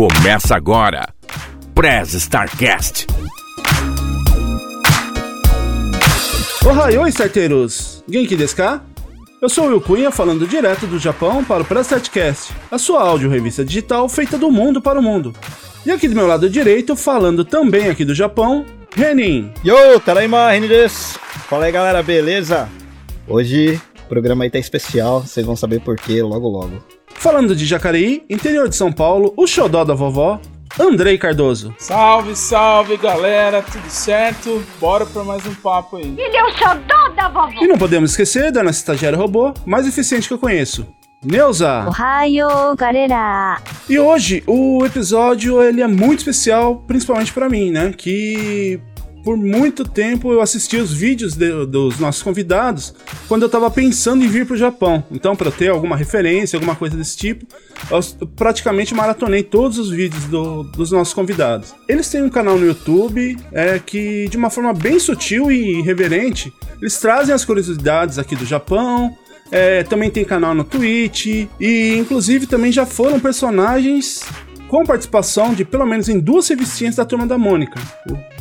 Começa agora, Prez Starcast. Ohai, oi, starteiros! Genki desu ka? Eu sou o Will Cunha, falando direto do Japão para o Press Startcast, a sua áudio revista digital feita do mundo para o mundo. E aqui do meu lado direito, falando também aqui do Japão, Renin. Yo, Taraima, Renin desu. Fala aí, galera, beleza? Hoje o programa aí tá especial, vocês vão saber por quê logo logo. Falando de Jacareí, interior de São Paulo, o xodó da vovó, Andrei Cardoso. Salve, salve galera, tudo certo? Bora pra mais um papo aí. Ele é o xodó da vovó. E não podemos esquecer da nossa estagiária robô mais eficiente que eu conheço, Neuza. Ohio, galera! E hoje o episódio ele é muito especial, principalmente pra mim, né? Que por muito tempo eu assisti os vídeos de- dos nossos convidados quando eu tava pensando em vir pro Japão. Então, para ter alguma referência, alguma coisa desse tipo, eu praticamente maratonei todos os vídeos do- dos nossos convidados. Eles têm um canal no YouTube é, que, de uma forma bem sutil e irreverente, eles trazem as curiosidades aqui do Japão. é, também tem canal no Twitch e, inclusive, também já foram personagens com participação de pelo menos em duas revistinhas da Turma da Mônica,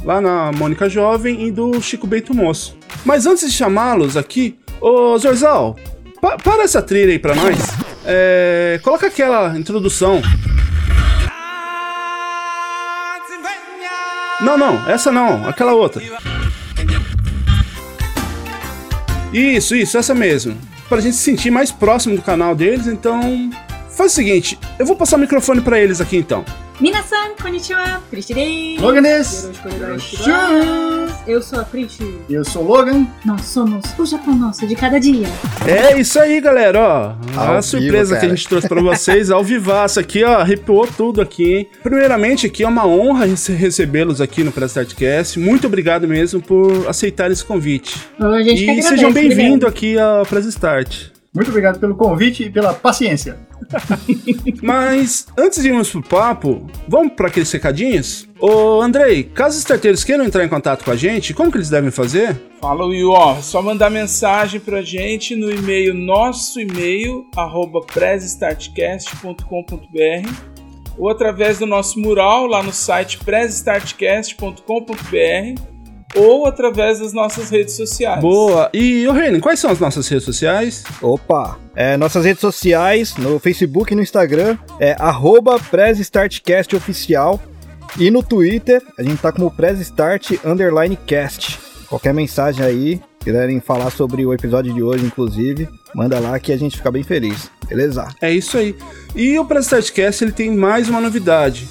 lá na Mônica Jovem e do Chico Bento Moço. Mas antes de chamá-los aqui, ô Zorzal, pa- para essa trilha aí pra nós, é, coloca aquela introdução. Não, não, essa não, aquela outra. Isso, isso, essa mesmo. Pra gente se sentir mais próximo do canal deles, então. Faz o seguinte, eu vou passar o microfone para eles aqui então. Minasan, konnichiwa, Prish Logan des. Eu sou a Prish. Eu sou Logan. Nós somos o Japão Nosso de cada dia. É isso aí, galera, ó. Ao a surpresa vivo, que a gente trouxe pra vocês, ao vivaço aqui, ó, arrepiou tudo aqui, hein. Primeiramente, aqui é uma honra recebê-los aqui no Prestartcast. Muito obrigado mesmo por aceitar esse convite. Bom, a gente e agradece, sejam bem-vindos aqui ao Press Start. Muito obrigado pelo convite e pela paciência. Mas antes de irmos pro papo, vamos para aqueles recadinhos? Ô, Andrei, caso os starteiros queiram entrar em contato com a gente, como que eles devem fazer? Fala Will, ó, é só mandar mensagem pra gente no e-mail, nosso e-mail, arroba ou através do nosso mural lá no site pressstartcast.com.br ou através das nossas redes sociais. Boa. E, ô Renan, quais são as nossas redes sociais? Opa! É, nossas redes sociais, no Facebook e no Instagram, é arroba Oficial. E no Twitter, a gente tá como Prez Start Underline Cast. Qualquer mensagem aí, quiserem falar sobre o episódio de hoje, inclusive, manda lá que a gente fica bem feliz. Beleza? É isso aí. E o Press Startcast, ele tem mais uma novidade.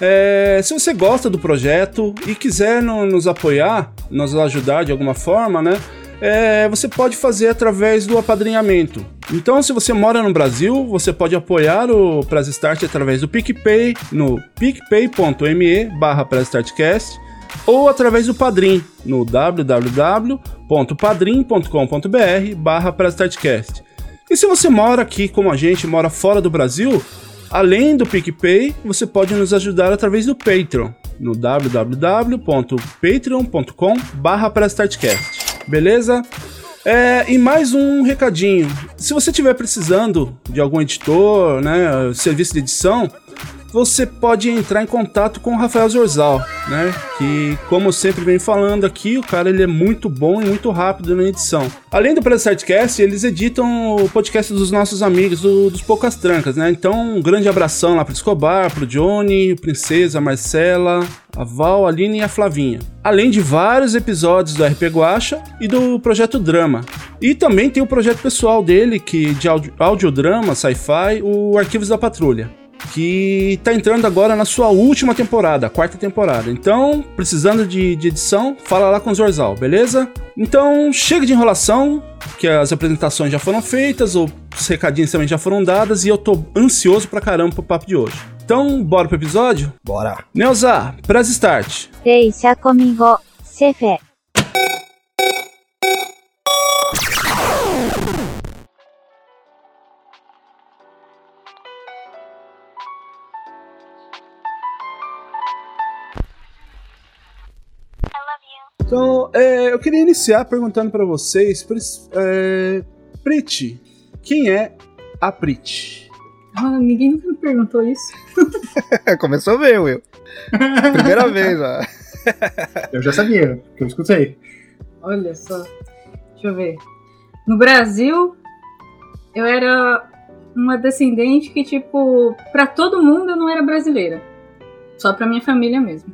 É, se você gosta do projeto e quiser no- nos apoiar, nos ajudar de alguma forma, né? é, você pode fazer através do apadrinhamento. Então, se você mora no Brasil, você pode apoiar o Start através do PicPay, no picpay.me barra PressStartcast, ou através do Padrim, no www.padrim.com.br barra PressStartcast. E se você mora aqui como a gente, mora fora do Brasil, além do PicPay, você pode nos ajudar através do Patreon, no www.patreon.com barra Beleza? É, e mais um recadinho. Se você estiver precisando de algum editor, né, serviço de edição, você pode entrar em contato com o Rafael Zorzal, né? Que, como sempre venho falando aqui, o cara ele é muito bom e muito rápido na edição. Além do Press Startcast, eles editam o podcast dos nossos amigos do- dos Poucas Trancas, né? Então, um grande abração lá pro Escobar, pro Johnny, Princesa, Marcela, a Val, a Aline e a Flavinha. Além de vários episódios do RP Guacha e do Projeto Drama. E também tem o projeto pessoal dele, que de audio- audiodrama, sci-fi, o Arquivos da Patrulha que tá entrando agora na sua última temporada, a quarta temporada. Então, precisando de, de edição, fala lá com o Zorzal, beleza? Então, chega de enrolação, que as apresentações já foram feitas, os recadinhos também já foram dadas, e eu tô ansioso pra caramba pro papo de hoje. Então, bora pro episódio? Bora! Neuza, press start. Deixa comigo, chefe. Então, é, eu queria iniciar perguntando pra vocês, é, Prit, quem é a Prit? Ah, ninguém nunca me perguntou isso. Começou bem, Will. Primeira vez, ó. Eu já sabia, que eu escutei. Olha só. Deixa eu ver. No Brasil, eu era uma descendente que, tipo, pra todo mundo eu não era brasileira. Só pra minha família mesmo.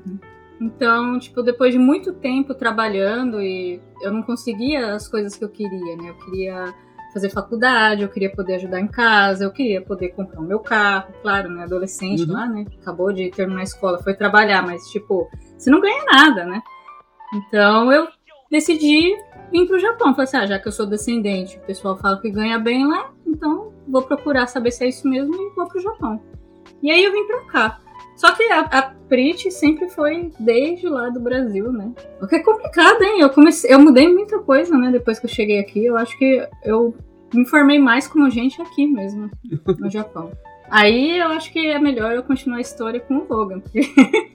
Então, tipo, depois de muito tempo trabalhando e eu não conseguia as coisas que eu queria, né? Eu queria fazer faculdade, eu queria poder ajudar em casa, eu queria poder comprar o meu carro, claro, né? Adolescente Uhum. lá, né? Acabou de terminar a escola, foi trabalhar, mas, tipo, você não ganha nada, né? Então eu decidi vir pro Japão. Falei assim, ah, já que eu sou descendente, o pessoal fala que ganha bem lá, então vou procurar saber se é isso mesmo e vou pro Japão. E aí eu vim pra cá. Só que a, a Prit sempre foi desde lá do Brasil, né? O que é complicado, hein? Eu comecei, eu mudei muita coisa, né? Depois que eu cheguei aqui, eu acho que eu me formei mais como gente aqui mesmo, no Japão. Aí eu acho que é melhor eu continuar a história com o Logan, porque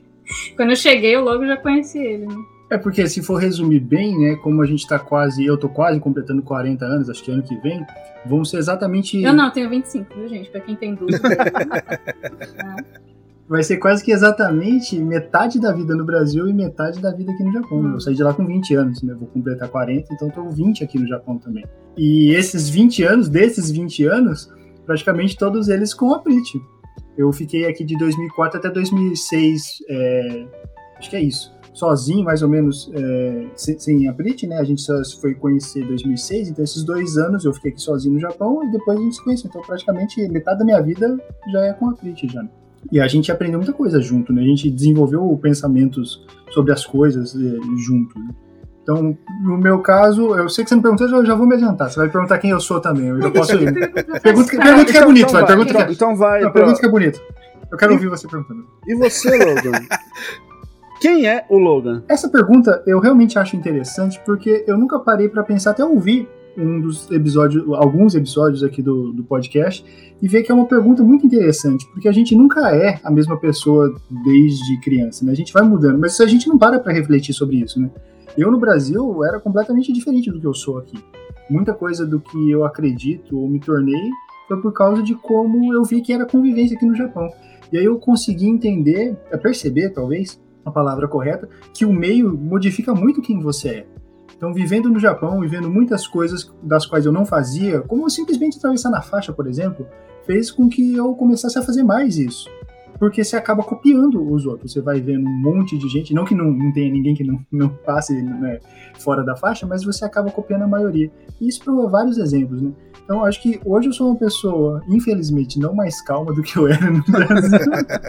quando eu cheguei, eu logo já conheci ele, né? É porque se for resumir bem, né, como a gente tá quase, eu tô quase completando 40 anos, acho que ano que vem, vão ser exatamente Eu não, eu tenho 25, viu, gente? Pra quem tem dúvida. vai ser quase que exatamente metade da vida no Brasil e metade da vida aqui no Japão. Hum. Eu saí de lá com 20 anos, né? Vou completar 40, então tô 20 aqui no Japão também. E esses 20 anos, desses 20 anos, praticamente todos eles com a Prit. Eu fiquei aqui de 2004 até 2006, é, acho que é isso. Sozinho, mais ou menos, é, sem, sem a Prit, né? A gente só foi conhecer em 2006, então esses dois anos eu fiquei aqui sozinho no Japão e depois a gente se conheceu. Então praticamente metade da minha vida já é com a Prit já. né? E a gente aprendeu muita coisa junto, né? A gente desenvolveu pensamentos sobre as coisas eh, junto. né? Então, no meu caso, eu sei que você não perguntou, eu já, vou me adiantar. Você vai perguntar quem eu sou também. Eu já posso ir. Pergunta, que- pergunta que é bonito, vai. Pergunta então, que, então vai. não, pra- pergunta que é bonito. Eu quero ouvir você perguntando. E você, Logan? Quem é o Logan? Essa pergunta eu realmente acho interessante porque eu nunca parei pra pensar até ouvir um dos episódios, alguns episódios aqui do, do podcast e ver que é uma pergunta muito interessante, porque a gente nunca é a mesma pessoa desde criança, né? A gente vai mudando, mas a gente não para pra refletir sobre isso, né? Eu no Brasil era completamente diferente do que eu sou aqui. Muita coisa do que eu acredito ou me tornei foi por causa de como eu vi que era convivência aqui no Japão. E aí eu consegui entender, é perceber talvez, a palavra correta, que o meio modifica muito quem você é. Então, vivendo no Japão e vendo muitas coisas das quais eu não fazia, como simplesmente atravessar na faixa, por exemplo, fez com que eu começasse a fazer mais isso. Porque você acaba copiando os outros. Você vai vendo um monte de gente, não que não, não tenha ninguém que não, não passe né, fora da faixa, mas você acaba copiando a maioria. E isso por vários exemplos, né? Então, acho que hoje eu sou uma pessoa, infelizmente, não mais calma do que eu era no Brasil,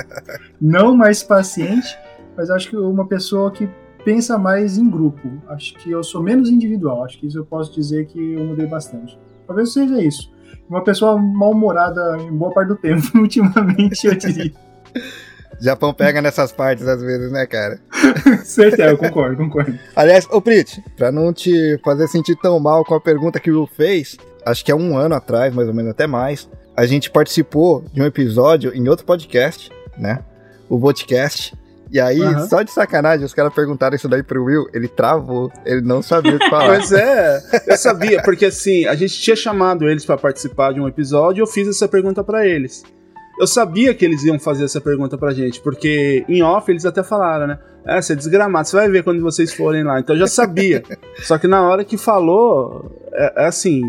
não mais paciente, mas acho que uma pessoa que pensa mais em grupo. Acho que eu sou menos individual. Acho que isso eu posso dizer que eu mudei bastante. Talvez seja isso. Uma pessoa mal-humorada em boa parte do tempo, ultimamente, eu diria. Japão pega nessas partes às vezes, né, cara? Certeza, eu concordo, concordo. Aliás, ô Prit, pra não te fazer sentir tão mal com a pergunta que o Will fez, acho que é um ano atrás, mais ou menos até mais, a gente participou de um episódio em outro podcast, né? O podcast. E aí, Aham. só de sacanagem, os caras perguntaram isso daí pro Will, ele travou, ele não sabia o que falar. Pois é, eu sabia, porque assim, a gente tinha chamado eles pra participar de um episódio e eu fiz essa pergunta pra eles. Eu sabia que eles iam fazer essa pergunta pra gente, porque em off eles até falaram, né? É, você é desgramado, você vai ver quando vocês forem lá. Então eu já sabia. Só que na hora que falou, é, é assim.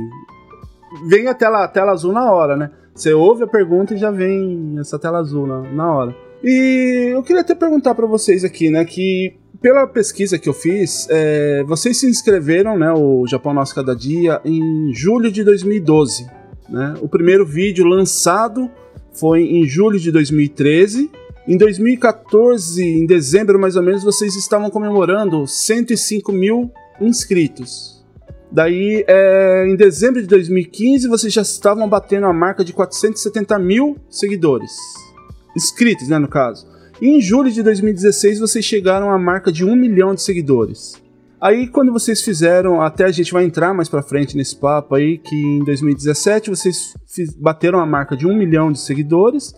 Vem a tela, a tela azul na hora, né? Você ouve a pergunta e já vem essa tela azul na, na hora. E eu queria até perguntar pra vocês aqui, né? Que pela pesquisa que eu fiz, é, vocês se inscreveram, né? O Japão Nosso Cada Dia, em julho de 2012. Né? O primeiro vídeo lançado foi em julho de 2013. Em 2014, em dezembro mais ou menos, vocês estavam comemorando 105 mil inscritos. Daí, é, em dezembro de 2015, vocês já estavam batendo a marca de 470 mil seguidores. Inscritos, né, no caso. E em julho de 2016, vocês chegaram à marca de 1 milhão de seguidores. Aí, quando vocês fizeram, até a gente vai entrar mais pra frente nesse papo aí, que em 2017 vocês bateram a marca de 1 milhão de seguidores.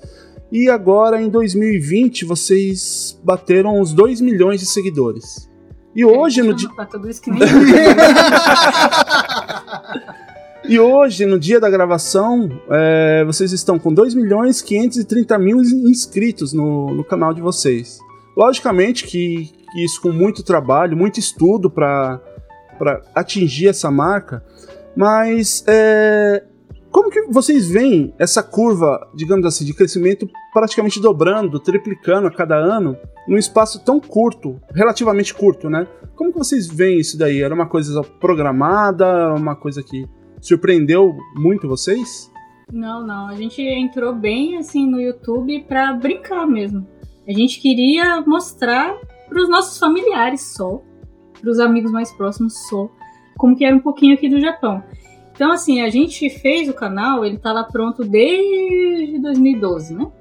E agora, em 2020, vocês bateram os 2 milhões de seguidores. E hoje, no dia. Pra tudo nem... E hoje, no dia da gravação, é, vocês estão com 2 milhões 530 mil inscritos no, no canal de vocês. Logicamente que, que isso com muito trabalho, muito estudo para atingir essa marca, mas é, como que vocês veem essa curva, digamos assim, de crescimento praticamente dobrando, triplicando a cada ano, num espaço tão curto, relativamente curto, né? Como que vocês veem isso daí? Era uma coisa programada, uma coisa que surpreendeu muito vocês? Não, não. A gente entrou bem assim no YouTube pra brincar mesmo. A gente queria mostrar para os nossos familiares só, para os amigos mais próximos só, como que era um pouquinho aqui do Japão. Então, assim, a gente fez o canal, ele tá lá pronto desde 2012, né?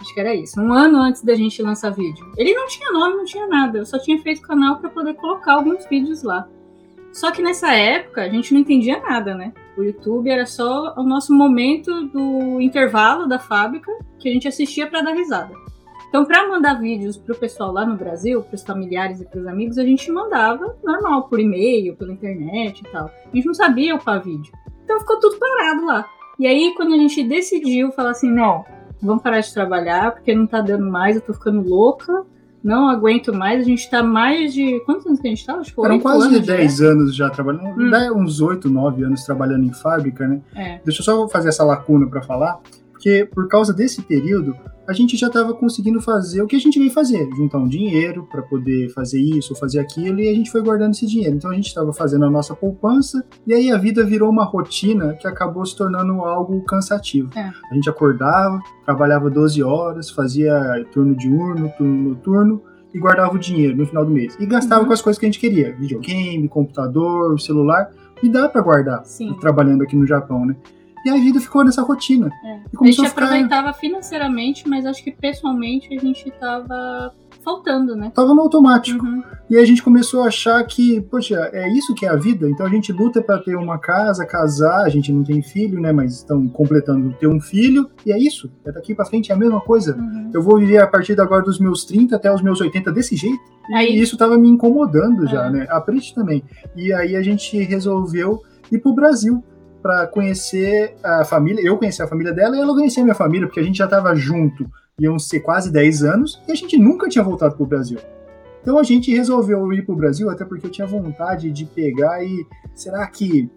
Acho que era isso, um ano antes da gente lançar vídeo. Ele não tinha nome, não tinha nada, eu só tinha feito o canal para poder colocar alguns vídeos lá. Só que nessa época a gente não entendia nada, né? O YouTube era só o nosso momento do intervalo da fábrica que a gente assistia para dar risada. Então, para mandar vídeos pro pessoal lá no Brasil, pros familiares e pros amigos, a gente mandava normal, por e-mail, pela internet e tal. A gente não sabia upar vídeo. Então ficou tudo parado lá. E aí, quando a gente decidiu falar assim, não, vamos parar de trabalhar, porque não tá dando mais, eu tô ficando louca, não aguento mais, a gente tá mais de. Quantos anos que a gente tá? Acho que Foram quase anos 10 anos já trabalhando, hum. uns 8, 9 anos trabalhando em fábrica, né? É. Deixa eu só fazer essa lacuna para falar, porque por causa desse período, a gente já estava conseguindo fazer o que a gente veio fazer, juntar um dinheiro para poder fazer isso, fazer aquilo, e a gente foi guardando esse dinheiro. Então a gente estava fazendo a nossa poupança, e aí a vida virou uma rotina que acabou se tornando algo cansativo. É. A gente acordava, trabalhava 12 horas, fazia turno diurno, turno noturno, e guardava o dinheiro no final do mês. E gastava uhum. com as coisas que a gente queria: videogame, computador, celular. E dá para guardar trabalhando aqui no Japão, né? E a vida ficou nessa rotina. É. a gente a ficar... aproveitava financeiramente, mas acho que pessoalmente a gente tava faltando, né? Tava no automático. Uhum. E a gente começou a achar que, poxa, é isso que é a vida? Então a gente luta para ter uma casa, casar, a gente não tem filho, né? Mas estão completando ter um filho, e é isso. É daqui para frente é a mesma coisa. Uhum. Eu vou viver a partir de agora dos meus 30 até os meus 80 desse jeito. Aí... E isso tava me incomodando já, é. né? A Prit também. E aí a gente resolveu ir pro Brasil para conhecer a família. Eu conheci a família dela e ela conhecia a minha família, porque a gente já estava junto, iam ser quase 10 anos, e a gente nunca tinha voltado para o Brasil. Então a gente resolveu ir para o Brasil, até porque eu tinha vontade de pegar e. Será que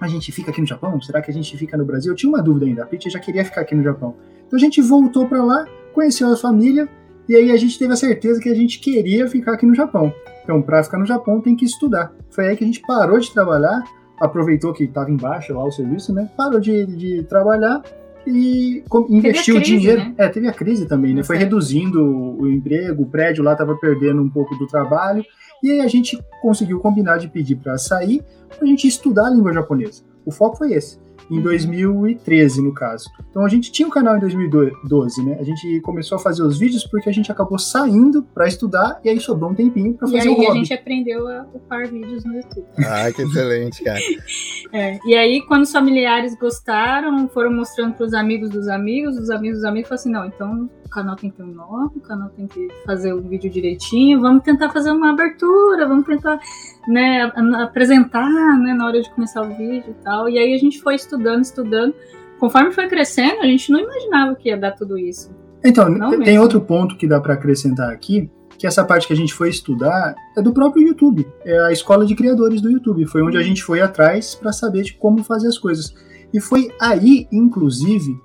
a gente fica aqui no Japão? Será que a gente fica no Brasil? Eu tinha uma dúvida ainda. A Pete já queria ficar aqui no Japão. Então a gente voltou para lá, conheceu a família, e aí a gente teve a certeza que a gente queria ficar aqui no Japão. Então, para ficar no Japão, tem que estudar. Foi aí que a gente parou de trabalhar aproveitou que estava embaixo lá o serviço, né? Parou de, de trabalhar e investiu crise, dinheiro. Né? É, teve a crise também, né? Foi reduzindo o emprego, o prédio lá estava perdendo um pouco do trabalho. E aí a gente conseguiu combinar de pedir para sair para a gente estudar a língua japonesa. O foco foi esse em 2013, no caso. Então a gente tinha um canal em 2012, né? A gente começou a fazer os vídeos porque a gente acabou saindo para estudar e aí sobrou um tempinho para fazer o hobby. E aí a gente aprendeu a upar vídeos no YouTube. Ah, que excelente, cara. é, e aí quando os familiares gostaram, foram mostrando para os amigos dos amigos, os amigos dos amigos falaram assim, não, então o canal tem que ter um nome, o canal tem que fazer o um vídeo direitinho, vamos tentar fazer uma abertura, vamos tentar né, apresentar né, na hora de começar o vídeo e tal. E aí a gente foi estudando, estudando. Conforme foi crescendo, a gente não imaginava que ia dar tudo isso. Então, não tem mesmo. outro ponto que dá para acrescentar aqui, que essa parte que a gente foi estudar é do próprio YouTube. É a escola de criadores do YouTube. Foi onde a uhum. gente foi atrás para saber de como fazer as coisas. E foi aí, inclusive,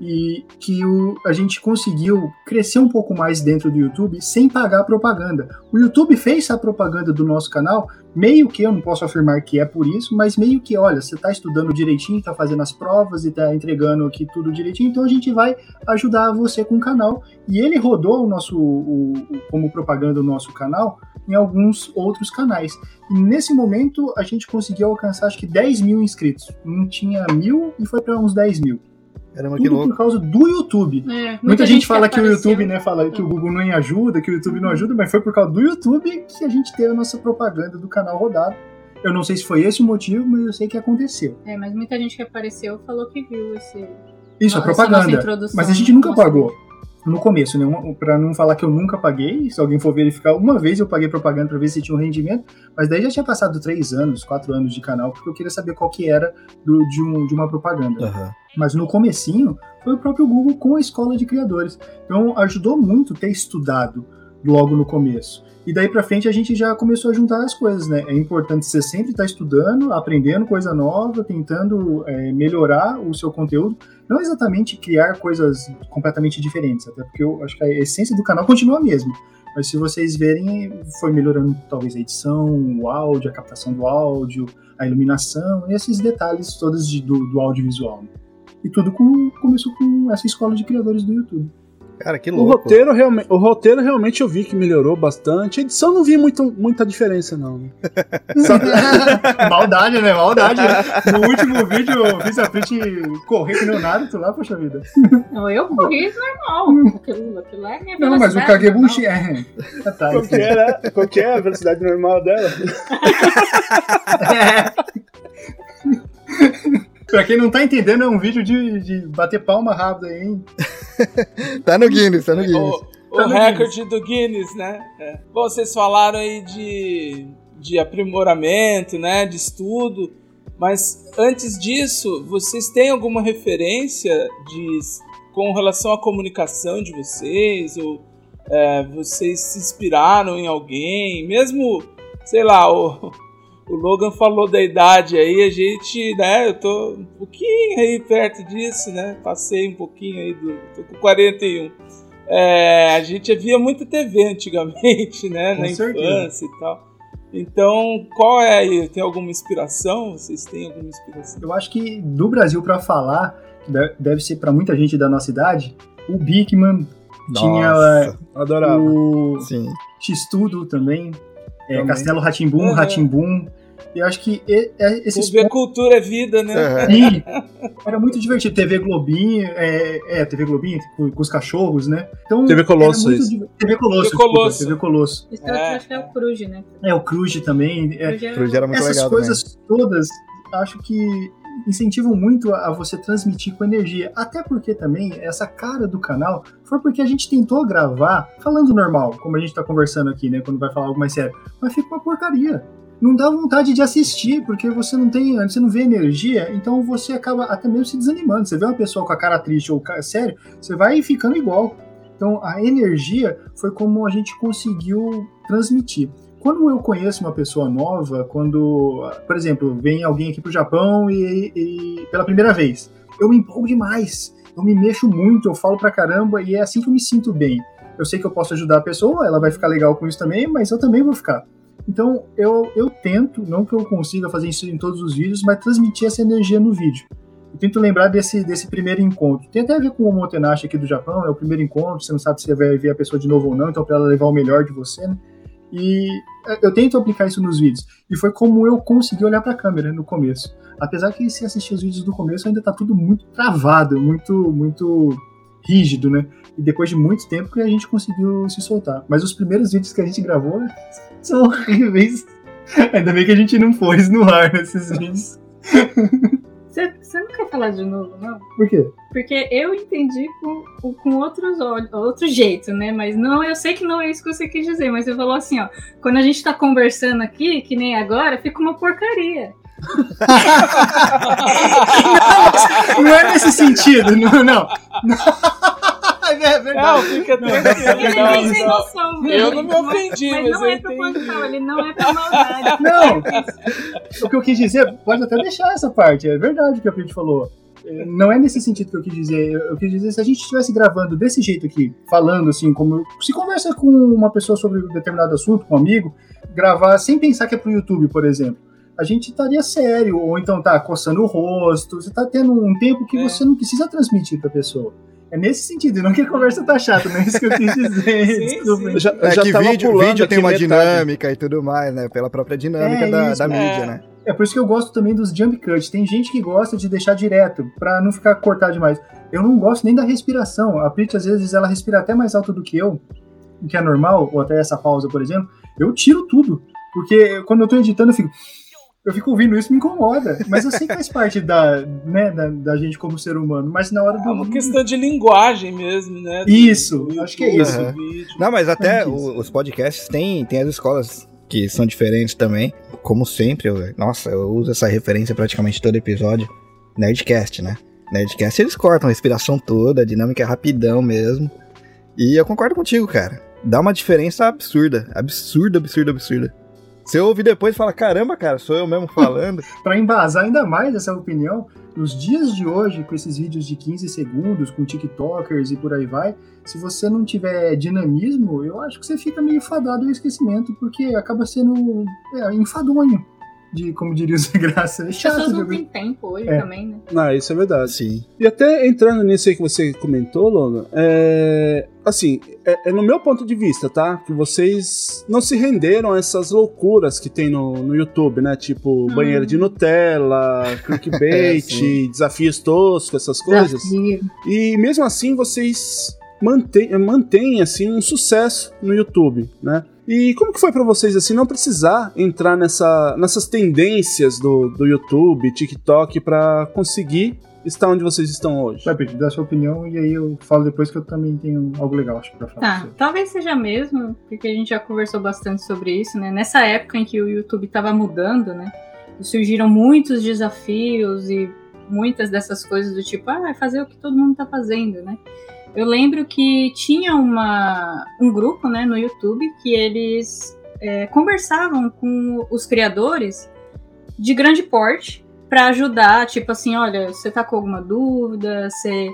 e que o, a gente conseguiu crescer um pouco mais dentro do YouTube sem pagar propaganda. O YouTube fez a propaganda do nosso canal, meio que eu não posso afirmar que é por isso, mas meio que, olha, você está estudando direitinho, está fazendo as provas e está entregando aqui tudo direitinho, então a gente vai ajudar você com o canal. E ele rodou o nosso, o, o, como propaganda o nosso canal em alguns outros canais. E nesse momento a gente conseguiu alcançar acho que 10 mil inscritos. Não tinha mil e foi para uns 10 mil. Caramba, Tudo por causa do YouTube. É, muita, muita, gente, gente fala que, que o YouTube, né, fala que o Google não ajuda, que o YouTube não ajuda, mas foi por causa do YouTube que a gente teve a nossa propaganda do canal rodado. Eu não sei se foi esse o motivo, mas eu sei que aconteceu. É, mas muita gente que apareceu falou que viu esse. Isso, a propaganda. Mas a gente nunca pagou. No começo, né? Pra não falar que eu nunca paguei, se alguém for verificar, uma vez eu paguei propaganda pra ver se tinha um rendimento, mas daí já tinha passado três anos, quatro anos de canal, porque eu queria saber qual que era do, de, um, de uma propaganda. Aham. Mas no comecinho foi o próprio Google com a escola de criadores. Então ajudou muito ter estudado logo no começo. E daí pra frente a gente já começou a juntar as coisas, né? É importante você sempre estar estudando, aprendendo coisa nova, tentando é, melhorar o seu conteúdo. Não exatamente criar coisas completamente diferentes, até porque eu acho que a essência do canal continua a mesma. Mas se vocês verem, foi melhorando talvez a edição, o áudio, a captação do áudio, a iluminação, e esses detalhes todos de- do, do audiovisual. E tudo com- começou com essa escola de criadores do YouTube. Cara, que O louco. roteiro, realmente, o roteiro realmente eu vi que melhorou bastante. A edição não vi muito, muita diferença, não. Maldade, né? Maldade. No último vídeo eu fiz a print correr que nem o Naruto lá, poxa vida. Não, eu corri normal. Aquilo, aquilo é minha Não, mas o Kagebushi é. Ah, tá, Qual que, era, qual que é a velocidade normal dela? Pra quem não tá entendendo, é um vídeo de, de bater palma rápido aí, hein? Tá no Guinness, tá no Guinness. O, o Tá no recorde do Guinness, né? É. Bom, vocês falaram aí de, de aprimoramento, né? De estudo. Mas antes disso, vocês têm alguma referência de, com relação à comunicação de vocês? Ou é, vocês se inspiraram em alguém? Mesmo, sei lá, o, o Logan falou da idade aí, a gente, né? Eu tô um pouquinho aí perto disso, né? Passei um pouquinho aí do. tô com 41. É, a gente via muita TV antigamente, né? Com na certeza. infância e tal. Então, qual é aí? Tem alguma inspiração? Vocês têm alguma inspiração? Eu acho que do Brasil pra falar, que deve ser pra muita gente da nossa idade, o Bigman, tinha Nossa, Adorava. o sim. X-Tudo também, é. Castelo Ratimbum, Uhum. Ratimbum. E eu acho que e- é, esses TV Cultura é vida, né? Aham. Sim, era muito divertido. TV Globinho, é, é TV Globinho com, com os cachorros, né? Então, TV Colosso, muito TV Colosso, TV desculpa, Colosso. TV Colosso. Isso É. acho que é o Cruz, né? É, o Cruz também. é, Cruz era- Cruz era muito essas legal coisas todas, acho que incentivam muito a, a você transmitir com energia. Até porque também essa cara do canal foi porque a gente tentou gravar falando normal, como a gente tá conversando aqui, né? Quando vai falar algo mais sério. Mas fica uma porcaria. Não dá vontade de assistir, porque você não tem, você não vê energia, então você acaba até mesmo se desanimando. Você vê uma pessoa com a cara triste ou sério, você vai ficando igual. Então a energia foi como a gente conseguiu transmitir. Quando eu conheço uma pessoa nova, quando, por exemplo, vem alguém aqui pro Japão e, e pela primeira vez, eu me empolgo demais, eu me mexo muito, eu falo pra caramba e é assim que eu me sinto bem. Eu sei que eu posso ajudar a pessoa, ela vai ficar legal com isso também, mas eu também vou ficar. Então eu, eu tento, não que eu consiga fazer isso em todos os vídeos, mas transmitir essa energia no vídeo. Eu tento lembrar desse, desse primeiro encontro. Tem até a ver com o Motenashi aqui do Japão, é o primeiro encontro, você não sabe se vai ver a pessoa de novo ou não, então para ela levar o melhor de você, né? E eu tento aplicar isso nos vídeos. E foi como eu consegui olhar para a câmera no começo. Apesar que se assistir os vídeos do começo ainda tá tudo muito travado, muito muito rígido, né? E depois de muito tempo que a gente conseguiu se soltar. Mas os primeiros vídeos que a gente gravou são horríveis. Ainda bem que a gente não pôs no ar nesses vídeos. Você, não quer falar de novo, não? Por quê? Porque eu entendi com, com outros olhos, outro jeito, né? Mas não, eu sei que não é isso que você quis dizer, mas você falou assim, ó, quando a gente tá conversando aqui, que nem agora, fica uma porcaria. Não é nesse sentido, não, não. É verdade. Não, fica tranquilo. Ele não, nem sem noção? Eu não me ofendi, mas mas não eu é proposital, entendi. ele não é pra maldade. Não, o que eu quis dizer, pode até deixar essa parte, é verdade o que a Pete falou. É, Não é nesse sentido que eu quis dizer. Eu eu quis dizer, se a gente estivesse gravando desse jeito aqui, falando assim, como se conversa com uma pessoa sobre um determinado assunto, com um amigo, gravar sem pensar que é pro YouTube, por exemplo. A gente estaria sério, ou então tá coçando o rosto, você tá tendo um tempo que É. você não precisa transmitir pra pessoa. É nesse sentido, e não que a conversa tá chata, não é isso que eu quis dizer. Sim, Desculpa. sim. Eu já, eu É já que vídeo, vídeo tem uma metade. dinâmica e tudo mais, né? Pela própria dinâmica É da, isso, da é. mídia, né? É por isso que eu gosto também dos jump cuts. Tem gente que gosta de deixar direto, pra não ficar cortado demais. Eu não gosto nem da respiração. A Prit, às vezes, ela respira até mais alto do que eu, o que é normal, ou até essa pausa, por exemplo. Eu tiro tudo. Porque quando eu tô editando, eu fico. Eu fico ouvindo isso me incomoda. Mas eu sei que faz parte da, né, da, da gente como ser humano. Mas na hora do. É uma questão de linguagem mesmo, né? Isso, Do acho que é isso. Do vídeo. Não, mas até o- os podcasts têm, tem as escolas que são diferentes também. Como sempre, eu- nossa, eu uso essa referência praticamente todo episódio. Nerdcast, né? Nerdcast eles cortam a respiração toda, a dinâmica é rapidão mesmo. E eu concordo contigo, cara. Dá uma diferença absurda. Absurda, absurda, absurda. Você ouve depois e fala, caramba, cara, sou eu mesmo falando. Pra embasar ainda mais essa opinião, nos dias de hoje, com esses vídeos de 15 segundos, com TikTokers e por aí vai, se você não tiver dinamismo, eu acho que você fica meio fadado ao esquecimento, porque acaba sendo é, enfadonho, de, como diria o Zé Graça. É As chato pessoas de não têm tempo hoje É. também, né? Ah, isso é verdade. Sim. E até entrando nisso aí que você comentou, Lola, é, assim, é, é no meu ponto de vista, tá? Que vocês não se renderam a essas loucuras que tem no, no YouTube, né? Tipo, banheiro de Nutella, clickbait, sim. desafios toscos, essas coisas. Desafio. E mesmo assim vocês mantêm, mantêm assim um sucesso no YouTube, né? E como que foi pra vocês assim não precisar entrar nessa, nessas tendências do, do YouTube, TikTok pra conseguir estar onde vocês estão hoje? Vai, Pedro, dá sua opinião e aí eu falo depois que eu também tenho algo legal acho, pra falar. Tá, pra talvez seja mesmo, porque a gente já conversou bastante sobre isso, né? Nessa época em que o YouTube estava mudando, né? Surgiram muitos desafios e muitas dessas coisas do tipo, ah, vai fazer o que todo mundo tá fazendo, né? Eu lembro que tinha uma, um grupo, né, no YouTube que eles é, conversavam com os criadores de grande porte para ajudar, tipo assim, olha, você tá com alguma dúvida, você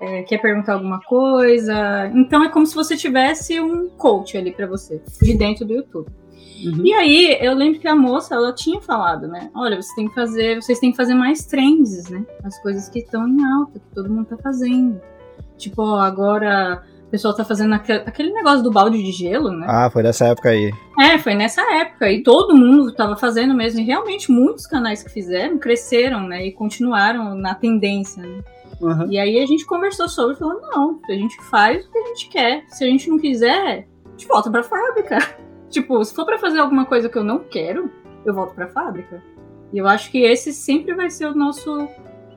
é, quer perguntar alguma coisa. Então é como se você tivesse um coach ali pra você, de dentro do YouTube. Uhum. E aí, eu lembro que a moça, ela tinha falado, né? Olha, você tem que fazer, vocês têm que fazer mais trends, né? As coisas que estão em alta, que todo mundo tá fazendo. Tipo, ó, agora o pessoal tá fazendo aquele, negócio do balde de gelo, né? Ah, foi dessa época aí. É, foi nessa época. E todo mundo tava fazendo mesmo. E realmente muitos canais que fizeram cresceram, né? E continuaram na tendência, né? Uhum. E aí a gente conversou sobre e falou, não, a gente faz o que a gente quer. Se a gente não quiser, a gente volta pra fábrica. tipo, se for pra fazer alguma coisa que eu não quero, eu volto pra fábrica. E eu acho que esse sempre vai ser o nosso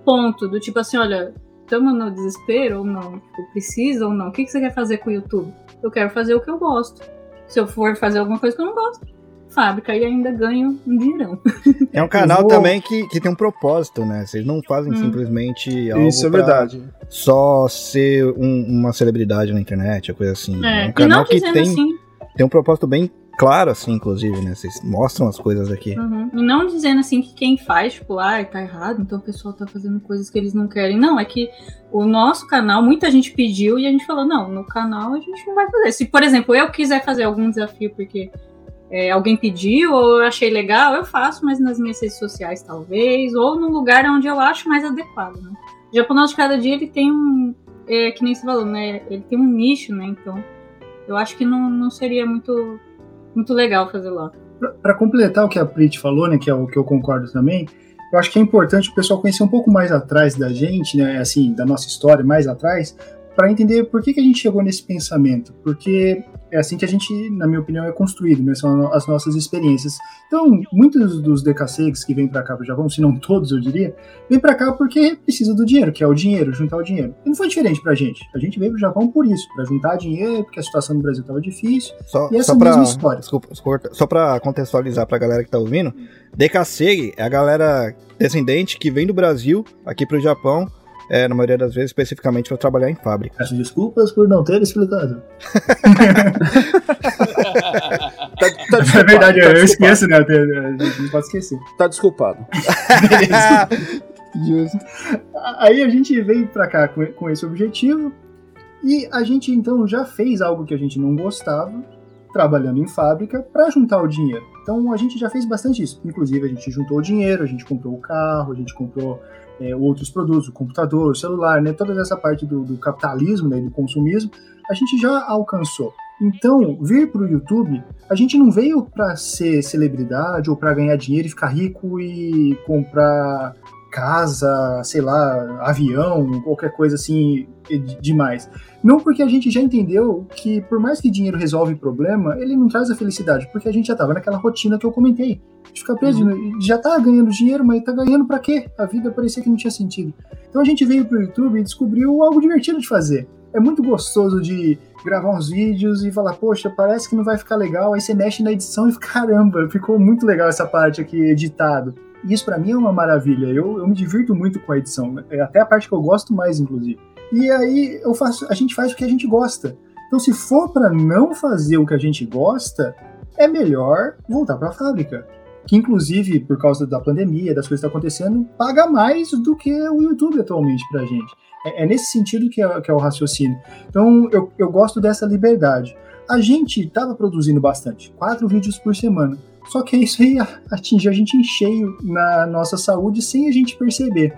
ponto, do tipo assim, olha, estamos no desespero ou não? Tipo, precisa ou não? O que que você quer fazer com o YouTube? Eu quero fazer o que eu gosto. Se eu for fazer alguma coisa que eu não gosto, fábrica e ainda ganho um dinheirão. É um canal vou- também que, que tem um propósito, né? Vocês não fazem Hum. simplesmente algo Isso é verdade. só ser um- uma celebridade na internet, ou coisa assim. É, É, um e canal não que tem, assim, tem um propósito bem claro, assim, inclusive, né? Vocês mostram as coisas aqui. Uhum. E não dizendo assim que quem faz, tipo, ah, tá errado, então o pessoal tá fazendo coisas que eles não querem. Não, é que o nosso canal, muita gente pediu e a gente falou, não, no canal a gente não vai fazer. Se, por exemplo, eu quiser fazer algum desafio porque é, alguém pediu ou eu achei legal, eu faço, mas nas minhas redes sociais talvez, ou num lugar onde eu acho mais adequado, né? O japonês de cada dia, ele tem um, é, que nem você falou, né? Ele tem um nicho, né? Então, eu acho que não, não seria muito, muito legal fazer lá. Para completar o que a Prit falou, né, que é o que eu concordo também, eu acho que é importante o pessoal conhecer um pouco mais atrás da gente, né, assim, da nossa história mais atrás, para entender por que, que a gente chegou nesse pensamento. Porque é assim que a gente, na minha opinião, é construído, né, são as nossas experiências. Então, muitos dos DKCs que vêm para cá para o Japão, se não todos, eu diria, vêm para cá porque precisa do dinheiro, que é o dinheiro, juntar o dinheiro. E não foi diferente pra gente. A gente veio pro Japão por isso, para juntar dinheiro, porque a situação no Brasil estava difícil. Só, E essa só pra, mesma história. Desculpa, desculpa, só pra contextualizar pra galera que tá ouvindo, DKC é a galera descendente que vem do Brasil aqui pro Japão, é, na maioria das vezes, especificamente para trabalhar em fábrica. Peço desculpas por não ter explicado. Tá, tá É verdade, tá eu esqueço, né? A gente não pode esquecer. Tá desculpado. Justo. Aí a gente veio pra cá com, com esse objetivo e a gente então já fez algo que a gente não gostava, trabalhando em fábrica, para juntar o dinheiro. Então a gente já fez bastante isso. Inclusive a gente juntou o dinheiro, a gente comprou o carro, a gente comprou é, outros produtos, o computador, o celular, né? Toda essa parte do, do capitalismo, né? Do consumismo, a gente já alcançou. Então, vir para o YouTube, a gente não veio para ser celebridade ou para ganhar dinheiro e ficar rico e comprar casa, sei lá, avião, qualquer coisa assim de- demais. Não porque a gente já entendeu que por mais que dinheiro resolve problema, ele não traz a felicidade, porque a gente já tava naquela rotina que eu comentei. De ficar preso, já tá ganhando dinheiro, mas tá ganhando pra quê? A vida parecia que não tinha sentido. Então a gente veio pro YouTube e descobriu algo divertido de fazer. É muito gostoso de gravar uns vídeos e falar, poxa, parece que não vai ficar legal. Aí você mexe na edição e caramba, ficou muito legal essa parte aqui editado. E isso pra mim é uma maravilha. Eu, eu me divirto muito com a edição. É até a parte que eu gosto mais, inclusive. E aí eu faço, a gente faz o que a gente gosta. Então, se for pra não fazer o que a gente gosta, é melhor voltar pra fábrica. Que, inclusive, por causa da pandemia, das coisas que estão acontecendo, paga mais do que o YouTube atualmente pra gente. É, é nesse sentido que é, que é o raciocínio. Então, eu, eu gosto dessa liberdade. A gente estava produzindo bastante, quatro vídeos por semana. Só que isso aí atinge a gente em cheio na nossa saúde sem a gente perceber.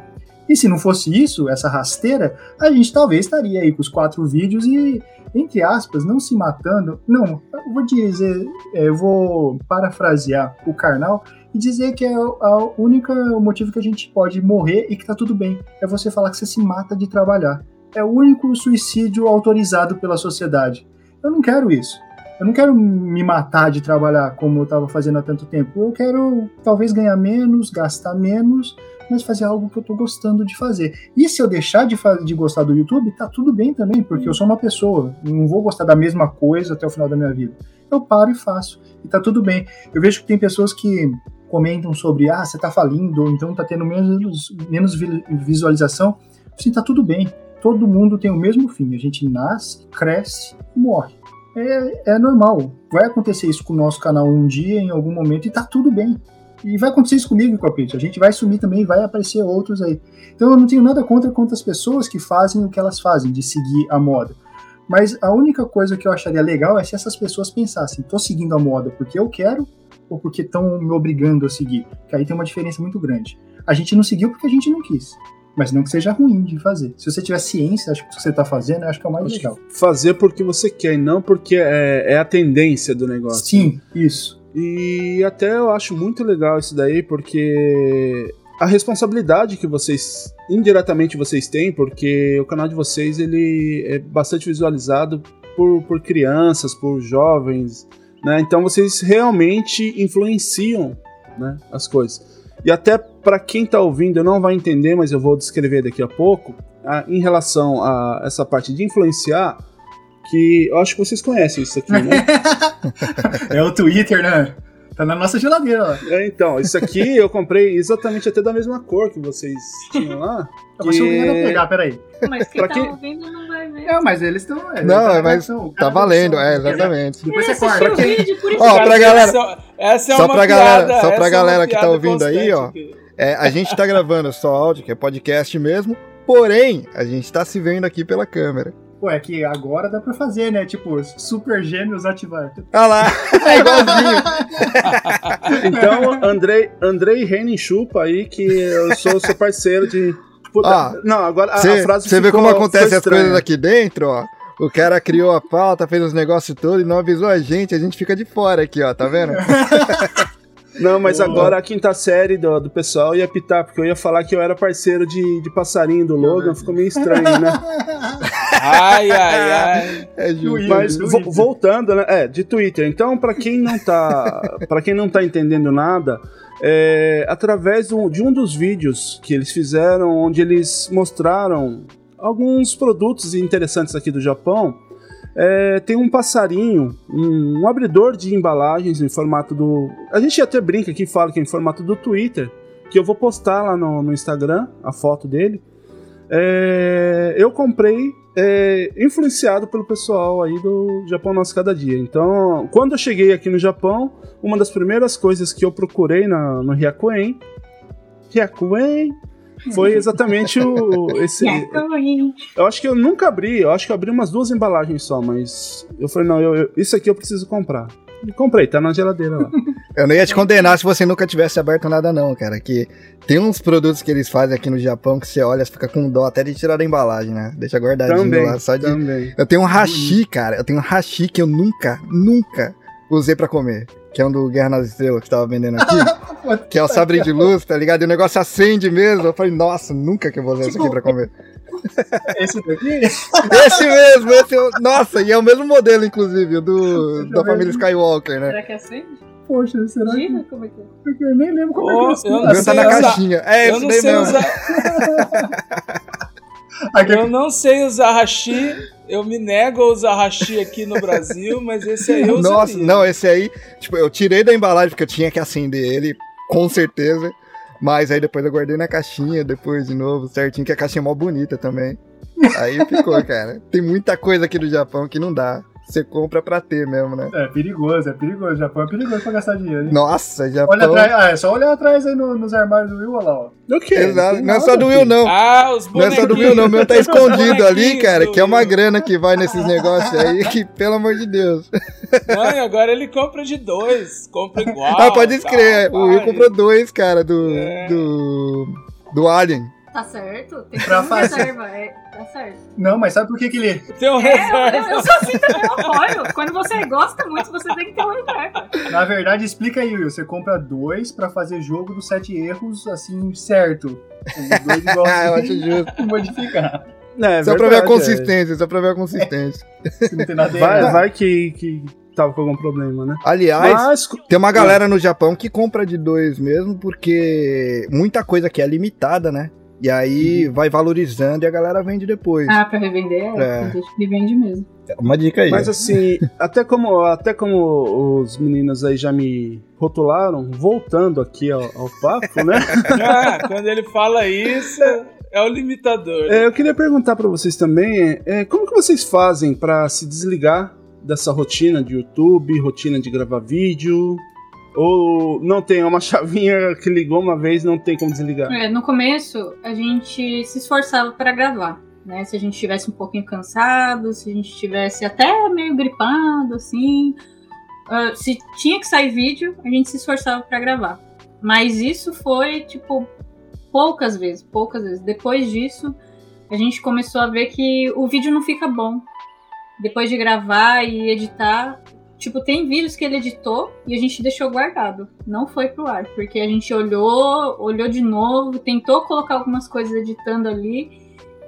E se não fosse isso, essa rasteira, a gente talvez estaria aí com os quatro vídeos e, entre aspas, não se matando. Não, eu vou dizer, é, eu vou parafrasear o Karnal e dizer que é a única motivo que a gente pode morrer e que tá tudo bem. É você falar que você se mata de trabalhar. É o único suicídio autorizado pela sociedade. Eu não quero isso. Eu não quero me matar de trabalhar como eu estava fazendo há tanto tempo. Eu quero talvez ganhar menos, gastar menos, mas fazer algo que eu estou gostando de fazer. E se eu deixar de, de gostar do YouTube, tá tudo bem também, porque eu sou uma pessoa. Não vou gostar da mesma coisa até o final da minha vida. Eu paro e faço. E tá tudo bem. Eu vejo que tem pessoas que comentam sobre, ah, você tá falindo, ou então tá tendo menos, menos visualização. Sim, tá tudo bem. Todo mundo tem o mesmo fim. A gente nasce, cresce e morre é, é normal. Vai acontecer isso com o nosso canal um dia, em algum momento, e tá tudo bem. E vai acontecer isso comigo com a. A gente vai sumir também vai aparecer outros aí. Então eu não tenho nada contra contra as pessoas que fazem o que elas fazem, de seguir a moda. Mas a única coisa que eu acharia legal é se essas pessoas pensassem, tô seguindo a moda porque eu quero ou porque estão me obrigando a seguir. Que aí tem uma diferença muito grande. A gente não seguiu porque a gente não quis. Mas não que seja ruim de fazer. Se você tiver ciência, acho que o que você está fazendo, acho que é o mais Acho legal. Fazer porque você quer e não porque é, é a tendência do negócio. Sim, isso. E até eu acho muito legal isso daí, porque a responsabilidade que vocês, indiretamente vocês têm, porque o canal de vocês ele é bastante visualizado por, por crianças, por jovens, né? Então vocês realmente influenciam né, as coisas. E até para quem tá ouvindo não vai entender, mas eu vou descrever daqui a pouco, a, em relação a essa parte de influenciar, que eu acho que vocês conhecem isso aqui, né? é o Twitter, né? Tá na nossa geladeira lá. É, então, isso aqui eu comprei exatamente até da mesma cor que vocês tinham lá. Eu achei obrigado a pegar, peraí. Mas quem Pra tá quem- ouvindo não vai ver. É, mas eles estão. Não, mas tá valendo, é, exatamente. Depois você corta. o vídeo, por isso Ó, que- pra galera- Essa, é só uma pra galera- piada, só pra é galera que tá ouvindo aí, ó. constante. É, a gente tá gravando só áudio, que é podcast mesmo, porém, a gente tá se vendo aqui pela câmera. Pô, é que agora dá pra fazer, né? Tipo, super gêmeos ativar. Ah lá, é igualzinho. Então, Andrei, Andrei Renin chupa aí que eu sou seu parceiro de. Puta, Ah, não, agora a, a Você frase vê ficou- como acontece as coisas aqui dentro, ó. O cara criou a pauta, fez os negócios todos e não avisou a gente, a gente fica de fora aqui, ó, tá vendo? Não, mas Boa. agora a quinta série do, do pessoal ia pitar, porque eu ia falar que eu era parceiro de, de passarinho do Logan, ficou meio estranho, né? Ai, ai, ai. É Mas vo- voltando, né? É, de Twitter. Então, pra quem não tá, para quem não tá entendendo nada, é, através do- de um dos vídeos que eles fizeram, onde eles mostraram alguns produtos interessantes aqui do Japão, é, tem um passarinho, um, um abridor de embalagens em formato do. A gente até brinca aqui fala que é em formato do Twitter, que eu vou postar lá no, no Instagram a foto dele. É, eu comprei é, influenciado pelo pessoal aí do Japão Nosso Cada Dia. Então, quando eu cheguei aqui no Japão, uma das primeiras coisas que eu procurei na, no Hyakuen, Hyakuen, foi exatamente o esse. Eu acho que eu nunca abri, eu acho que eu abri umas duas embalagens só, mas eu falei, não, eu- eu- isso aqui eu preciso comprar. E comprei, tá na geladeira lá. Eu não ia te condenar se você nunca tivesse aberto nada, não, cara. Que tem uns produtos que eles fazem aqui no Japão que você olha, você fica com dó até de tirar da embalagem, né? Deixa guardadinho também, lá, só de. também. Eu tenho um hashi, cara. Eu tenho um hashi que eu nunca, nunca usei pra comer. Que é um do Guerra nas Estrelas que tava vendendo aqui. que é o sabre de luz, tá ligado? E o negócio acende mesmo. Eu falei, nossa, nunca que eu vou usar isso aqui pra comer. Esse daqui? Esse mesmo, esse, nossa, e é o mesmo modelo, inclusive, o do, da família Skywalker, né? Será que é acende? Poxa, será que. Gira? Como é que é? Porque eu nem lembro como Oh, é que eu O não meu tá na usar. caixinha. É, Eu não daí sei mesmo. usar. Aqui, Eu não sei usar hashi. Eu me nego a usar hashi aqui no Brasil, mas esse aí eu Nossa, usaria. não, esse aí, tipo, eu tirei da embalagem porque eu tinha que acender ele, com certeza. Mas aí depois eu guardei na caixinha, depois de novo, certinho, que a caixinha é mó bonita também. Aí ficou, cara. Tem muita coisa aqui do Japão que não dá. Você compra pra ter mesmo, né? É perigoso, é perigoso. O Japão é perigoso pra gastar dinheiro, hein? Nossa, Japão. Olha atrás, ah, é só olhar atrás aí no- nos armários do Will, olha lá, ó. O quê? Exato. Não é nada, só do Will, não. Ah, os Não é só do Will, não. O meu tá escondido ali, cara, que é uma grana que vai nesses negócios aí, que, pelo amor de Deus. Mãe, agora ele compra de dois. Compra igual. ah, pode escrever. tal, O Will comprou dois, cara, do. É. Do. Do Alien. Tá certo? Tem que Pra ter fazer. reserva, é, tá certo. Não, mas sabe por que que ele... Tem um É, eu, eu, reserva. eu sou assim também, eu apoio. Quando você gosta muito, você tem que ter uma reserva. Na verdade, explica aí, Will. Você compra dois pra fazer jogo dos sete erros, assim, certo. Os dois igual Ah, eu acho justo. modificar. É, Só pra ver a verdade, consistência, só pra ver a consistência. Se não tem nada é. Vai, errado. vai que, que tava com algum problema, né? Aliás, Mas, tem uma galera no Japão que compra de dois mesmo, porque muita coisa aqui é limitada, né? E aí vai valorizando e a galera vende depois. Ah, pra revender, é. É. Tem gente que vende mesmo. Uma dica aí. mas assim, até como, até como os meninos aí já me rotularam, voltando aqui ao, ao papo, né? Ah, quando ele fala isso, é o limitador. É, eu queria perguntar pra vocês também, é, como que vocês fazem pra se desligar dessa rotina de YouTube, rotina de gravar vídeo? Ou não tem é uma chavinha que ligou uma vez, não tem como desligar? É, no começo, a gente se esforçava para gravar, né? Se a gente estivesse um pouquinho cansado, se a gente estivesse até meio gripado, assim. ah, se tinha que sair vídeo, a gente se esforçava para gravar. Mas isso foi, tipo, poucas vezes, poucas vezes. Depois disso, a gente começou a ver que o vídeo não fica bom. Depois de gravar e editar, Tipo, tem vídeos que ele editou e a gente deixou guardado. Não foi pro ar, porque a gente olhou, olhou de novo, tentou colocar algumas coisas editando ali.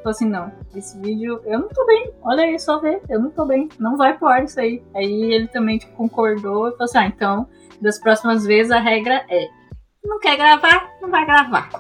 Falou assim, não, esse vídeo eu não tô bem. Olha aí, só ver, eu não tô bem. Não vai pro ar isso aí. Aí ele também tipo, concordou e falou assim, ah, então, das próximas vezes a regra é. Não quer gravar, não vai gravar.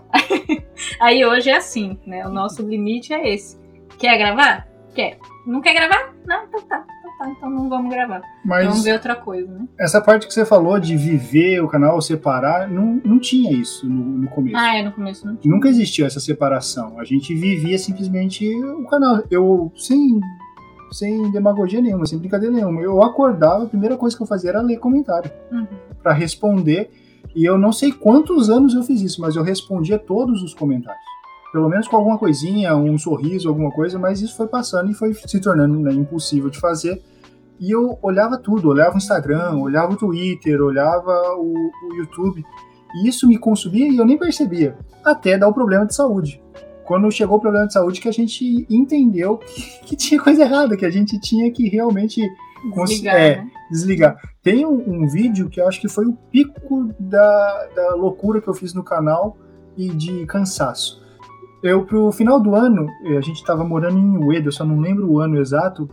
aí hoje é assim, né? O nosso limite é esse. Quer gravar? Quer. Não quer gravar? Não, então tá. Então tá, então não vamos gravar. Mas Vamos ver outra coisa, né? essa parte que você falou de viver o canal, separar, não, não tinha isso no, no começo. Ah, é, no começo não. Nunca existiu essa separação. A gente vivia simplesmente o canal. Eu, sem, sem demagogia nenhuma, sem brincadeira nenhuma, eu acordava, a primeira coisa que eu fazia era ler comentário Uhum. pra responder. E eu não sei quantos anos eu fiz isso, mas eu respondia todos os comentários. Pelo menos com alguma coisinha, um sorriso, alguma coisa, mas isso foi passando e foi se tornando né, impossível de fazer. E eu olhava tudo, olhava o Instagram, olhava o Twitter, olhava o, o YouTube. E isso me consumia e eu nem percebia. Até dar o problema de saúde. Quando chegou o problema de saúde que a gente entendeu que, que tinha coisa errada, que a gente tinha que realmente Desligar, é, né? desligar. Tem um, um vídeo que eu acho que foi o pico da, da loucura que eu fiz no canal e de cansaço. Eu, pro final do ano, eh, a gente tava morando em Ueda, eu só não lembro o ano exato,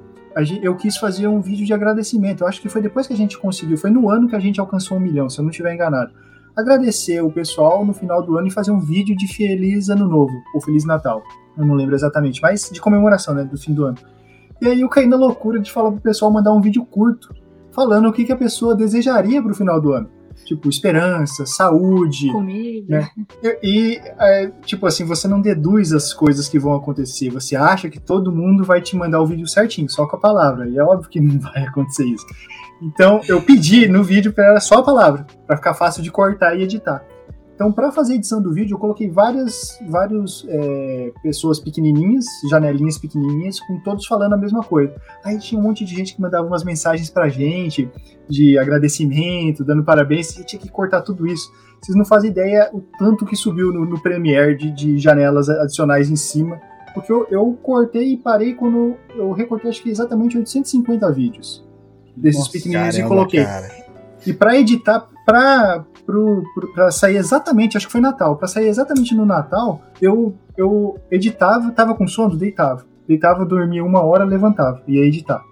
eu quis fazer um vídeo de agradecimento. Eu acho que foi depois que a gente conseguiu, foi no ano que a gente alcançou um milhão, se eu não estiver enganado. Agradecer o pessoal no final do ano e fazer um vídeo de Feliz Ano Novo, ou Feliz Natal. Eu não lembro exatamente, mas de comemoração, né, do fim do ano. E aí eu caí na loucura de falar pro pessoal mandar um vídeo curto, falando o que, que a pessoa desejaria pro final do ano. Tipo, esperança, saúde, Comida. né? e, e, é, tipo assim, você não deduz as coisas que vão acontecer. Você acha que todo mundo vai te mandar o vídeo certinho, só com a palavra. E é óbvio que não vai acontecer isso. Então, eu pedi no vídeo para só a palavra, para ficar fácil de cortar e editar. Então, para fazer a edição do vídeo, eu coloquei várias, várias é, pessoas pequenininhas, janelinhas pequenininhas, com todos falando a mesma coisa. Aí tinha um monte de gente que mandava umas mensagens pra gente, de agradecimento, dando parabéns, e eu tinha que cortar tudo isso. Vocês não fazem ideia o tanto que subiu no, no Premiere de, de janelas adicionais em cima. Porque eu, eu cortei e parei quando eu recortei, acho que exatamente 850 vídeos desses pequenininhos e Caramba, coloquei. cara. E para editar, pra, pra sair exatamente, acho que foi Natal, pra sair exatamente no Natal, eu, eu editava, tava com sono, deitava. Deitava, dormia uma hora, levantava, ia editar.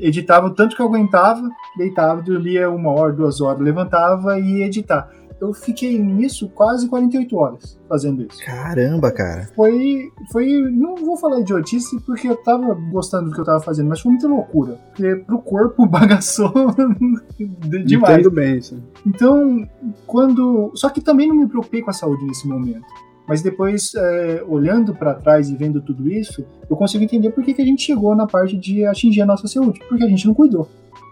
Editava o tanto que eu aguentava, deitava, dormia uma hora, duas horas, levantava e ia editar. Eu fiquei nisso quase 48 horas fazendo isso. Caramba, cara. Foi, foi, não vou falar idiotice porque eu tava gostando do que eu tava fazendo, mas foi muita loucura. Porque pro corpo bagaçou de- demais. Entendo bem isso. Então, quando. Só que também não me preocupei com a saúde nesse momento. Mas depois, é, olhando para trás e vendo tudo isso, eu consigo entender por que, que a gente chegou na parte de atingir a nossa saúde. Porque a gente não cuidou.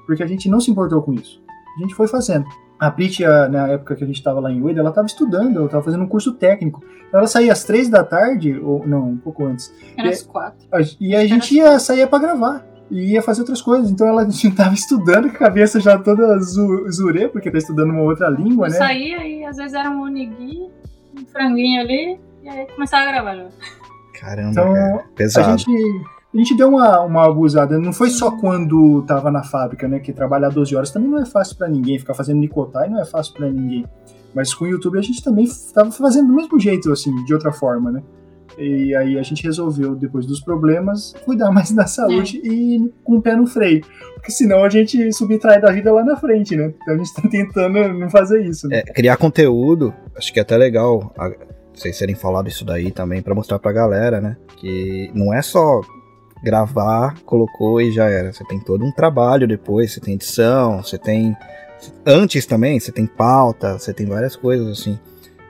Porque a gente não se importou com isso. A gente foi fazendo. A Prit, a- na época que a gente estava lá em Ueda, ela estava estudando, ela estava fazendo um curso técnico. Ela saía às três da tarde, ou não, um pouco antes. Era E- as quatro. a- E a gente ia sair para gravar. E ia fazer outras coisas. Então ela estava estudando com a cabeça já toda zu- zurê, porque tá estudando uma outra língua, Eu né? saía e às vezes era um onigui, um franguinho ali, e aí começava a gravar. Caramba, Então, cara. A Pesado. gente, a gente deu uma, uma abusada. Não foi só quando tava na fábrica, né? Que trabalhar 12 horas também não é fácil pra ninguém. Ficar fazendo nicotai não é fácil pra ninguém. Mas com o YouTube a gente também tava fazendo do mesmo jeito, assim, de outra forma, né? E aí a gente resolveu, depois dos problemas, cuidar mais da saúde e com o pé no freio. Porque senão a gente subtrai da vida lá na frente, né? Então a gente tá tentando não fazer isso. Né? É, criar conteúdo, acho que é até legal a- vocês terem falado isso daí também pra mostrar pra galera, né? Que não é só gravar, colocou e já era. Você tem todo um trabalho depois, você tem edição, você tem. Antes também, você tem pauta, você tem várias coisas assim.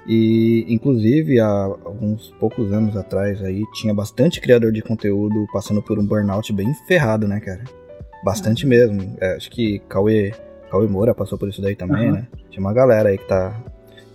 E inclusive há alguns poucos anos atrás aí tinha bastante criador de conteúdo passando por um burnout bem ferrado, né, cara? Bastante mesmo. É, acho que Cauê, Cauê Moura passou por isso daí também, Aham. né? Tinha uma galera aí que tá.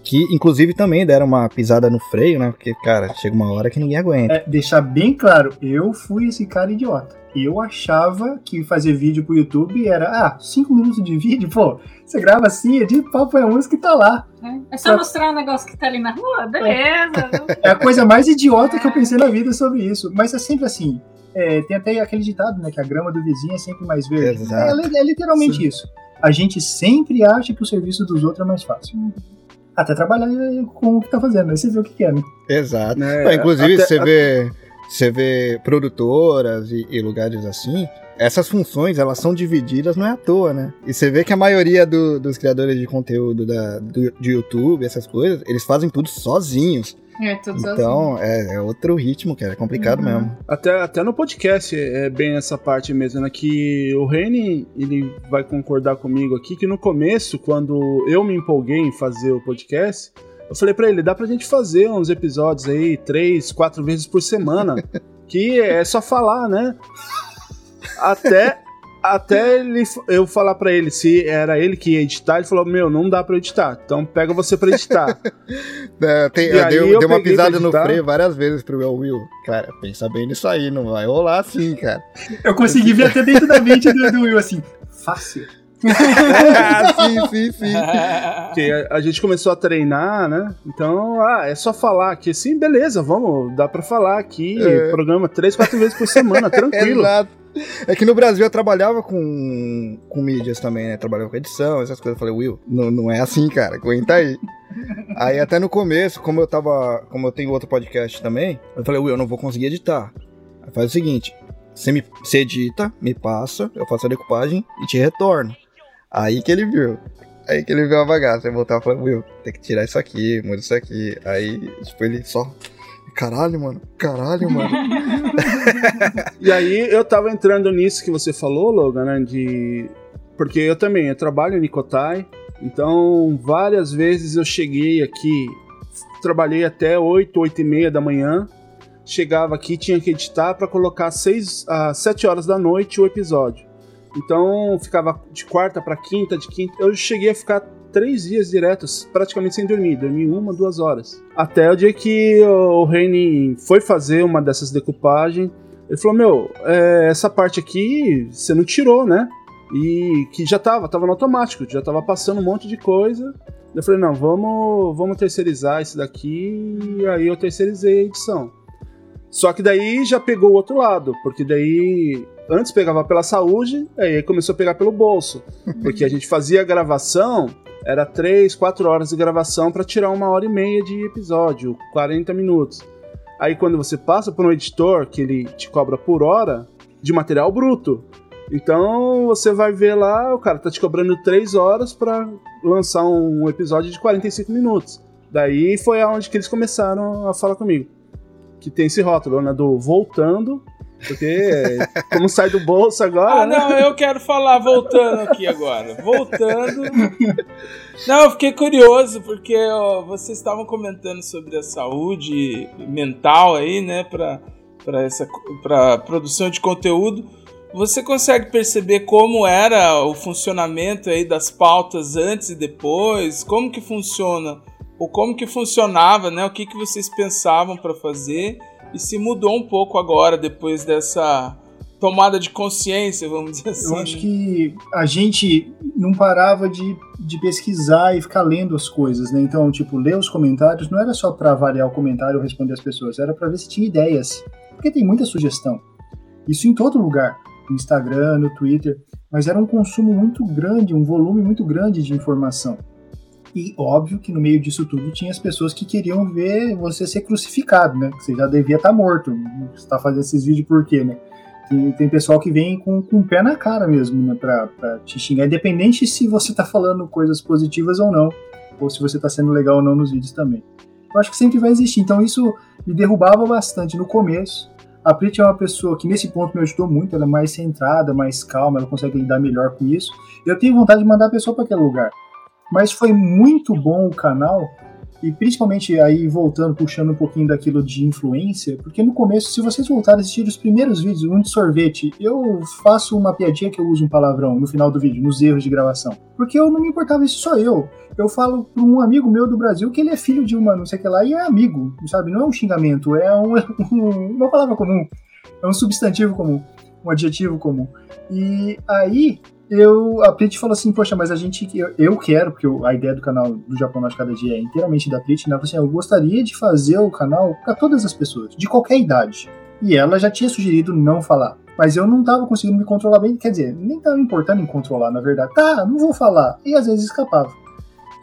Que inclusive também deram uma pisada no freio, né? Porque, cara, chega uma hora que ninguém aguenta. É, deixar bem claro, eu fui esse cara idiota. Eu achava que fazer vídeo pro YouTube era, ah, cinco minutos de vídeo, pô, você grava assim, edita, pau, põe a música e tá lá. né? É só mostrar um negócio que tá ali na rua, beleza. viu? É a coisa mais idiota que eu pensei na vida sobre isso. Mas é sempre assim. É, tem até aquele ditado, né, que a grama do vizinho é sempre mais verde. É, é literalmente isso. A gente sempre acha que o serviço dos outros é mais fácil. Até trabalhar com o que tá fazendo, aí você vê o que quer, né? Exato. Pô, inclusive, até- você vê. Você vê produtoras e, e lugares assim. Essas funções, elas são divididas, não é à toa, né? E você vê que a maioria do- dos criadores de conteúdo da, do, de YouTube, essas coisas, eles fazem tudo sozinhos. É, tudo. Então, é, é outro ritmo, cara. É complicado Uhum. mesmo. Até, até no podcast é bem essa parte mesmo, né? Que o Reni, ele vai concordar comigo aqui, que no começo, quando eu me empolguei em fazer o podcast, eu falei pra ele, dá pra gente fazer uns episódios aí, três, quatro vezes por semana, que é só falar, né? Até... Até ele, eu falar pra ele se era ele que ia editar, ele falou: Meu, não dá pra editar, então pega você pra editar. É, tem- E eu aí dei, eu dei uma pisada no freio várias vezes pro meu Will. Cara, pensa bem nisso aí, não vai rolar assim, cara. Eu consegui ver até dentro da mente do, do Will assim, fácil. ah, sim, sim, sim. Porque a, a gente começou a treinar, né? Então, ah, é só falar aqui assim, beleza, vamos, dá pra falar aqui, É. programa três, quatro vezes por semana, tranquilo. Exato. É que no Brasil eu trabalhava com, com mídias também, né? Trabalhava com edição, essas coisas. Eu falei, Will, não, não é assim, cara. Aguenta aí. aí até no começo, como eu tava. Como eu tenho outro podcast também, eu falei, Will, eu não vou conseguir editar. Aí faz o seguinte: você, me, você edita, me passa, eu faço a decupagem e te retorno. Aí que ele viu. Aí que ele viu a bagaça. Aí voltava e falou, Will, tem que tirar isso aqui, muda isso aqui. Aí, tipo, ele só. Caralho, mano. Caralho, mano. E aí eu tava entrando nisso que você falou, Logan, né? De. Porque eu também, eu trabalho em Nicotai, então várias vezes eu cheguei aqui, trabalhei até 8, 8 e meia da manhã, chegava aqui, tinha que editar para colocar 6, às 7 horas da noite o episódio. Então ficava de quarta para quinta, de quinta. Eu cheguei a ficar três dias diretos, praticamente sem dormir. Dormi uma, duas horas. Até o dia que o Reine foi fazer uma dessas decupagens. Ele falou: Meu, é, essa parte aqui você não tirou, né? E que já tava, tava no automático, já tava passando um monte de coisa. Eu falei: Não, vamos, vamos terceirizar isso daqui. E aí eu terceirizei a edição. Só que daí já pegou o outro lado, porque daí antes pegava pela saúde, aí começou a pegar pelo bolso. Porque a gente fazia a gravação era 3, 4 horas de gravação para tirar uma hora e meia de episódio, 40 minutos. Aí quando você passa por um editor que ele te cobra por hora de material bruto. Então você vai ver lá, o cara tá te cobrando 3 horas para lançar um episódio de 45 minutos. Daí foi aonde que eles começaram a falar comigo. Que tem esse rótulo, né? Do voltando. Porque, como sai do bolso agora. Ah, né? não, eu quero falar, voltando aqui agora. Voltando. Não, eu fiquei curioso, porque ó, vocês estavam comentando sobre a saúde mental aí, né, pra, pra, essa, pra produção de conteúdo. Você consegue perceber como era o funcionamento aí das pautas antes e depois? Como que funciona? Ou como que funcionava, né? O que, que vocês pensavam para fazer? E se mudou um pouco agora, depois dessa tomada de consciência, vamos dizer assim. Eu acho que a gente não parava de, de pesquisar e ficar lendo as coisas, né? Então, tipo, ler os comentários não era só para avaliar o comentário ou responder as pessoas, era para ver se tinha ideias. Porque tem muita sugestão. Isso em todo lugar, no Instagram, no Twitter, mas era um consumo muito grande, um volume muito grande de informação. E óbvio que no meio disso tudo tinha as pessoas que queriam ver você ser crucificado, né? Você já devia estar morto. Você tá fazendo esses vídeos por quê, né? Tem, tem pessoal que vem com, com o pé na cara mesmo, né? Pra, pra te xingar, independente se você tá falando coisas positivas ou não, ou se você tá sendo legal ou não nos vídeos também. Eu acho que sempre vai existir. Então isso me derrubava bastante no começo. A Prit é uma pessoa que nesse ponto me ajudou muito, ela é mais centrada, mais calma, ela consegue lidar melhor com isso. Eu tenho vontade de mandar a pessoa para aquele lugar. Mas foi muito bom o canal, e principalmente aí voltando, puxando um pouquinho daquilo de influência, porque no começo, se vocês voltarem a assistir os primeiros vídeos, um de sorvete, eu faço uma piadinha que eu uso um palavrão no final do vídeo, nos erros de gravação. Porque eu não me importava, isso sou eu. Eu falo para um amigo meu do Brasil que ele é filho de uma não sei o que lá, e é amigo, sabe? Não é um xingamento, é um, uma palavra comum, é um substantivo comum, um adjetivo comum. E aí, eu, a Prit falou assim, poxa, mas a gente, eu, eu quero, porque a ideia do canal do Japão Norte Cada Dia é inteiramente da Prit, né? Ela falou assim, eu gostaria de fazer o canal para todas as pessoas, de qualquer idade. E ela já tinha sugerido não falar. Mas eu não tava conseguindo me controlar bem, quer dizer, nem tava importando em controlar, na verdade. Tá, não vou falar. E às vezes escapava.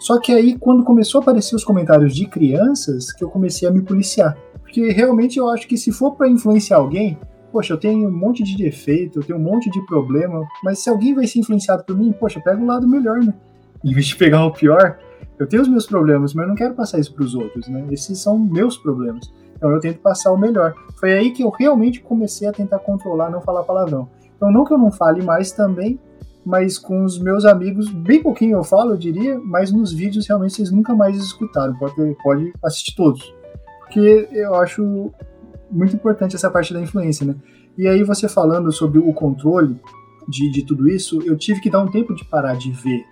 Só que aí, quando começou a aparecer os comentários de crianças, que eu comecei a me policiar. Porque realmente eu acho que se for para influenciar alguém, poxa, eu tenho um monte de defeito, eu tenho um monte de problema, mas se alguém vai ser influenciado por mim, poxa, pega o lado melhor, né? Em vez de pegar o pior, eu tenho os meus problemas, mas eu não quero passar isso para os outros, né? Esses são meus problemas. Então eu tento passar o melhor. Foi aí que eu realmente comecei a tentar controlar, não falar palavrão. Então não que eu não fale mais também, mas com os meus amigos, bem pouquinho eu falo, eu diria, mas nos vídeos realmente vocês nunca mais escutaram. Pode, pode assistir todos. Porque eu acho muito importante essa parte da influência, né? E aí você falando sobre o controle de, de tudo isso, eu tive que dar um tempo de parar de ver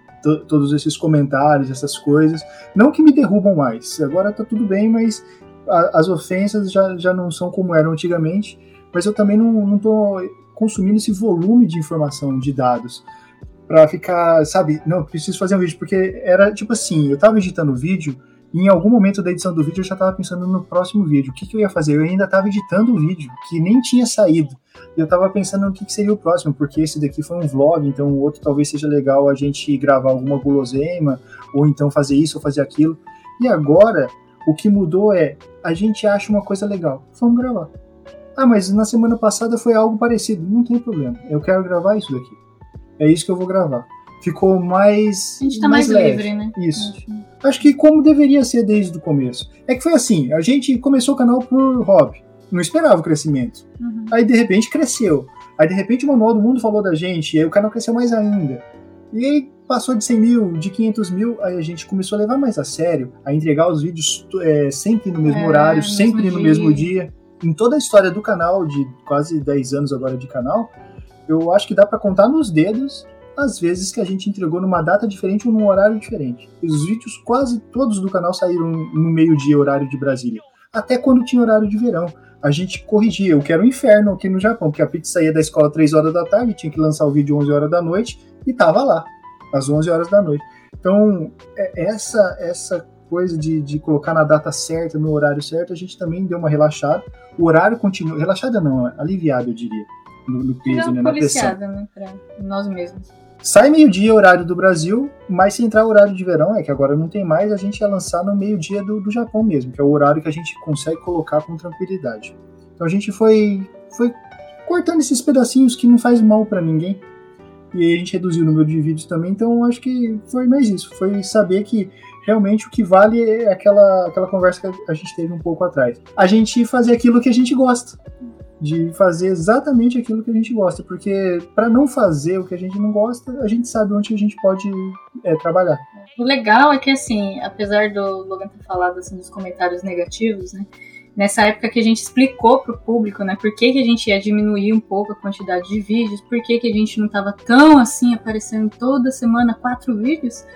todos esses comentários, essas coisas. Não que me derrubam mais, agora tá tudo bem, mas a, as ofensas já, já não são como eram antigamente, mas eu também não, não tô consumindo esse volume de informação, de dados, para ficar, sabe, não, preciso fazer um vídeo, porque era tipo assim, eu tava editando o vídeo, e em algum momento da edição do vídeo eu já estava pensando no próximo vídeo. O que, que, eu ia fazer? Eu ainda estava editando o vídeo, que nem tinha saído. Eu estava pensando no que, que, seria o próximo, porque esse daqui foi um vlog, então o outro talvez seja legal a gente gravar alguma guloseima, ou então fazer isso ou fazer aquilo. E agora, o que mudou é, a gente acha uma coisa legal, vamos gravar. Ah, mas na semana passada foi algo parecido. Não tem problema, eu quero gravar isso daqui. É isso que eu vou gravar ficou mais. A gente tá mais, mais, leve. livre, né? Isso. Acho. Acho que como deveria ser desde o começo. É que foi assim: a gente começou o canal por hobby, não esperava o crescimento. Uhum. Aí de repente cresceu. Aí de repente o Manual do Mundo falou da gente, e aí o canal cresceu mais ainda. E aí passou de 100 mil, de 500 mil, aí a gente começou a levar mais a sério, a entregar os vídeos é, sempre no mesmo É, horário, sempre mesmo no mesmo dia. Em toda a história do canal, de quase 10 anos agora de canal, eu acho que dá pra contar nos dedos as vezes que a gente entregou numa data diferente ou num horário diferente. Os vídeos quase todos do canal saíram no meio-dia, horário de Brasília. Até quando tinha horário de verão. A gente corrigia, o que era um inferno aqui no Japão, porque a pizza saía da escola 3 horas da tarde, tinha que lançar o vídeo 11 horas da noite e tava lá, às 11 horas da noite. Então, é- essa essa coisa de, de colocar na data certa, no horário certo, a gente também deu uma relaxada. O horário continua, relaxada não, aliviado eu diria, no, no peso, né, na pressão. né? Pra nós mesmos. sai meio-dia horário do Brasil, mas se entrar horário de verão, é que agora não tem mais, a gente ia lançar no meio-dia do, do Japão mesmo, que é o horário que a gente consegue colocar com tranquilidade. Então a gente foi, foi cortando esses pedacinhos que não faz mal para ninguém. E aí a gente reduziu o número de vídeos também, então acho que foi mais isso. Foi saber que realmente o que vale é aquela, aquela conversa que a gente teve um pouco atrás. A gente fazer aquilo que a gente gosta. De fazer exatamente aquilo que a gente gosta. Porque para não fazer o que a gente não gosta, a gente sabe onde a gente pode é, trabalhar. O legal é que, assim, apesar do Logan ter falado assim, dos comentários negativos, né? Nessa época que a gente explicou pro público, né, por que, que a gente ia diminuir um pouco a quantidade de vídeos, por que, que a gente não tava tão assim aparecendo toda semana quatro vídeos,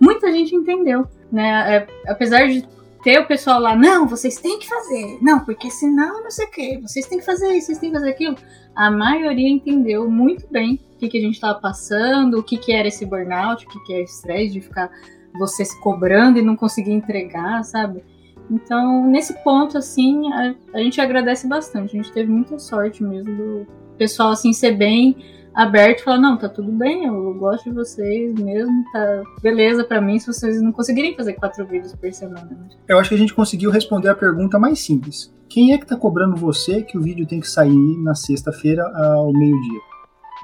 muita gente entendeu, né? É, apesar de ter o pessoal lá, não, vocês têm que fazer, não, porque senão não sei o que, vocês têm que fazer isso, vocês têm que fazer aquilo. A maioria entendeu muito bem o que, que a gente estava passando, o que, que era esse burnout, o que, que é estresse de ficar você se cobrando e não conseguir entregar, sabe? Então, nesse ponto, assim, a, a gente agradece bastante. A gente teve muita sorte mesmo do pessoal, assim, ser bem aberto e falar, não, tá tudo bem, eu gosto de vocês mesmo, tá beleza para mim se vocês não conseguirem fazer quatro vídeos por semana. Né? Eu acho que a gente conseguiu responder a pergunta mais simples. Quem é que tá cobrando você que o vídeo tem que sair na sexta-feira ao meio-dia?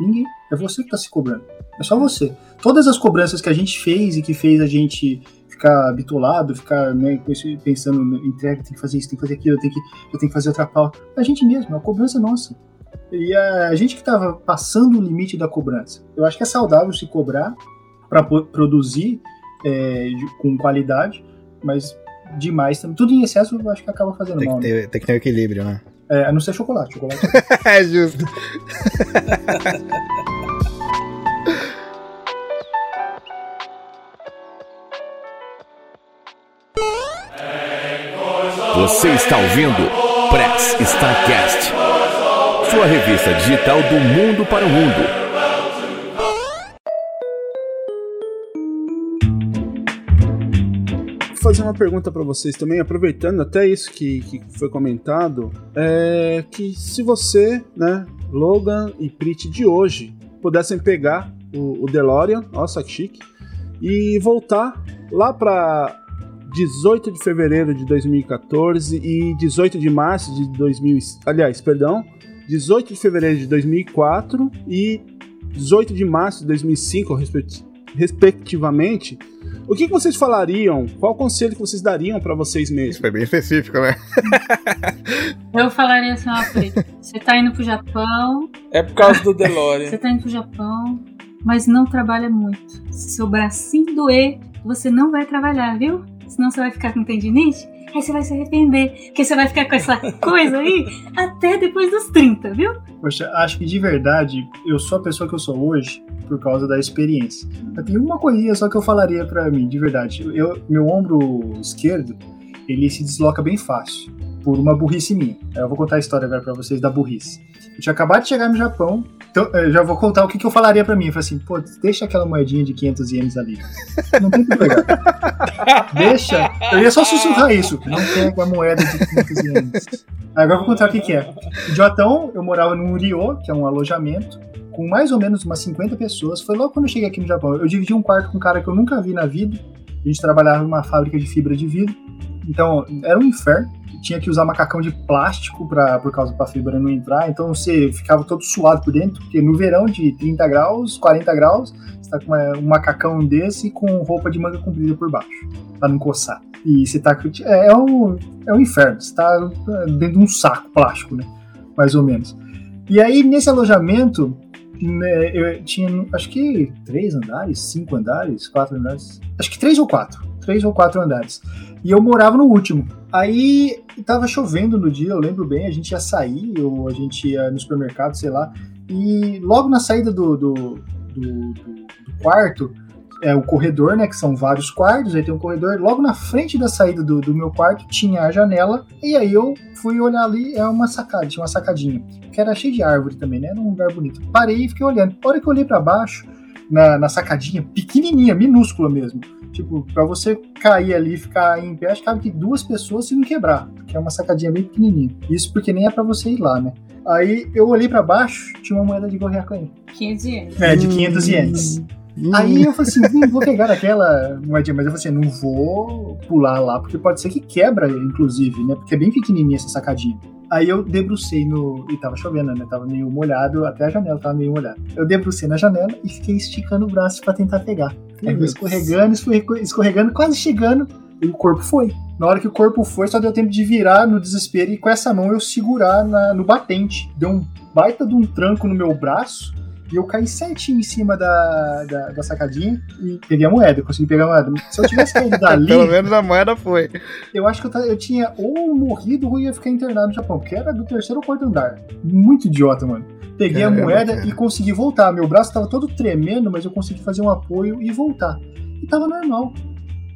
Ninguém. É você que tá se cobrando. É só você. Todas as cobranças que a gente fez e que fez a gente ficar bitolado, ficar né, pensando, entrega, tem que fazer isso, tem que fazer aquilo, eu tenho que, eu tenho que fazer outra pauta. A gente mesmo, a cobrança é nossa. E a gente que estava passando o limite da cobrança. Eu acho que é saudável se cobrar para produzir é, com qualidade, mas demais também. Tudo em excesso eu acho que acaba fazendo tem mal. Que ter, né? Tem que ter um equilíbrio, né? É, a não ser chocolate. chocolate. é justo. Você está ouvindo Press Starcast, sua revista digital do mundo para o mundo. Fazer uma pergunta para vocês também, aproveitando até isso que, que foi comentado, é que se você, né, Logan e Prit de hoje pudessem pegar o, o DeLorean, nossa que chique, e voltar lá para 18 de fevereiro de 2014 e 18 de março de 2000, aliás, perdão, 18 de fevereiro de 2004 e 18 de março de 2005, respectivamente. O que, que vocês falariam? Qual conselho que vocês dariam para vocês mesmos? Foi bem específico, né? Eu falaria assim, ó, você tá indo pro Japão. É por causa do DeLorean. Você tá indo pro Japão, mas não trabalha muito. Se seu bracinho doer, você não vai trabalhar, viu? senão você vai ficar com tendinite, aí você vai se arrepender, porque você vai ficar com essa coisa aí até depois dos 30, viu? Poxa, acho que de verdade eu sou a pessoa que eu sou hoje por causa da experiência. Mas tem uma coisinha só que eu falaria para mim, de verdade. Eu, meu ombro esquerdo, ele se desloca bem fácil, por uma burrice minha. Eu vou contar a história agora pra vocês da burrice. Eu tinha acabado de chegar no Japão, então eu já vou contar o que, que eu falaria para mim. Eu falei assim, pô, deixa aquela moedinha de 500 ienes ali. Não tem que pegar. deixa. Eu ia só sussurrar isso. Não pega a moeda de 500 ienes. Agora eu vou contar o que, que é. Em Jotão, eu morava no Rio, que é um alojamento, com mais ou menos umas 50 pessoas. Foi logo quando eu cheguei aqui no Japão. Eu dividi um quarto com um cara que eu nunca vi na vida. A gente trabalhava numa fábrica de fibra de vidro. Então, era um inferno tinha que usar macacão de plástico pra, por causa da fibra não entrar, então você ficava todo suado por dentro, porque no verão de 30 graus, 40 graus, você tá com uma, um macacão desse com roupa de manga comprida por baixo, pra não coçar. E você tá. É, é, um, é um inferno, você tá dentro de um saco plástico, né? Mais ou menos. E aí, nesse alojamento, né, eu tinha acho que três andares, cinco andares, quatro andares. Acho que três ou quatro. Três ou quatro andares. E eu morava no último. Aí tava chovendo no dia, eu lembro bem, a gente ia sair, ou a gente ia no supermercado, sei lá. E logo na saída do, do, do, do quarto, é o corredor, né? Que são vários quartos, aí tem um corredor. Logo na frente da saída do, do, meu quarto tinha a janela. E aí eu fui olhar ali, é uma sacada, tinha uma sacadinha. Que era cheia de árvore também, né? Era um lugar bonito. Parei e fiquei olhando. A hora que eu olhei para baixo, na, na sacadinha, pequenininha, minúscula mesmo. Tipo, pra você cair ali e ficar em pé, acho que cabe que duas pessoas se não quebrar, que é uma sacadinha bem pequenininha. Isso porque nem é para você ir lá, né? Aí eu olhei pra baixo, tinha uma moeda de Gorriaco aí. 15 ienes. É, de 500 ienes. Hum. Aí eu falei assim, hum, vou pegar aquela moedinha, mas eu falei assim, não vou pular lá, porque pode ser que quebra, inclusive, né? Porque é bem pequenininha essa sacadinha. Aí eu debrucei no. E tava chovendo, né? Tava meio molhado, até a janela tava meio molhada. Eu debrucei na janela e fiquei esticando o braço pra tentar pegar. Aí fui escorregando, escorre- escorregando, quase chegando, e o corpo foi. Na hora que o corpo foi, só deu tempo de virar no desespero e com essa mão eu segurar na- no batente. Deu um baita de um tranco no meu braço. E eu caí certinho em cima da, da, da sacadinha e peguei a moeda, consegui pegar a moeda. Se eu tivesse caído dali, Pelo menos a moeda foi. eu acho que eu, eu tinha ou morrido ou ia ficar internado no Japão, porque era do terceiro ou quarto andar. Muito idiota, mano. Peguei Caramba, a moeda cara. e consegui voltar. Meu braço tava todo tremendo, mas eu consegui fazer um apoio e voltar. E tava normal.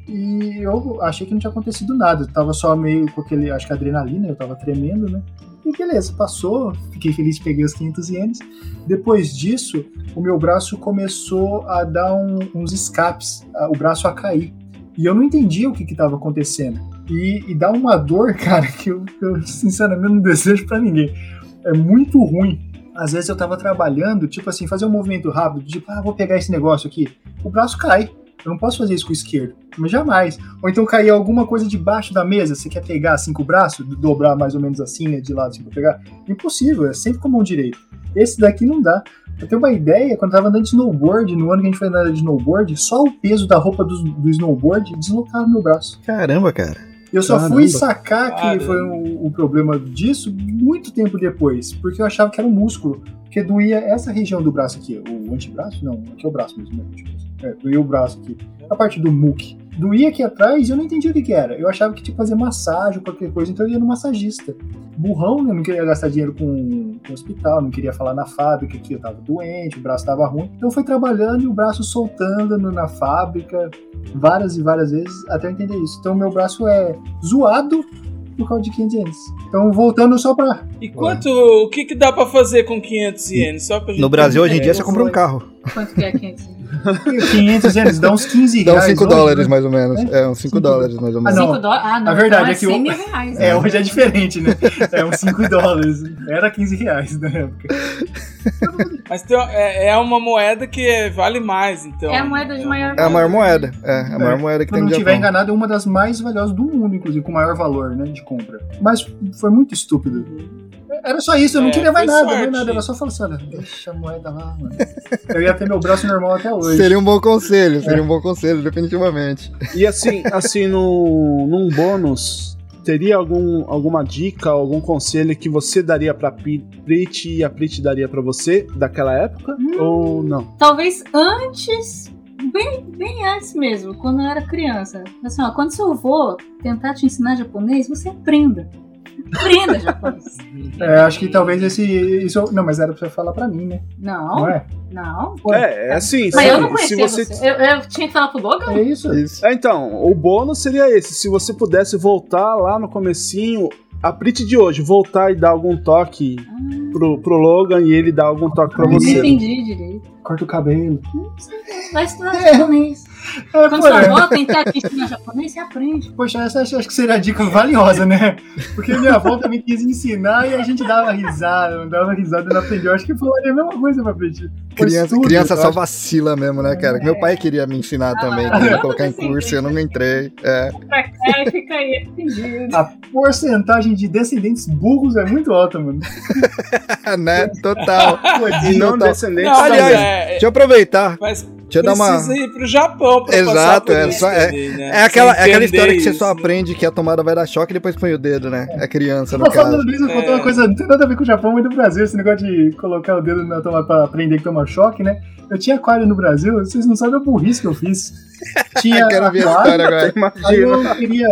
E eu achei que não tinha acontecido nada. Eu tava só meio com aquele, acho que adrenalina, eu tava tremendo, né? E beleza, passou, fiquei feliz, peguei os 500 ienes. Depois disso, o meu braço começou a dar um- uns escapes, o braço a cair. E eu não entendia o que estava acontecendo. E, e dá uma dor, cara, que eu, eu, sinceramente não desejo pra ninguém. É muito ruim. Às vezes eu tava trabalhando, tipo assim, fazer um movimento rápido, tipo, ah, vou pegar esse negócio aqui. O braço cai. Eu não posso fazer isso com o esquerdo. Mas jamais. Ou então cair alguma coisa debaixo da mesa. Você quer pegar assim com o braço, dobrar mais ou menos assim, né, de lado assim pra pegar? Impossível, é sempre com a mão direita. Esse daqui não dá. Pra ter uma ideia, quando eu tava andando de snowboard, no ano que a gente foi andar de snowboard, só o peso da roupa do, do snowboard deslocava meu braço. Caramba, cara. Eu só Caramba. fui sacar que Caramba. foi o, o problema disso muito tempo depois, porque eu achava que era um músculo, porque doía essa região do braço aqui, o antebraço? Não, aqui é o braço mesmo, né? É, doía o braço aqui, a parte do muque. Doía aqui atrás e eu não entendia o que, que era. Eu achava que tinha que fazer massagem, qualquer coisa, então eu ia no massagista. Burrão, né? Não queria gastar dinheiro com, com hospital, não queria falar na fábrica que eu tava doente, o braço tava ruim. Então eu fui trabalhando e o braço soltando no- na fábrica várias e várias vezes até eu entender isso. Então meu braço é zoado por causa de 500 ienes. Então voltando só pra. E quanto. O que, que dá pra fazer com 500 ienes? Só pra gente No Brasil, hoje em dia, você ideia. compra um carro. Quanto que é 500 ienes? 500 ienes dá uns 15 Dá uns reais. 5 hoje, dólares, né? mais ou menos. É, uns 5 Cinco dólares, mais ou Ah, menos. não. 5 dólares? Ah, não. A verdade então é que é o- 100 mil reais. É, né? hoje é diferente, né? É uns 5 dólares. Era 15 reais na época. Mas tem, é, é uma moeda que é- vale mais, então. É a moeda de maior É a maior moeda. É, é a maior moeda que Se tem não no estiver Japão. enganado, é uma das mais valiosas do mundo, inclusive, com maior valor né, de compra. Mas foi muito estúpido. Era só isso, eu não É, queria mais nada, mais sorte. nada. Era só falar assim: olha, deixa a moeda lá, mano. Eu ia ter meu braço normal até hoje. Seria um bom conselho, É. seria um bom conselho, definitivamente. E assim, assim no, num bônus, teria algum, alguma dica, algum conselho que você daria pra Prit e a Prit daria pra você daquela época? Ou não? Talvez antes, bem, bem antes mesmo, quando eu era criança. Assim, ó, quando seu avô tentar te ensinar japonês, você aprenda. Aprenda japonês. É, acho que talvez esse. Isso, não, mas era pra você falar pra mim, né? Não, Não é? não. É, é assim, Mas se, eu não conhecia você. você. Eu, eu tinha que falar pro Logan? É isso. Isso. É, então, o bônus seria esse. Se você pudesse voltar lá no comecinho, a Prit de hoje, voltar e dar algum toque pro, pro Logan e ele dar algum toque pra Eu não você. entendi direito. Corta o cabelo. Vai estudar É. japonês. É, Quando pô, sua é. avó tentar te ensinar japonês, você aprende. Poxa, essa acho que seria a dica valiosa, né? Porque minha avó também quis ensinar e a gente dava risada, dava risada e não aprendeu. Acho que falaria a mesma coisa pra. Pois Criança, tudo, criança só acho. vacila mesmo, né, cara? Meu pai queria me ensinar também, queria colocar em curso, eu não entrei. É, fica aí, entendido. A porcentagem de descendentes burros é muito alta, mano. né? Total. E não Total. descendentes Não, Aliás, é, Deixa eu aproveitar. mas Deixa eu dar uma. ir pro Japão pra passar Exato, por é isso só- é- né? É aquela, é aquela história que você isso, só né? aprende que a tomada vai dar choque e depois põe o dedo, né? É criança, no caso. falando disso, contou uma É. coisa, não tem nada a ver com o Japão, mas do Brasil, esse negócio de colocar o dedo na tomada pra aprender que toma choque, né? Eu tinha aquário no Brasil, vocês não sabem a burrice que eu fiz. Tinha Quero ver a aquário, história agora. Aí eu queria,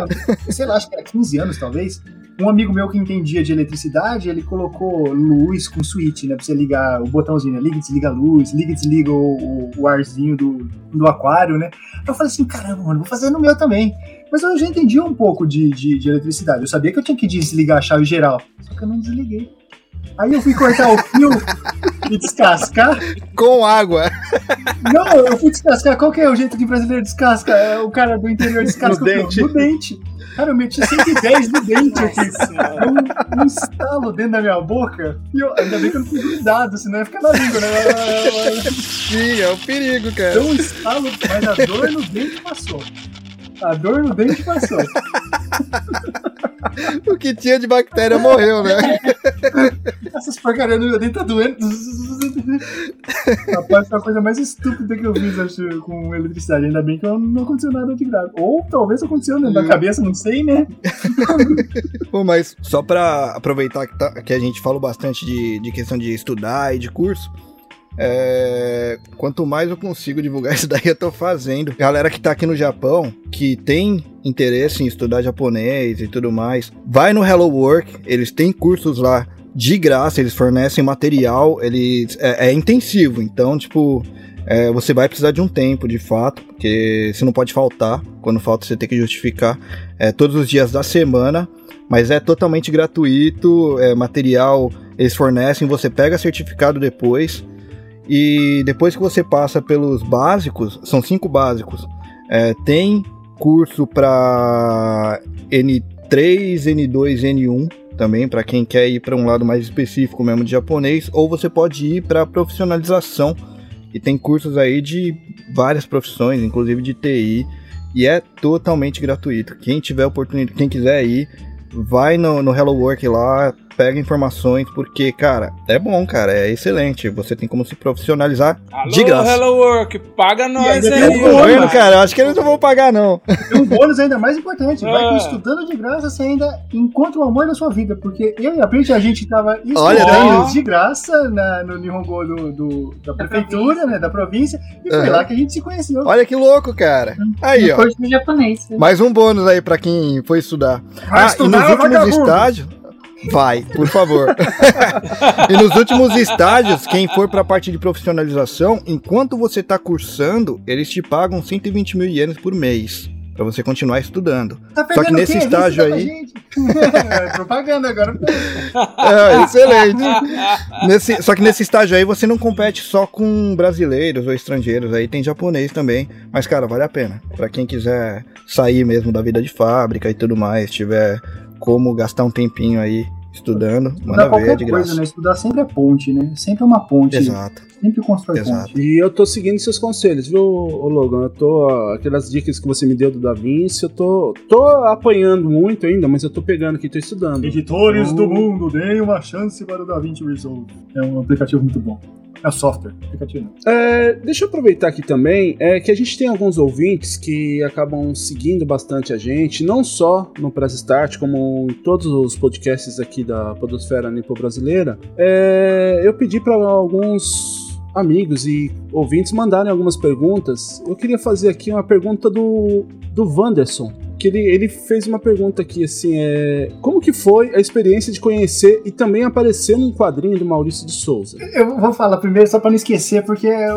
sei lá, acho que era 15 anos talvez. Um amigo meu que entendia de eletricidade, ele colocou luz com switch, né? Pra você ligar o botãozinho, né? Liga e desliga a luz, liga e desliga o, o- o arzinho do, do aquário, né? Eu falei assim, caramba, mano, vou fazer no meu também. Mas eu já entendia um pouco de, de, de eletricidade. Eu sabia que eu tinha que desligar a chave geral. Só que eu não desliguei. Aí eu fui cortar o fio e descascar. Com água. Não, eu fui descascar. Qual que é o jeito que o brasileiro descasca? É, O cara do interior descasca No o fio? dente. no dente. Cara, eu meti 110 no dente aqui. Deu um, um estalo dentro da minha boca. E eu, ainda bem que eu não fui grudado, senão ia ficar na língua, né? Sim, é um perigo, cara. Deu um estalo, mas a dor no dente passou. A dor no dente passou. O que tinha de bactéria morreu, né? Essas porcarias no meu dente tá doendo. Rapaz, foi a coisa mais estúpida que eu fiz, acho, com eletricidade. Ainda bem que não aconteceu nada de grave. Ou talvez aconteceu dentro da cabeça, não sei, né? Pô, mas só pra aproveitar que, tá- que a gente falou bastante de, de questão de estudar e de curso, é, quanto mais eu consigo divulgar isso daí, eu tô fazendo. Galera que tá aqui no Japão, que tem interesse em estudar japonês e tudo mais, vai no Hello Work, eles têm cursos lá de graça, eles fornecem material, eles é, é intensivo, então, tipo, é, você vai precisar de um tempo, de fato, porque você não pode faltar. Quando falta, você tem que justificar é, todos os dias da semana. Mas é totalmente gratuito, é material eles fornecem, você pega certificado depois. E depois que você passa pelos básicos, são cinco básicos, é, tem curso para N3, N2, N1 também, para quem quer ir para um lado mais específico mesmo de japonês, ou você pode ir para profissionalização. E tem cursos aí de várias profissões, inclusive de TI, e é totalmente gratuito. Quem tiver oportunidade, quem quiser ir, vai no, no Hello Work lá, pega informações, porque, cara, é bom, cara, é excelente. Você tem como se profissionalizar Alô, de graça. Hello Work, paga nós aí. tem Tá mano. vendo, cara? Acho que eles não vão pagar, não. E um bônus ainda mais importante. Vai Ah. que estudando de graça, você ainda encontra o amor da sua vida. Porque eu e a Print, a gente tava Olha, estudando daí- de graça na- no Nihongo do, do- da prefeitura, né? Da província. E foi Aham. lá que a gente se conheceu. Olha que louco, cara. Aí, ó. Curso de japonês. Mais um bônus aí pra quem foi estudar. Vai ah, e estudar, nos últimos vagabundo! estágios. Vai, por favor. e nos últimos estágios, quem for pra parte de profissionalização, enquanto você tá cursando, eles te pagam 120 mil ienes por mês. Pra você continuar estudando. Tá Só que nesse estágio aí- a. É, Propaganda agora. É, excelente. Nesse- só que nesse estágio aí você não compete só com brasileiros ou estrangeiros, aí tem japonês também. Mas, cara, vale a pena. Pra quem quiser sair mesmo da vida de fábrica e tudo mais, tiver como gastar um tempinho aí estudando, Estudar manda ver, é qualquer coisa, né? Estudar sempre é ponte, né? Sempre é uma ponte. Exato. Sempre constrói Exato. ponte. E eu tô seguindo seus conselhos, viu, Logan? Eu tô. Aquelas dicas que você me deu do Da Vinci, eu tô. tô apanhando muito ainda, mas eu tô pegando aqui, tô estudando. Editores do Então, mundo, deem uma chance para o DaVinci Resolve. É um aplicativo muito bom. É software, aplicativo. É, deixa eu aproveitar aqui também, é que a gente tem alguns ouvintes que acabam seguindo bastante a gente, não só no Press Start, como em todos os podcasts aqui da Podosfera Nipo Brasileira. É, eu pedi para alguns amigos e ouvintes mandarem algumas perguntas. Eu queria fazer aqui uma pergunta do, do Wanderson. Que ele, ele fez uma pergunta aqui assim: é, como que foi a experiência de conhecer e também aparecer num quadrinho do Maurício de Souza? Eu vou falar primeiro só para não esquecer, porque é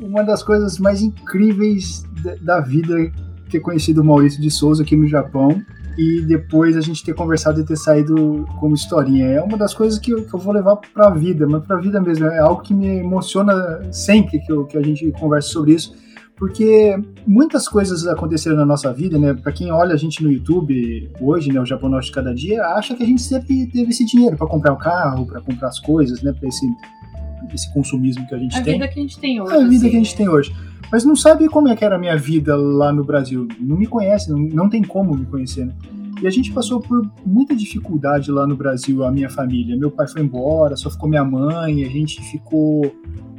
uma das coisas mais incríveis da- da vida ter conhecido o Maurício de Souza aqui no Japão e depois a gente ter conversado e ter saído como historinha. É uma das coisas que eu, que eu vou levar para a vida, mas para a vida mesmo. É algo que me emociona sempre que, eu- que a gente conversa sobre isso. Porque muitas coisas aconteceram na nossa vida, né? Para quem olha a gente no YouTube hoje, né, o Japonês de cada dia, acha que a gente sempre teve esse dinheiro para comprar um carro, para comprar as coisas, né? Para esse esse consumismo que a gente A tem. vida que a gente tem hoje. É a vida assim, que a gente tem hoje. Mas não sabe como é que era a minha vida lá no Brasil. Não me conhece, não, não tem como me conhecer, né? E a gente passou por muita dificuldade lá no Brasil, a minha família. Meu pai foi embora, só ficou minha mãe, a gente ficou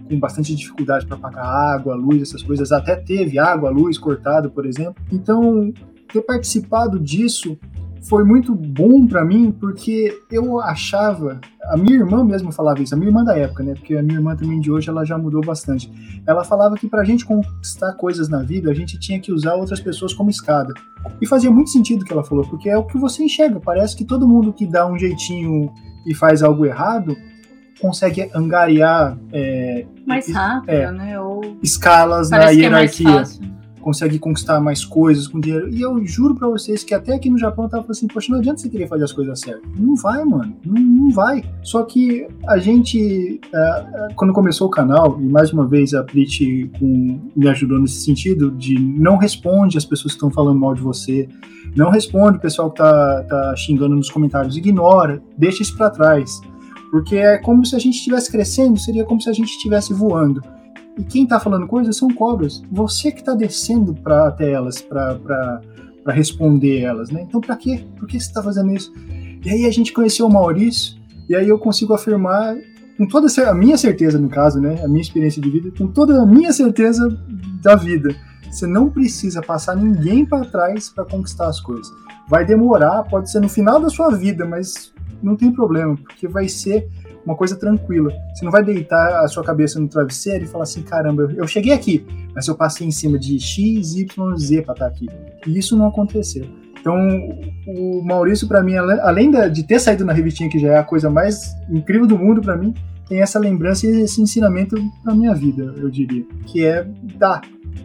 com bastante dificuldade para pagar água, luz, essas coisas. Até teve água, luz cortada, por exemplo. Então, ter participado disso foi muito bom para mim, porque eu achava, a minha irmã mesmo falava isso, a minha irmã da época, né? Porque a minha irmã também de hoje ela já mudou bastante. Ela falava que pra gente conquistar coisas na vida, a gente tinha que usar outras pessoas como escada. E fazia muito sentido o que ela falou, porque é o que você enxerga. Parece que todo mundo que dá um jeitinho e faz algo errado consegue angariar é, Mais rápido, É. né? Ou escalas na é hierarquia. fácil. consegue conquistar mais coisas com dinheiro. E eu juro pra vocês que até aqui no Japão eu tava falando assim, poxa, não adianta você querer fazer as coisas certas. Não vai, mano. Não, não vai. Só que a gente, uh, quando começou o canal, e mais uma vez a Prit me ajudou nesse sentido, de não responde as pessoas que estão falando mal de você, não responde o pessoal que tá, tá xingando nos comentários, ignora, deixa isso para trás. Porque é como se a gente estivesse crescendo, seria como se a gente estivesse voando. E quem tá falando coisas são cobras. Você que tá descendo pra, até elas, para responder elas, né? Então, para quê? Por que você tá fazendo isso? E aí a gente conheceu o Maurício, e aí eu consigo afirmar, com toda a minha certeza, no caso, né? A minha experiência de vida, com toda a minha certeza da vida. Você não precisa passar ninguém para trás para conquistar as coisas. Vai demorar, pode ser no final da sua vida, mas não tem problema, porque vai ser uma coisa tranquila. Você não vai deitar a sua cabeça no travesseiro e falar assim: caramba, eu cheguei aqui, mas eu passei em cima de X, Y, Z para estar aqui. E isso não aconteceu. Então, o Maurício, para mim, além de ter saído na revistinha, que já é a coisa mais incrível do mundo para mim, tem essa lembrança e esse ensinamento para minha vida, eu diria, que é dar.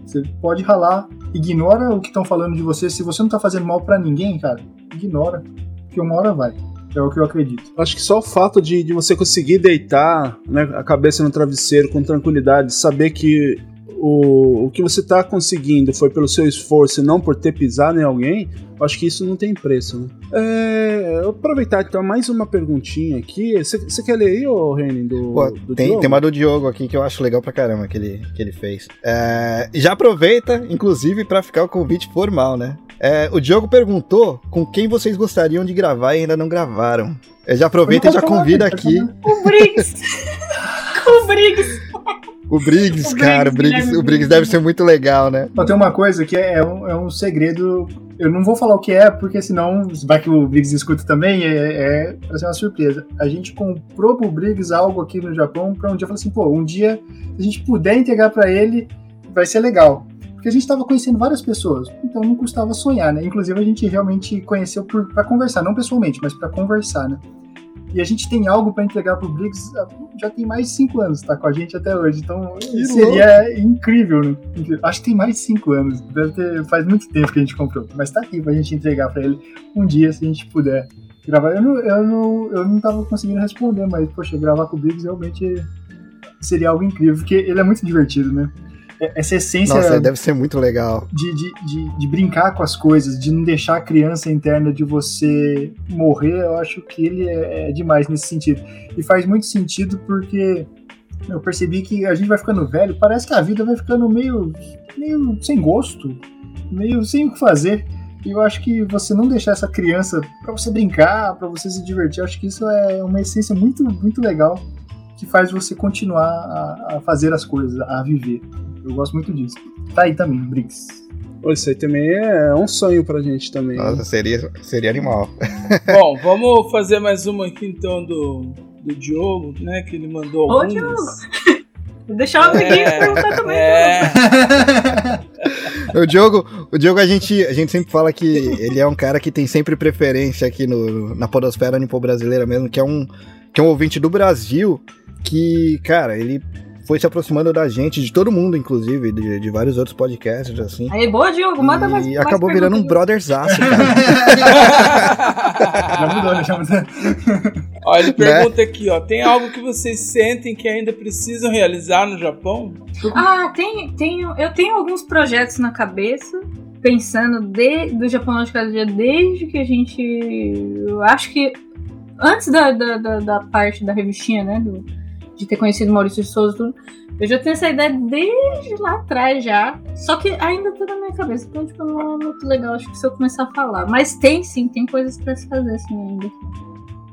Você pode ralar, ignora o que estão falando de você. Se você não tá fazendo mal para ninguém, cara, ignora, que uma hora vai. É o que eu acredito. Acho que só o fato de, de você conseguir deitar né, a cabeça no travesseiro com tranquilidade, saber que o, o que você está conseguindo foi pelo seu esforço e não por ter pisado em alguém, acho que isso não tem preço, né? É, aproveitar então mais uma perguntinha aqui. Você quer ler aí, ô Renin, do, Pô, do tem, Diogo? tem uma do Diogo aqui que eu acho legal pra caramba que ele, que ele fez. É, já aproveita, inclusive, para ficar o convite formal, né? É, o Diogo perguntou com quem vocês gostariam de gravar e ainda não gravaram. Eu já aproveita e já convida aqui. O Briggs! o Briggs! O Briggs, O cara, o Briggs, Briggs, Guilherme o Briggs deve ser muito legal, né? Só tem uma coisa que é, é um, é um segredo. Eu não vou falar o que é, porque senão vai que o Briggs escuta também, é, é pra ser uma surpresa. A gente comprou pro Briggs algo aqui no Japão pra um dia falar assim, pô, um dia, se a gente puder entregar pra ele, vai ser legal. Porque a gente tava conhecendo várias pessoas, então não custava sonhar, né? Inclusive a gente realmente conheceu por, pra conversar, não pessoalmente, mas pra conversar, né? E a gente tem algo pra entregar pro Briggs ah, já tem mais de cinco anos, tá com a gente até hoje. Então seria incrível, né? Acho que tem mais de cinco anos. Deve ter, faz muito tempo que a gente comprou. Mas tá aqui pra gente entregar pra ele um dia, se a gente puder gravar. Eu não, eu não, eu não tava conseguindo responder, mas, poxa, gravar com o Briggs realmente seria algo incrível, porque ele é muito divertido, né? É- Essa essência Nossa, deve ser muito legal. de, de, de, de brincar com as coisas, de não deixar a criança interna de você morrer, eu acho que ele é, é demais nesse sentido. E faz muito sentido porque eu percebi que a gente vai ficando velho, parece que a vida vai ficando meio, meio sem gosto, meio sem o que fazer. E eu acho que você não deixar essa criança pra você brincar, pra você se divertir, eu acho que isso é uma essência muito, muito legal que faz você continuar a, a fazer as coisas, a viver. Eu gosto muito disso. Tá aí também, Briggs. Isso aí também é um sonho pra gente também. né? Nossa, seria, seria animal. Bom, vamos fazer mais uma aqui então do, do Diogo, né? Que ele mandou Ô, algumas. Diogo! Vou deixar o amiguinho perguntar também. é, O Diogo, o Diogo a, gente, a gente sempre fala que ele é um cara que tem sempre preferência aqui no, na podosfera nipo-brasileira mesmo, que é, um, que é um ouvinte do Brasil que, cara, ele foi se aproximando da gente, de todo mundo, inclusive, de, de vários outros podcasts, assim. Aí, boa, Diogo, manda mais. E mais acabou virando um brotherzaço, cara. Já mudou, né? Já mudou. ó, ele pergunta aqui, ó. Tem algo que vocês sentem que ainda precisam realizar no Japão? Ah, tem, tenho, eu tenho alguns projetos na cabeça, pensando de, do Japão Lógico Cada Dia desde que a gente. Eu acho que antes da, da, da, da parte da revistinha, né? do- de ter conhecido Maurício de Souza tudo. Eu já tenho essa ideia desde lá atrás já. Só que ainda tá na minha cabeça. Então, tipo, não é muito legal, acho que se eu começar a falar. Mas tem sim, tem coisas pra se fazer assim ainda.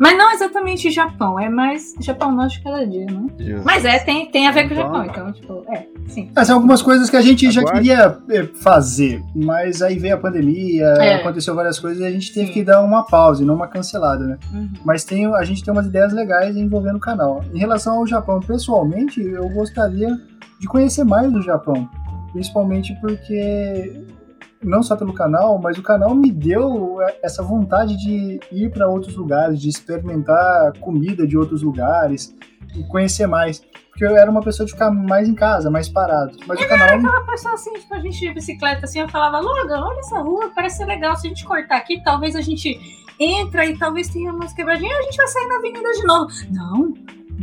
Mas não exatamente Japão, é mais Japão Lógico Cada Dia, né? Mas é, tem, tem a ver com o Japão, então, tipo, é, sim. Essas são algumas coisas que a gente já queria eh, fazer, mas aí veio a pandemia, É. aconteceu várias coisas e a gente teve Sim. que dar uma pausa e não uma cancelada, né? Uhum. Mas tem, a gente tem umas ideias legais envolvendo o canal. Em relação ao Japão, pessoalmente, eu gostaria de conhecer mais do Japão. Principalmente porque, não só pelo canal, mas o canal me deu essa vontade de ir para outros lugares, de experimentar comida de outros lugares. e conhecer mais. Porque eu era uma pessoa de ficar mais em casa, mais parado. Mas o canal. Aquela pessoa assim, tipo, a gente de bicicleta assim, eu falava, Logan, olha essa rua, parece ser legal. Se a gente cortar aqui, talvez a gente entra e talvez tenha umas quebradinhas, a gente vai sair na avenida de novo. Não,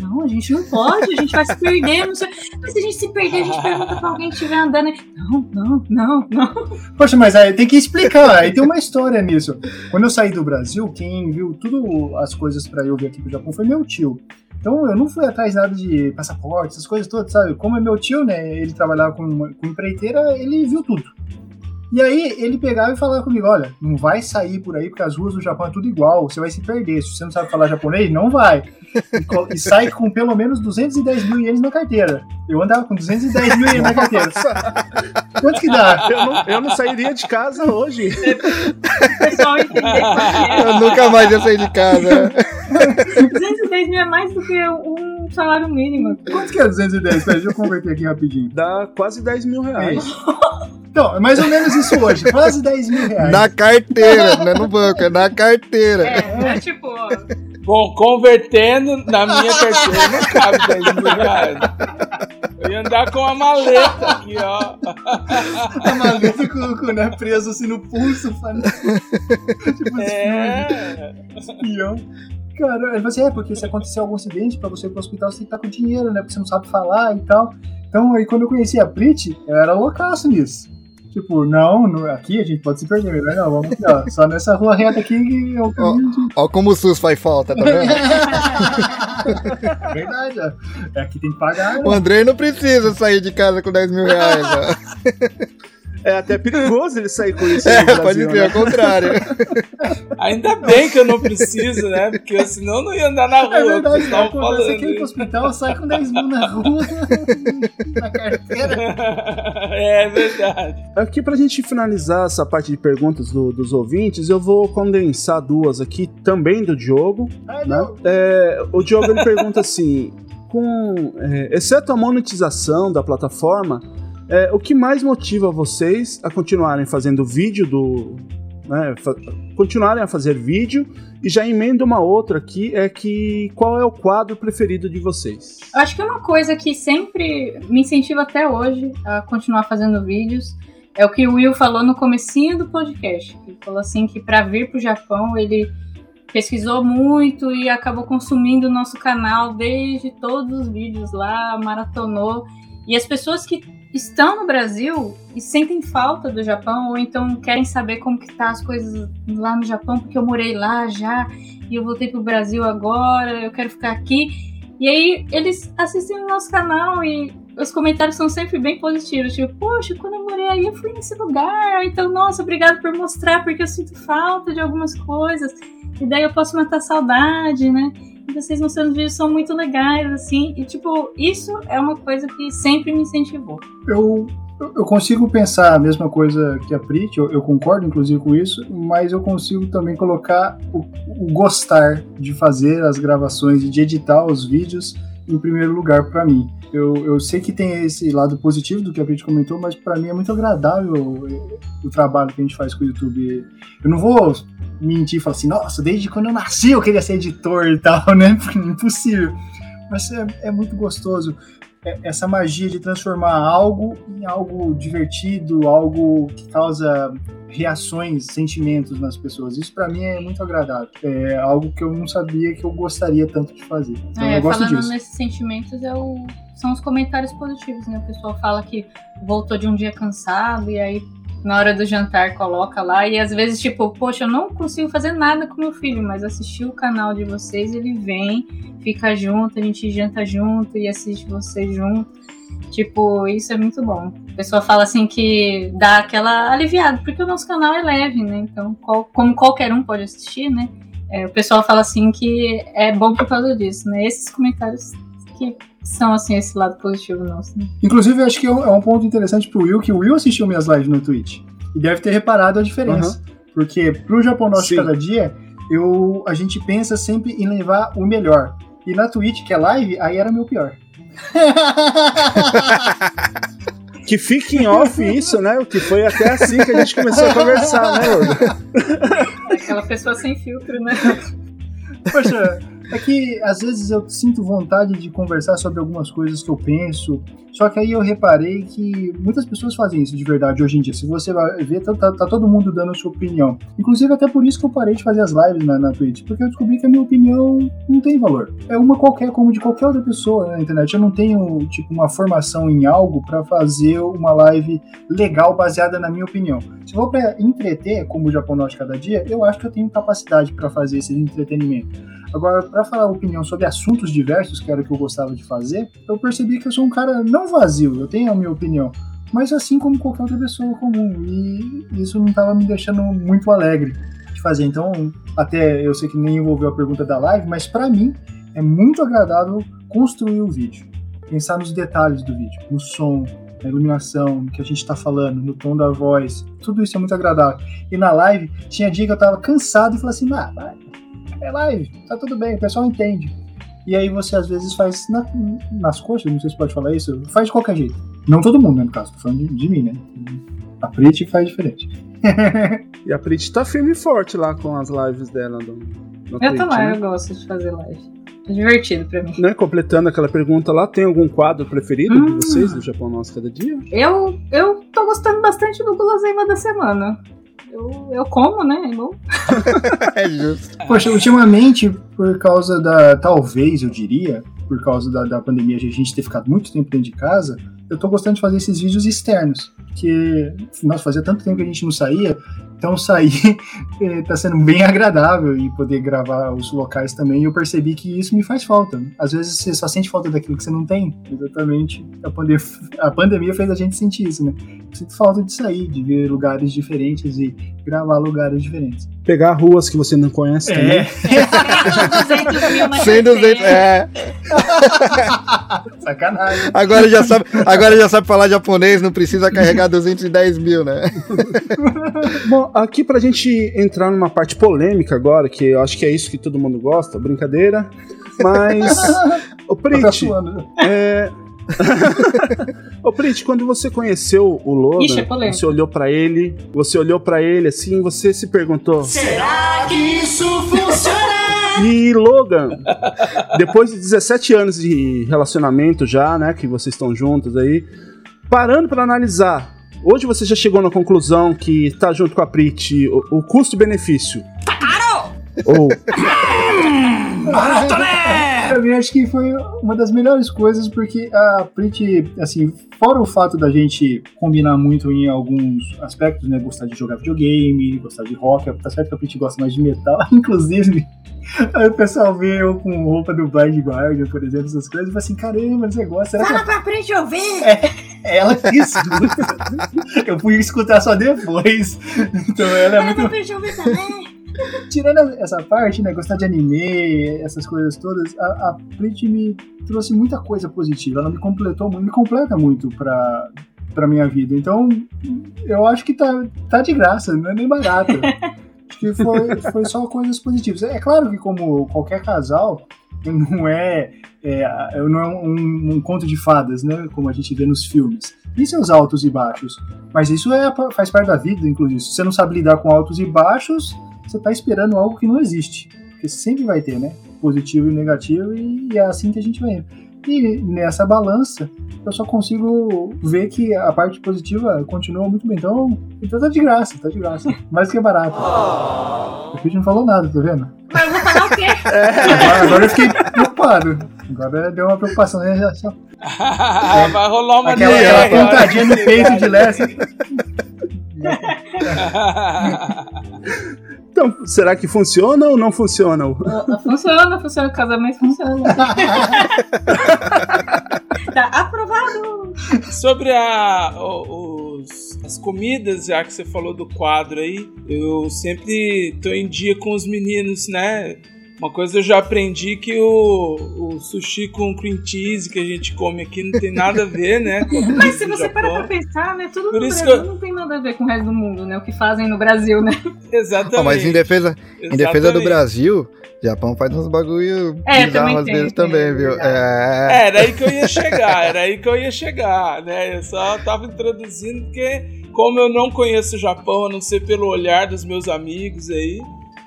não, a gente não pode, a gente vai se perder. Não sei. Mas se a gente se perder, a gente pergunta pra alguém que estiver andando. Não, não, não, não. Poxa, mas aí tem que explicar, aí tem uma história nisso. Quando eu saí do Brasil, quem viu tudo as coisas pra eu vir aqui pro Japão foi meu tio. Então eu não fui atrás nada de passaporte, essas coisas todas, sabe? Como é meu tio, né? Ele trabalhava com, com empreiteira, ele viu tudo. E aí ele pegava e falava comigo, olha, não vai sair por aí porque as ruas do Japão é tudo igual, você vai se perder. Se você não sabe falar japonês, não vai. E, e sai com pelo menos 210 mil ienes na carteira. Eu andava com 210 mil ienes na carteira. Quanto que dá? Eu não, eu não sairia de casa hoje. Eu nunca mais ia sair de casa. 210 mil é mais do que um salário mínimo. Quanto que é 210? Pera, deixa eu converter aqui rapidinho. Dá quase 10 mil reais. Então, é mais ou menos isso hoje. Quase 10 mil reais. Na carteira, não é no banco, é na carteira. É, é tipo, ó, Bom, convertendo na minha carteira não cabe 10 mil reais. Eu ia andar com uma maleta aqui, ó. A maleta com, com né, preso assim no pulso, falando. tipo, É. espião. Cara, assim, é, porque se acontecer algum acidente, pra você ir pro hospital, você tem que estar com dinheiro, né? Porque você não sabe falar e tal. Então, aí quando eu conheci a Prit, eu era loucaço nisso. Tipo, não, não- aqui a gente pode se perder, melhor não, vamos aqui, ó. Só nessa rua reta aqui que é o caminho de... Ó como o SUS faz falta, tá vendo? É verdade, ó. É, aqui tem que pagar, O né? Andrei não precisa sair de casa com 10 mil reais. ó. É até perigoso ele sair com isso É, Brasil, pode ser, né? ao contrário. Ainda bem que eu não preciso, né? Porque senão eu não ia andar na rua. É verdade, cara, quando você falando quer ir pro hospital, sai com 10 mil na rua, na carteira. É verdade. Aqui pra gente finalizar essa parte de perguntas do- dos ouvintes, eu vou condensar duas aqui, também do Diogo. Ah, Né? não. É, o Diogo ele pergunta assim: com, é, exceto a monetização da plataforma, é, o que mais motiva vocês a continuarem fazendo vídeo do. Né, fa- continuarem a fazer vídeo e já emenda uma outra aqui é que qual é o quadro preferido de vocês? Acho que uma coisa que sempre me incentiva até hoje a continuar fazendo vídeos é o que o Will falou no comecinho do podcast. Ele falou assim que para vir pro Japão ele pesquisou muito e acabou consumindo o nosso canal desde todos os vídeos lá, maratonou. E as pessoas que estão no Brasil e sentem falta do Japão ou então querem saber como que tá as coisas lá no Japão porque eu morei lá já e eu voltei pro Brasil agora, eu quero ficar aqui. E aí eles assistem o nosso canal e os comentários são sempre bem positivos. Tipo, poxa, quando eu morei aí eu fui nesse lugar. Então, nossa, obrigado por mostrar, porque eu sinto falta de algumas coisas. E daí eu posso matar saudade, né? Vocês mostrando vídeos são muito legais, assim. E, tipo, isso é uma coisa que sempre me incentivou. eu, eu eu consigo pensar a mesma coisa que a Prit, eu, eu concordo inclusive com isso, mas eu consigo também colocar o, o gostar de fazer as gravações e de editar os vídeos em primeiro lugar para mim. Eu, eu sei que tem esse lado positivo do que a Prit comentou, mas para mim é muito agradável o, o trabalho que a gente faz com o YouTube. Eu não vou mentir e falar assim, nossa, desde quando eu nasci eu queria ser editor e tal, né? Impossível. Mas é, é muito gostoso é- essa magia de transformar algo em algo divertido, algo que causa reações, sentimentos nas pessoas. Isso pra mim é muito agradável. É algo que eu não sabia que eu gostaria tanto de fazer. Então É, eu gosto falando disso. nesses sentimentos, é o- são os comentários positivos, né? O pessoal fala que voltou de um dia cansado e aí na hora do jantar coloca lá e às vezes tipo, poxa, eu não consigo fazer nada com meu filho, mas assistir o canal de vocês, ele vem, fica junto, a gente janta junto e assiste vocês junto. Tipo, isso é muito bom. A pessoa fala assim que dá aquela aliviada, porque o nosso canal é leve, né? Então, qual- como qualquer um pode assistir, né? É, o pessoal fala assim que é bom por causa disso, né? Esses comentários que são, assim, esse lado positivo nosso, né? Inclusive, eu acho que é um, é ponto interessante pro Will, que o Will assistiu minhas lives no Twitch. E deve ter reparado a diferença. Porque pro Japão Nosso Sim. Cada Dia, eu, a gente pensa sempre em levar o melhor. E na Twitch, que é live, aí era meu pior. Que fique em off isso, né? O que foi até assim que a gente começou a conversar, né, Logan? Aquela pessoa sem filtro, né? Poxa, É que às vezes eu sinto vontade de conversar sobre algumas coisas que eu penso, só que aí eu reparei que muitas pessoas fazem isso de verdade hoje em dia. Se você vai ver, tá, tá- tá todo mundo dando a sua opinião. Inclusive, até por isso que eu parei de fazer as lives na, na Twitch, porque eu descobri que a minha opinião não tem valor. É uma qualquer, como de qualquer outra pessoa na internet. Eu não tenho, tipo, uma formação em algo pra fazer uma live legal baseada na minha opinião. Se for pra entreter, como o Japão Norte cada dia, eu acho que eu tenho capacidade pra fazer esse entretenimento. Agora, pra falar opinião sobre assuntos diversos, que era o que eu gostava de fazer, eu percebi que eu sou um cara não vazio, eu tenho a minha opinião. Mas assim como qualquer outra pessoa comum. E isso não estava me deixando muito alegre de fazer. Então, até eu sei que nem envolveu a pergunta da live, mas pra mim é muito agradável construir o vídeo. Pensar nos detalhes do vídeo, no som, na iluminação, no que a gente tá falando, no tom da voz. Tudo isso é muito agradável. E na live, tinha dia que eu tava cansado e falei assim, ah, vai, é live, tá tudo bem, o pessoal entende. E aí você às vezes faz na- nas coxas, não sei se pode falar isso, faz de qualquer jeito. Não todo mundo, né, no caso, tô falando de, de mim, né? A Prit faz diferente. E a Prit tá firme e forte lá com as lives dela no, no Eu Twitch, também, né? eu gosto de fazer live. É divertido pra mim. Né, Completando aquela pergunta lá, tem algum quadro preferido de Hum. vocês do Japão Nosso Cada Dia? Eu, eu tô gostando bastante do guloseima da semana. Eu, eu como, né? É bom. É justo. Poxa, ultimamente, por causa da. Talvez, eu diria, por causa da, da pandemia, a gente ter ficado muito tempo dentro de casa, eu tô gostando de fazer esses vídeos externos. Porque, nossa, fazia tanto tempo que a gente não saía, então sair eh, tá sendo bem agradável e poder gravar os locais também. Eu percebi que isso me faz falta. Às vezes você só sente falta daquilo que você não tem. Exatamente. A, pande a pandemia fez a gente sentir isso, né? Eu sinto falta de sair, de ver lugares diferentes e gravar lugares diferentes. Pegar ruas que você não conhece também. 200 mil na 100, 200, carteira. é. Sacanagem. Agora já sabe, agora já sabe falar japonês, não precisa carregar 210 mil, né? Bom, aqui pra gente entrar numa parte polêmica agora, que eu acho que é isso que todo mundo gosta, brincadeira. Mas, ô Tá Prit, suando. é... Ô Prit, quando você conheceu o Logan, Ixi, é você olhou pra ele, você olhou pra ele assim, você se perguntou: Será que isso funciona? E Logan, depois de 17 anos de relacionamento já, né, que vocês estão juntos aí, parando pra analisar, hoje você já chegou na conclusão que tá junto com a Prit, o, o custo-benefício. Tá caro! Ou Barato, né? Eu acho que foi uma das melhores coisas, porque a Prit, assim, fora o fato da gente combinar muito em alguns aspectos, né? Gostar de jogar videogame, gostar de rock, tá certo que a Prit gosta mais de metal, inclusive. Aí o pessoal vê eu com roupa do Blind Guardian, por exemplo, essas coisas, e fala assim: caramba, você gosta? Será que Fala pra frente eu ver. ela quis? eu fui escutar só depois. Então ela é Fala muito pra frente eu ver também. Tirando essa parte, né, gostar de anime, essas coisas todas, a, a me trouxe muita coisa positiva. Ela me completou muito, me completa muito pra, pra minha vida. Então, eu acho que tá, tá de graça, não é nem barato. acho que foi, foi só coisas positivas. É claro que, como qualquer casal, não é, é, não é um, um conto de fadas, né? Como a gente vê nos filmes. Tem seus altos e baixos. Mas isso é, faz parte da vida, inclusive. Se você não sabe lidar com altos e baixos, você tá esperando algo que não existe. Porque sempre vai ter, né? Positivo e negativo, e é assim que a gente vai indo. E nessa balança, eu só consigo ver que a parte positiva continua muito bem. Então, então tá de graça, tá de graça. Mais que é barato. O Pete não falou nada, tá vendo? Mas eu vou falar o quê? Agora, agora eu fiquei preocupado. Agora deu uma preocupação. né? Já- só- Vai rolar uma Aquela, aquela pontadinha no peito de leste. Então, será que funciona ou não funciona? Funciona, funciona, o casamento funciona. tá aprovado. Sobre a, os- as comidas, já que você falou do quadro aí, eu sempre tô em dia com os meninos, né? Uma coisa eu já aprendi que o, o sushi com cream cheese que a gente come aqui não tem nada a ver, né? Mas se você parar pra pensar, né? Tudo Por no isso Brasil eu- não tem nada a ver com o resto do mundo, né? O que fazem no Brasil, né? Exatamente. Ó, mas em defesa, em defesa do Exatamente. Brasil, Japão faz uns bagulho É, bizarros também às vezes também, viu? verdade. É. É, era aí que eu ia chegar, era aí que eu ia chegar, né? Eu só tava introduzindo porque, como eu não conheço o Japão, a não ser pelo olhar dos meus amigos aí,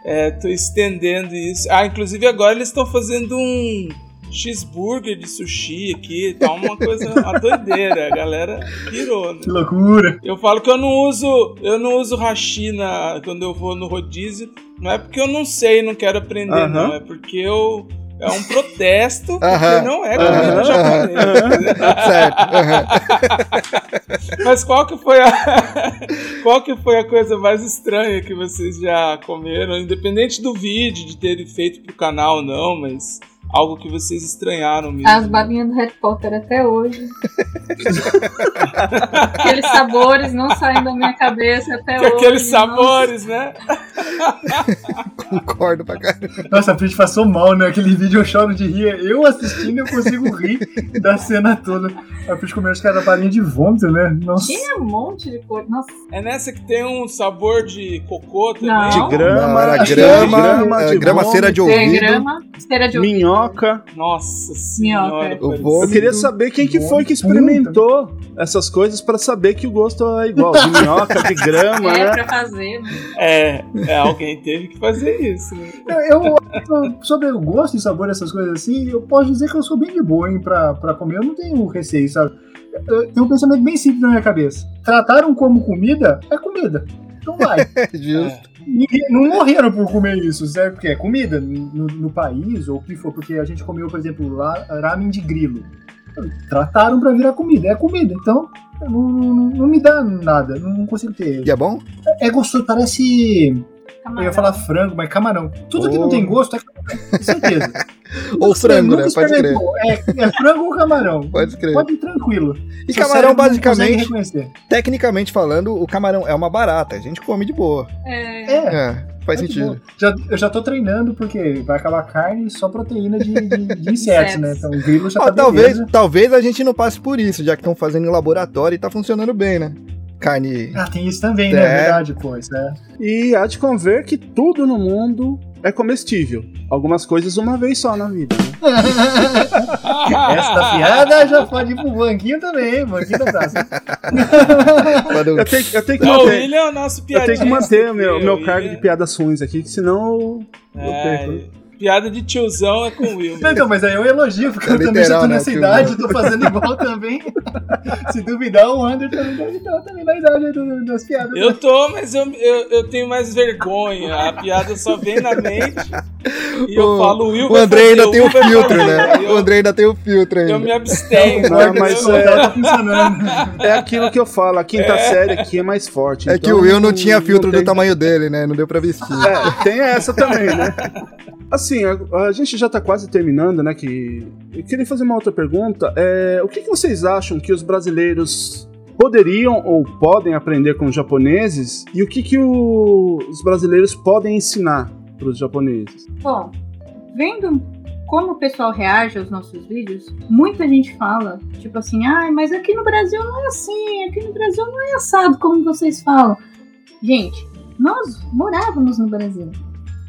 É, tô estendendo isso. Ah, inclusive agora eles estão fazendo um cheeseburger de sushi aqui, tá uma coisa, uma doideira. A galera pirou, né? Que loucura. Eu falo que eu não uso, eu não uso hashi na, quando eu vou no rodízio. Não é porque eu não sei, não quero aprender, não. É porque eu é um protesto, porque não é comida japonesa. certo. Mas qual que foi a qual que foi a coisa mais estranha que vocês já comeram, independente do vídeo de terem feito pro canal ou não, mas algo que vocês estranharam mesmo. As babinhas do Harry Potter até hoje. Aqueles sabores não saem da minha cabeça até Que hoje. aqueles sabores, né? Concordo pra caramba. Nossa, a Prit passou mal, né? Aquele vídeo eu choro de rir. Eu assistindo eu consigo rir da cena toda. A Prit comeu que era farinha de vômito, né? Nossa. Tinha um monte de coisa. Nossa, É nessa que tem um sabor de cocô também. Não. De grama, Não, era de grama, grama, é, de grama vômito, cera de tem ouvido. grama, cera de ouvido. minhoca. Nossa senhora. Minhoca. Parece- vômito. Eu queria saber quem que foi que experimentou essas coisas pra saber que o gosto é igual. De minhoca, de grama, É né? pra fazer, né? É, é, alguém teve que fazer isso. Né? Eu, eu- sobre o gosto e sabor dessas coisas assim, eu posso dizer que eu sou bem de boa, hein, pra, pra comer. Eu não tenho receio, sabe? Eu tenho um pensamento bem simples na minha cabeça. Trataram como comida, é comida. Então vai. Justo. Ninguém- não morreram por comer isso, certo? Porque é comida no, no país, ou o que for, porque a gente comeu, por exemplo, lá, ramen de grilo. Trataram pra virar comida, é comida, então não, não- não me dá nada, não consigo ter. E é bom? É gostoso, parece. Eu Camarão. ia falar frango, mas camarão. Tudo que não Oh. tem gosto é camarão, com certeza. Ou frango, né? Pode crer. É, é frango ou camarão. Pode crer. Pode ir tranquilo. E Seu camarão, basicamente, tecnicamente falando, o camarão é uma barata. A gente come de boa. É, É, É, faz sentido. Já, eu já tô treinando, porque vai acabar carne e só proteína de, de, de insetos, né? Então o grilo já Ó, tá talvez, beleza. talvez a gente não passe por isso, já que estão fazendo em laboratório e tá funcionando bem, né? Carne. Ah, tem isso também, né? É. É verdade, pô. Isso é. E há de conver que tudo no mundo é comestível. Algumas coisas uma vez só na vida. né? Esta piada já pode ir pro banquinho também, hein? Banquinho da praça. Eu tenho, eu tenho que Não, o manter. William é o nosso Eu tenho que manter o meu, meu o cargo de piadas ruins aqui, que senão eu É, perco. Piada de tiozão é com o Will. Não, então, mas aí eu elogio, porque É eu também já literal, tô né, nessa que idade, tô fazendo igual também. Se duvidar, o Wander também deve estar também na idade do- das piadas. Eu tô, mas eu, eu, eu tenho mais vergonha. A piada só vem na mente. E eu O- falo, o Will O vai André fazer, ainda o tem o filtro, né? Eu, O André ainda tem o filtro eu ainda. me abstenho. Não, mas é- Ela tá funcionando. É aquilo que eu falo, a quinta série aqui é mais forte. É que então o Will não tinha filtro tem- do tamanho dele, né? Não deu pra vestir. É, tem essa também, né? Assim, a, a gente já tá quase terminando, né? Que eu queria fazer uma outra pergunta. É, o que, que vocês acham que os brasileiros poderiam ou podem aprender com os japoneses? E o que, que o- os brasileiros podem ensinar para os japoneses? Bom, vendo como o pessoal reage aos nossos vídeos, muita gente fala, tipo assim, ai, mas aqui no Brasil não é assim, aqui no Brasil não é assado como vocês falam. Gente, nós morávamos no Brasil.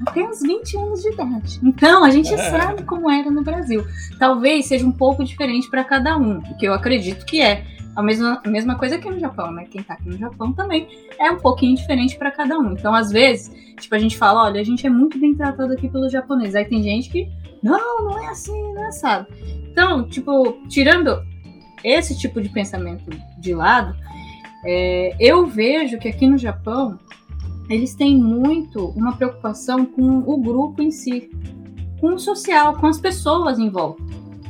Até uns 20 anos de idade. Então, a gente sabe como era no Brasil. Talvez seja um pouco diferente para cada um, o que eu acredito que é. A mesma, a mesma coisa aqui no Japão, né? Quem tá aqui no Japão também é um pouquinho diferente para cada um. Então, às vezes, tipo, a gente fala, olha, a gente é muito bem tratado aqui pelos japoneses. Aí tem gente que, não, não é assim, não é assado. Então, tipo, tirando esse tipo de pensamento de lado, é, eu vejo que aqui no Japão eles têm muito uma preocupação com o grupo em si, com o social, com as pessoas em volta.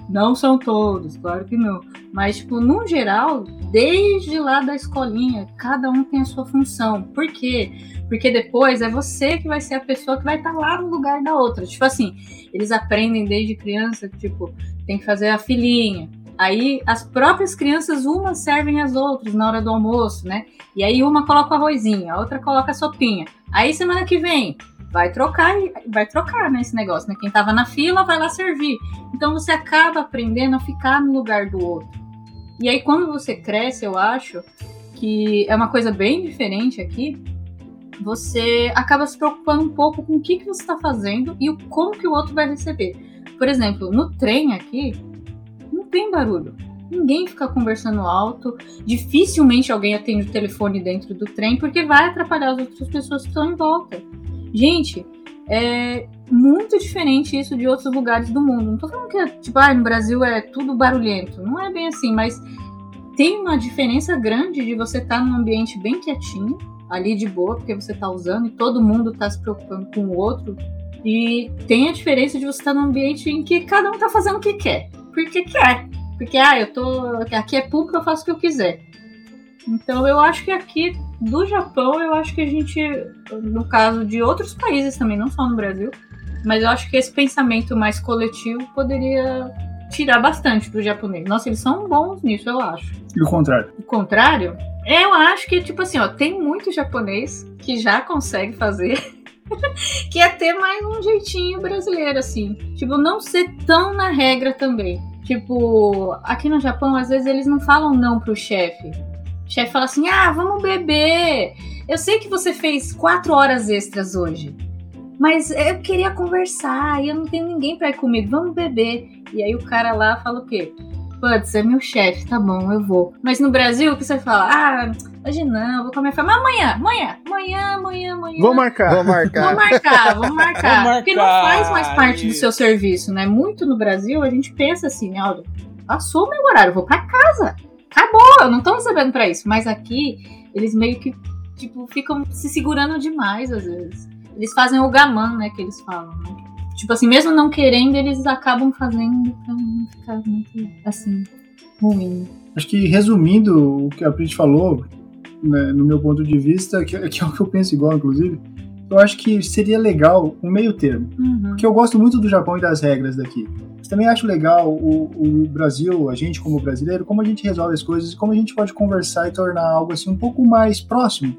Não são todos, claro que não. Mas, tipo, no geral, desde lá da escolinha, cada um tem a sua função. Por quê? Porque depois é você que vai ser a pessoa que vai estar lá no lugar da outra. Tipo assim, eles aprendem desde criança, tipo, tem que fazer a filinha. Aí as próprias crianças, umas servem as outras na hora do almoço, né? E aí uma coloca o arrozinho, a outra coloca a sopinha. Aí semana que vem vai trocar, e- vai trocar né, esse negócio, né? Quem tava na fila vai lá servir. Então você acaba aprendendo a ficar no lugar do outro. E aí quando você cresce, eu acho que é uma coisa bem diferente aqui. Você acaba se preocupando um pouco com o que, que você está fazendo e o como que o outro vai receber. Por exemplo, no trem aqui, tem barulho. Ninguém fica conversando alto. Dificilmente alguém atende o telefone dentro do trem, porque vai atrapalhar as outras pessoas que estão em volta. Gente, é muito diferente isso de outros lugares do mundo. Não tô falando que, é, tipo, ah, no Brasil é tudo barulhento. Não é bem assim, mas tem uma diferença grande de você estar num ambiente bem quietinho, ali de boa, porque você tá usando e todo mundo tá se preocupando com o outro. E tem a diferença de você estar num ambiente em que cada um tá fazendo o que quer. Porque quer. Porque, ah, eu tô. Aqui é público, eu faço o que eu quiser. Então eu acho que aqui do Japão, eu acho que a gente, no caso de outros países também, não só no Brasil, mas eu acho que esse pensamento mais coletivo poderia tirar bastante do japonês. Nossa, eles são bons nisso, eu acho. E o contrário? O contrário, eu acho que, tipo assim, ó, tem muito japonês que já consegue fazer. que é ter mais um jeitinho brasileiro, assim. Tipo, não ser tão na regra também. Tipo, aqui no Japão, às vezes eles não falam não pro chefe. O chefe fala assim: ah, vamos beber. Eu sei que você fez quatro horas extras hoje. Mas eu queria conversar e eu não tenho ninguém pra ir comigo. Vamos beber. E aí o cara lá fala o quê? Putz, é meu chefe, tá bom, eu vou. Mas no Brasil, o que você fala? Ah, hoje não, vou com a família. Amanhã, amanhã, amanhã, amanhã, amanhã. Vou marcar. Vou marcar. Vamos marcar, vamos marcar. Vamos Porque não marcar, faz mais parte do seu serviço, né? Muito no Brasil a gente pensa assim, né? Olha, passou o meu horário, vou pra casa. Acabou, eu não tô recebendo pra isso. Mas aqui, eles meio que, tipo, ficam se segurando demais às vezes. Eles fazem o gaman, né? Que eles falam, né? Tipo assim, mesmo não querendo, eles acabam fazendo pra não ficar muito, assim, ruim. Acho que resumindo o que a Prit falou, né, no meu ponto de vista, que, que é o que eu penso igual, inclusive, eu acho que seria legal um meio termo. Uhum. Porque eu gosto muito do Japão e das regras daqui. Mas também acho legal o, o Brasil, a gente como brasileiro, como a gente resolve as coisas e como a gente pode conversar e tornar algo assim um pouco mais próximo,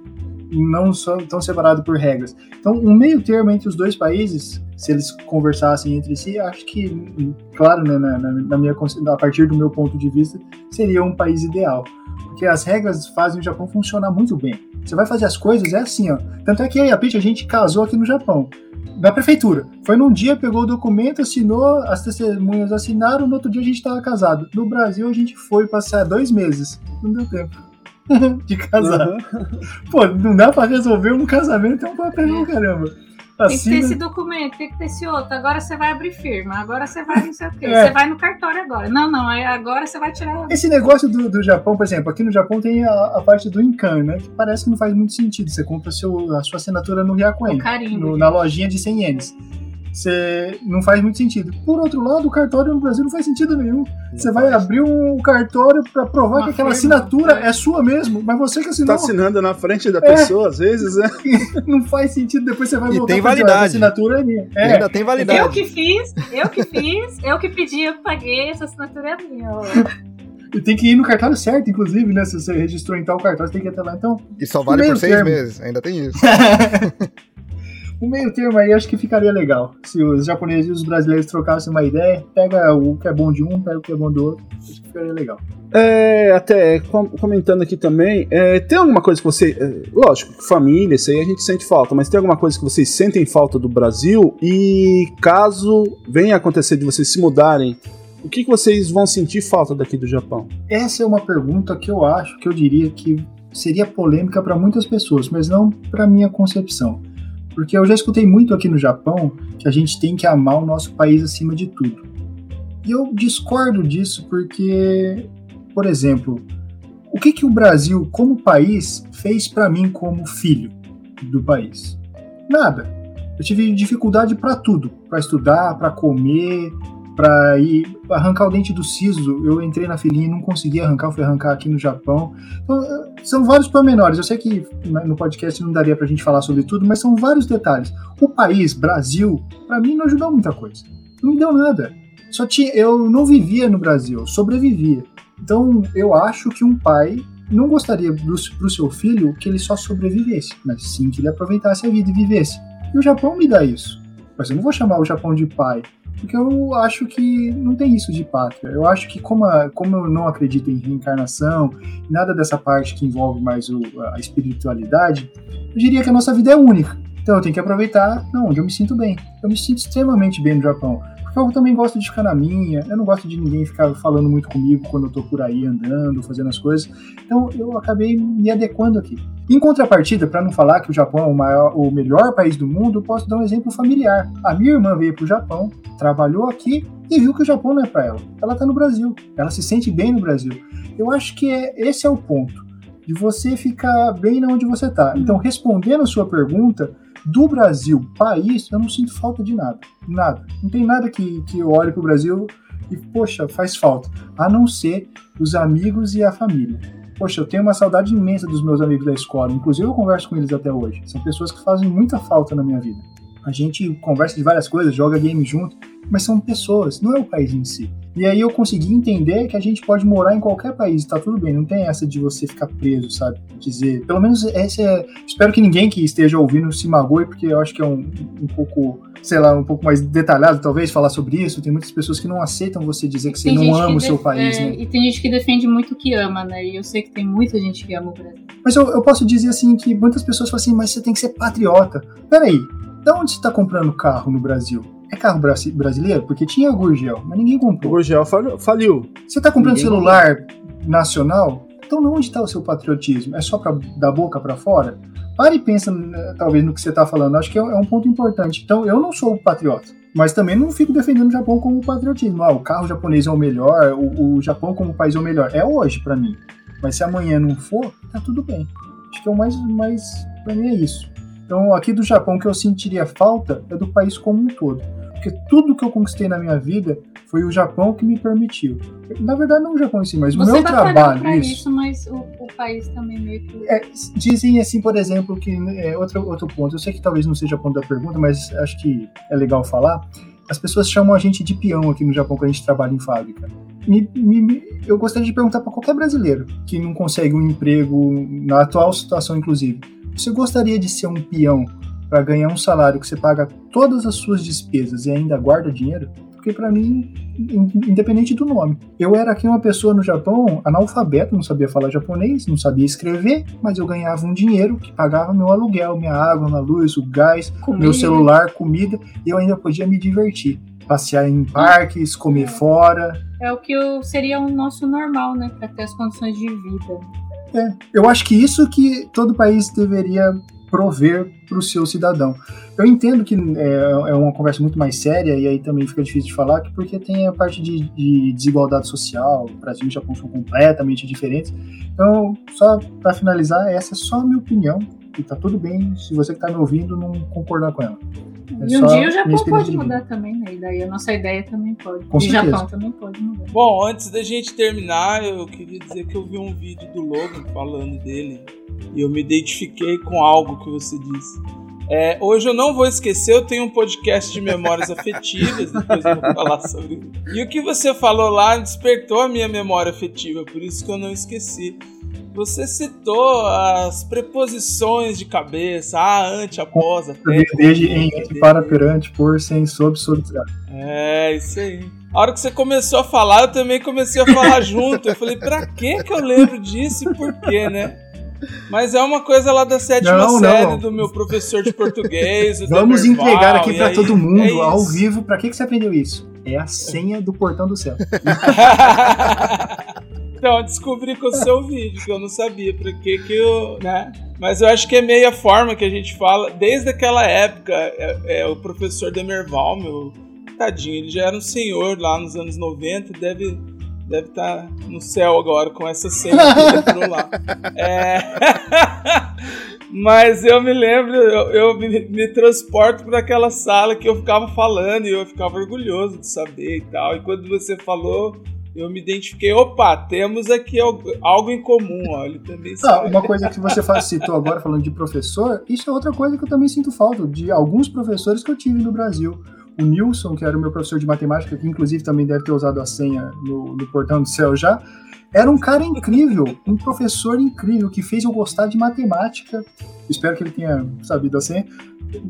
não só tão separado por regras. Então, um meio termo entre os dois países, se eles conversassem entre si, acho que, claro, né, na, na, minha, a partir do meu ponto de vista, seria um país ideal. Porque as regras fazem o Japão funcionar muito bem. Você vai fazer as coisas, é assim, ó. Tanto é que eu a a gente casou aqui no Japão na prefeitura. Foi num dia, pegou o documento, assinou, as testemunhas assinaram, no outro dia a gente estava casado. No Brasil a gente foi passar dois meses. Não deu tempo de casar. Aham. Pô, não dá pra resolver um casamento, é um papel, caramba. Tem que ter esse documento, tem que ter esse outro. Agora você vai abrir firma, agora você vai não sei o quê. É. Você vai no cartório agora. Não, não, agora você vai tirar. Esse negócio do, do Japão, por exemplo, aqui no Japão tem a, a parte do Incan, né? Que parece que não faz muito sentido. Você compra seu, a sua assinatura no Ryakuen, carimbo, no- na lojinha de 100 ienes. Você não faz muito sentido. Por outro lado, o cartório no Brasil não faz sentido nenhum. Você vai abrir um cartório pra provar Uma que aquela assinatura é. é sua mesmo, mas você que Tá assinou. assinando na frente da É. pessoa, às vezes, né? Não faz sentido. Depois você vai E voltar tem pra dizer, "Ah, validade. essa assinatura é minha. E É, ainda tem Eu validade. que fiz, eu que fiz, eu que pedi, eu paguei, essa assinatura é minha. e tem que ir no cartório certo, inclusive, né? Se você registrou em tal cartório, você tem que ir até lá. Então, E só vale por seis termo. meses. Ainda tem isso. o meio termo aí acho que ficaria legal. Se os japoneses e os brasileiros trocassem uma ideia, pega o que é bom de um, pega o que é bom do outro. Acho que ficaria legal. É, até com- comentando aqui também, é, tem alguma coisa que você. é, lógico, família, isso aí a gente sente falta, mas tem alguma coisa que vocês sentem falta do Brasil? E caso venha acontecer de vocês se mudarem, o que, que vocês vão sentir falta daqui do Japão? Essa é uma pergunta que eu acho que eu diria que seria polêmica para muitas pessoas, mas não para minha concepção. Porque eu já escutei muito aqui no Japão que a gente tem que amar o nosso país acima de tudo. E eu discordo disso porque, por exemplo, o que, que o Brasil, como país, fez para mim como filho do país? Nada. Eu tive dificuldade para tudo, para estudar, para comer, para ir arrancar o dente do siso. Eu entrei na filinha e não consegui arrancar, fui arrancar aqui no Japão. Então, são vários pormenores. Eu sei que no podcast não daria pra gente falar sobre tudo, mas são vários detalhes. O país, Brasil, para mim não ajudou muita coisa. Não me deu nada. Só tinha, eu não vivia no Brasil, sobrevivia. Então, eu acho que um pai não gostaria para o seu filho que ele só sobrevivesse, mas sim que ele aproveitasse a vida e vivesse. E o Japão me dá isso. Mas eu não vou chamar o Japão de pai, porque eu acho que não tem isso de pátria. Eu acho que, como, a- como eu não acredito em reencarnação, nada dessa parte que envolve mais o- a espiritualidade, eu diria que a nossa vida é única. Então eu tenho que aproveitar não, onde eu me sinto bem. Eu me sinto extremamente bem no Japão. Porque eu também gosto de ficar na minha, eu não gosto de ninguém ficar falando muito comigo quando eu tô por aí andando, fazendo as coisas. Então eu acabei me adequando aqui. Em contrapartida, para não falar que o Japão é o, maior, o melhor país do mundo, posso dar um exemplo familiar. A minha irmã veio para o Japão, trabalhou aqui e viu que o Japão não é para ela. Ela está no Brasil, ela se sente bem no Brasil. Eu acho que é, esse é o ponto, de você ficar bem onde você está. Então, respondendo a sua pergunta, do Brasil, país, eu não sinto falta de nada. Nada. Não tem nada que, que eu olhe para o Brasil e, poxa, faz falta. A não ser os amigos e a família. Poxa, eu tenho uma saudade imensa dos meus amigos da escola. Inclusive, eu converso com eles até hoje. São pessoas que fazem muita falta na minha vida. A gente conversa de várias coisas, joga game junto, mas são pessoas, não é o país em si. E aí eu consegui entender que a gente pode morar em qualquer país, tá tudo bem, não tem essa de você ficar preso, sabe? Dizer, pelo menos esse é. Espero que ninguém que esteja ouvindo se magoe, porque eu acho que é um, um pouco, sei lá, um pouco mais detalhado, talvez, falar sobre isso. Tem muitas pessoas que não aceitam você dizer que você Tem não ama o seu país, é, né? E tem gente que defende muito o que ama, né? E eu sei que tem muita gente que ama o Brasil. Mas eu, eu posso dizer assim que muitas pessoas falam assim, mas você tem que ser patriota. Peraí, da onde você tá comprando carro no Brasil? É carro brasi- brasileiro? Porque tinha Gurgel, mas ninguém O comprou. Gurgel fal- faliu. Você tá comprando Ninguém celular nacional? Então onde está o seu patriotismo? É só pra, da boca para fora? Pare e pensa, né, talvez, no que você tá falando. Acho que é, é um ponto importante. Então, eu não sou patriota. Mas também não fico defendendo o Japão como patriotismo. Ah, o carro japonês é o melhor, o, o Japão como país é o melhor. É hoje pra mim. Mas se amanhã não for, tá tudo bem. Acho que é o mais, mais para mim é isso. Então, aqui do Japão, o que eu sentiria falta é do país como um todo. Porque tudo que eu conquistei na minha vida foi o Japão que me permitiu. Na verdade, não o Japão em si, mas o Você meu batalhou trabalho. pra isso. isso, mas o, o país também meio que. É, dizem assim, por exemplo, que é outro, outro ponto. Eu sei que talvez não seja ponto da pergunta, mas acho que é legal falar. As pessoas chamam a gente de peão aqui no Japão quando a gente trabalha em fábrica. Me- me- eu gostaria de perguntar para qualquer brasileiro que não consegue um emprego na atual situação, inclusive. Você gostaria de ser um peão para ganhar um salário que você paga todas as suas despesas e ainda guarda dinheiro? Porque para mim, in- independente do nome, eu era aqui uma pessoa no Japão analfabeto, não sabia falar japonês, não sabia escrever, mas eu ganhava um dinheiro que pagava meu aluguel, minha água, minha luz, o gás, Comida. meu celular, comida, e eu ainda podia me divertir. Passear em parques, comer fora. É o que seria o nosso normal, né? Pra ter as condições de vida. Eu acho que isso que todo país deveria prover para o seu cidadão. Eu entendo que é, é uma conversa muito mais séria e aí também fica difícil de falar, que porque tem a parte de, de desigualdade social, o Brasil e o Japão são completamente diferentes. Então, só para finalizar, essa é só a minha opinião e tá tudo bem se você que tá me ouvindo não concordar com ela. É e um dia o Japão pode mudar também, né? E daí a nossa ideia também pode. Com e o. Japão também pode mudar. Bom, antes da gente terminar, eu queria dizer que eu vi um vídeo do Logan falando dele e eu me identifiquei com algo que você disse. É, hoje eu não vou esquecer, eu tenho um podcast de memórias afetivas, depois eu vou falar sobre isso. E o que você falou lá despertou a minha memória afetiva, por isso que eu não esqueci. Você citou as preposições de cabeça, a, ante, após, até. Desde em, para, perante, por, sem, sob, sobre. É, isso aí. A hora que você começou a falar, eu também comecei a falar junto. Eu falei, pra que que eu lembro disso e por quê, né? Mas é uma coisa lá da sétima Não, série não. do meu professor de português. Vamos Demerval, entregar aqui para todo é mundo, isso. ao vivo. Pra que, que você aprendeu isso? É a senha do portão do céu. então, eu descobri com o seu vídeo, que eu não sabia pra que que eu, né? Mas eu acho que é meio a forma que a gente fala, desde aquela época, é, é o professor Demerval, meu tadinho, ele já era um senhor lá nos anos 90, deve deve estar no céu agora com essa cena que entrou lá. É... Mas eu me lembro, eu, eu me, me transporto para aquela sala que eu ficava falando e eu ficava orgulhoso de saber e tal. E quando você falou, eu me identifiquei, opa, temos aqui algo, algo em comum, ó, ele também Ah, sabe. uma coisa que você citou agora, falando de professor, isso é outra coisa que eu também sinto falta, de alguns professores que eu tive no Brasil. O Nilson, que era o meu professor de matemática, que inclusive também deve ter usado a senha no, no portão do céu já, era um cara incrível, um professor incrível, que fez eu gostar de matemática. Espero que ele tenha sabido a senha,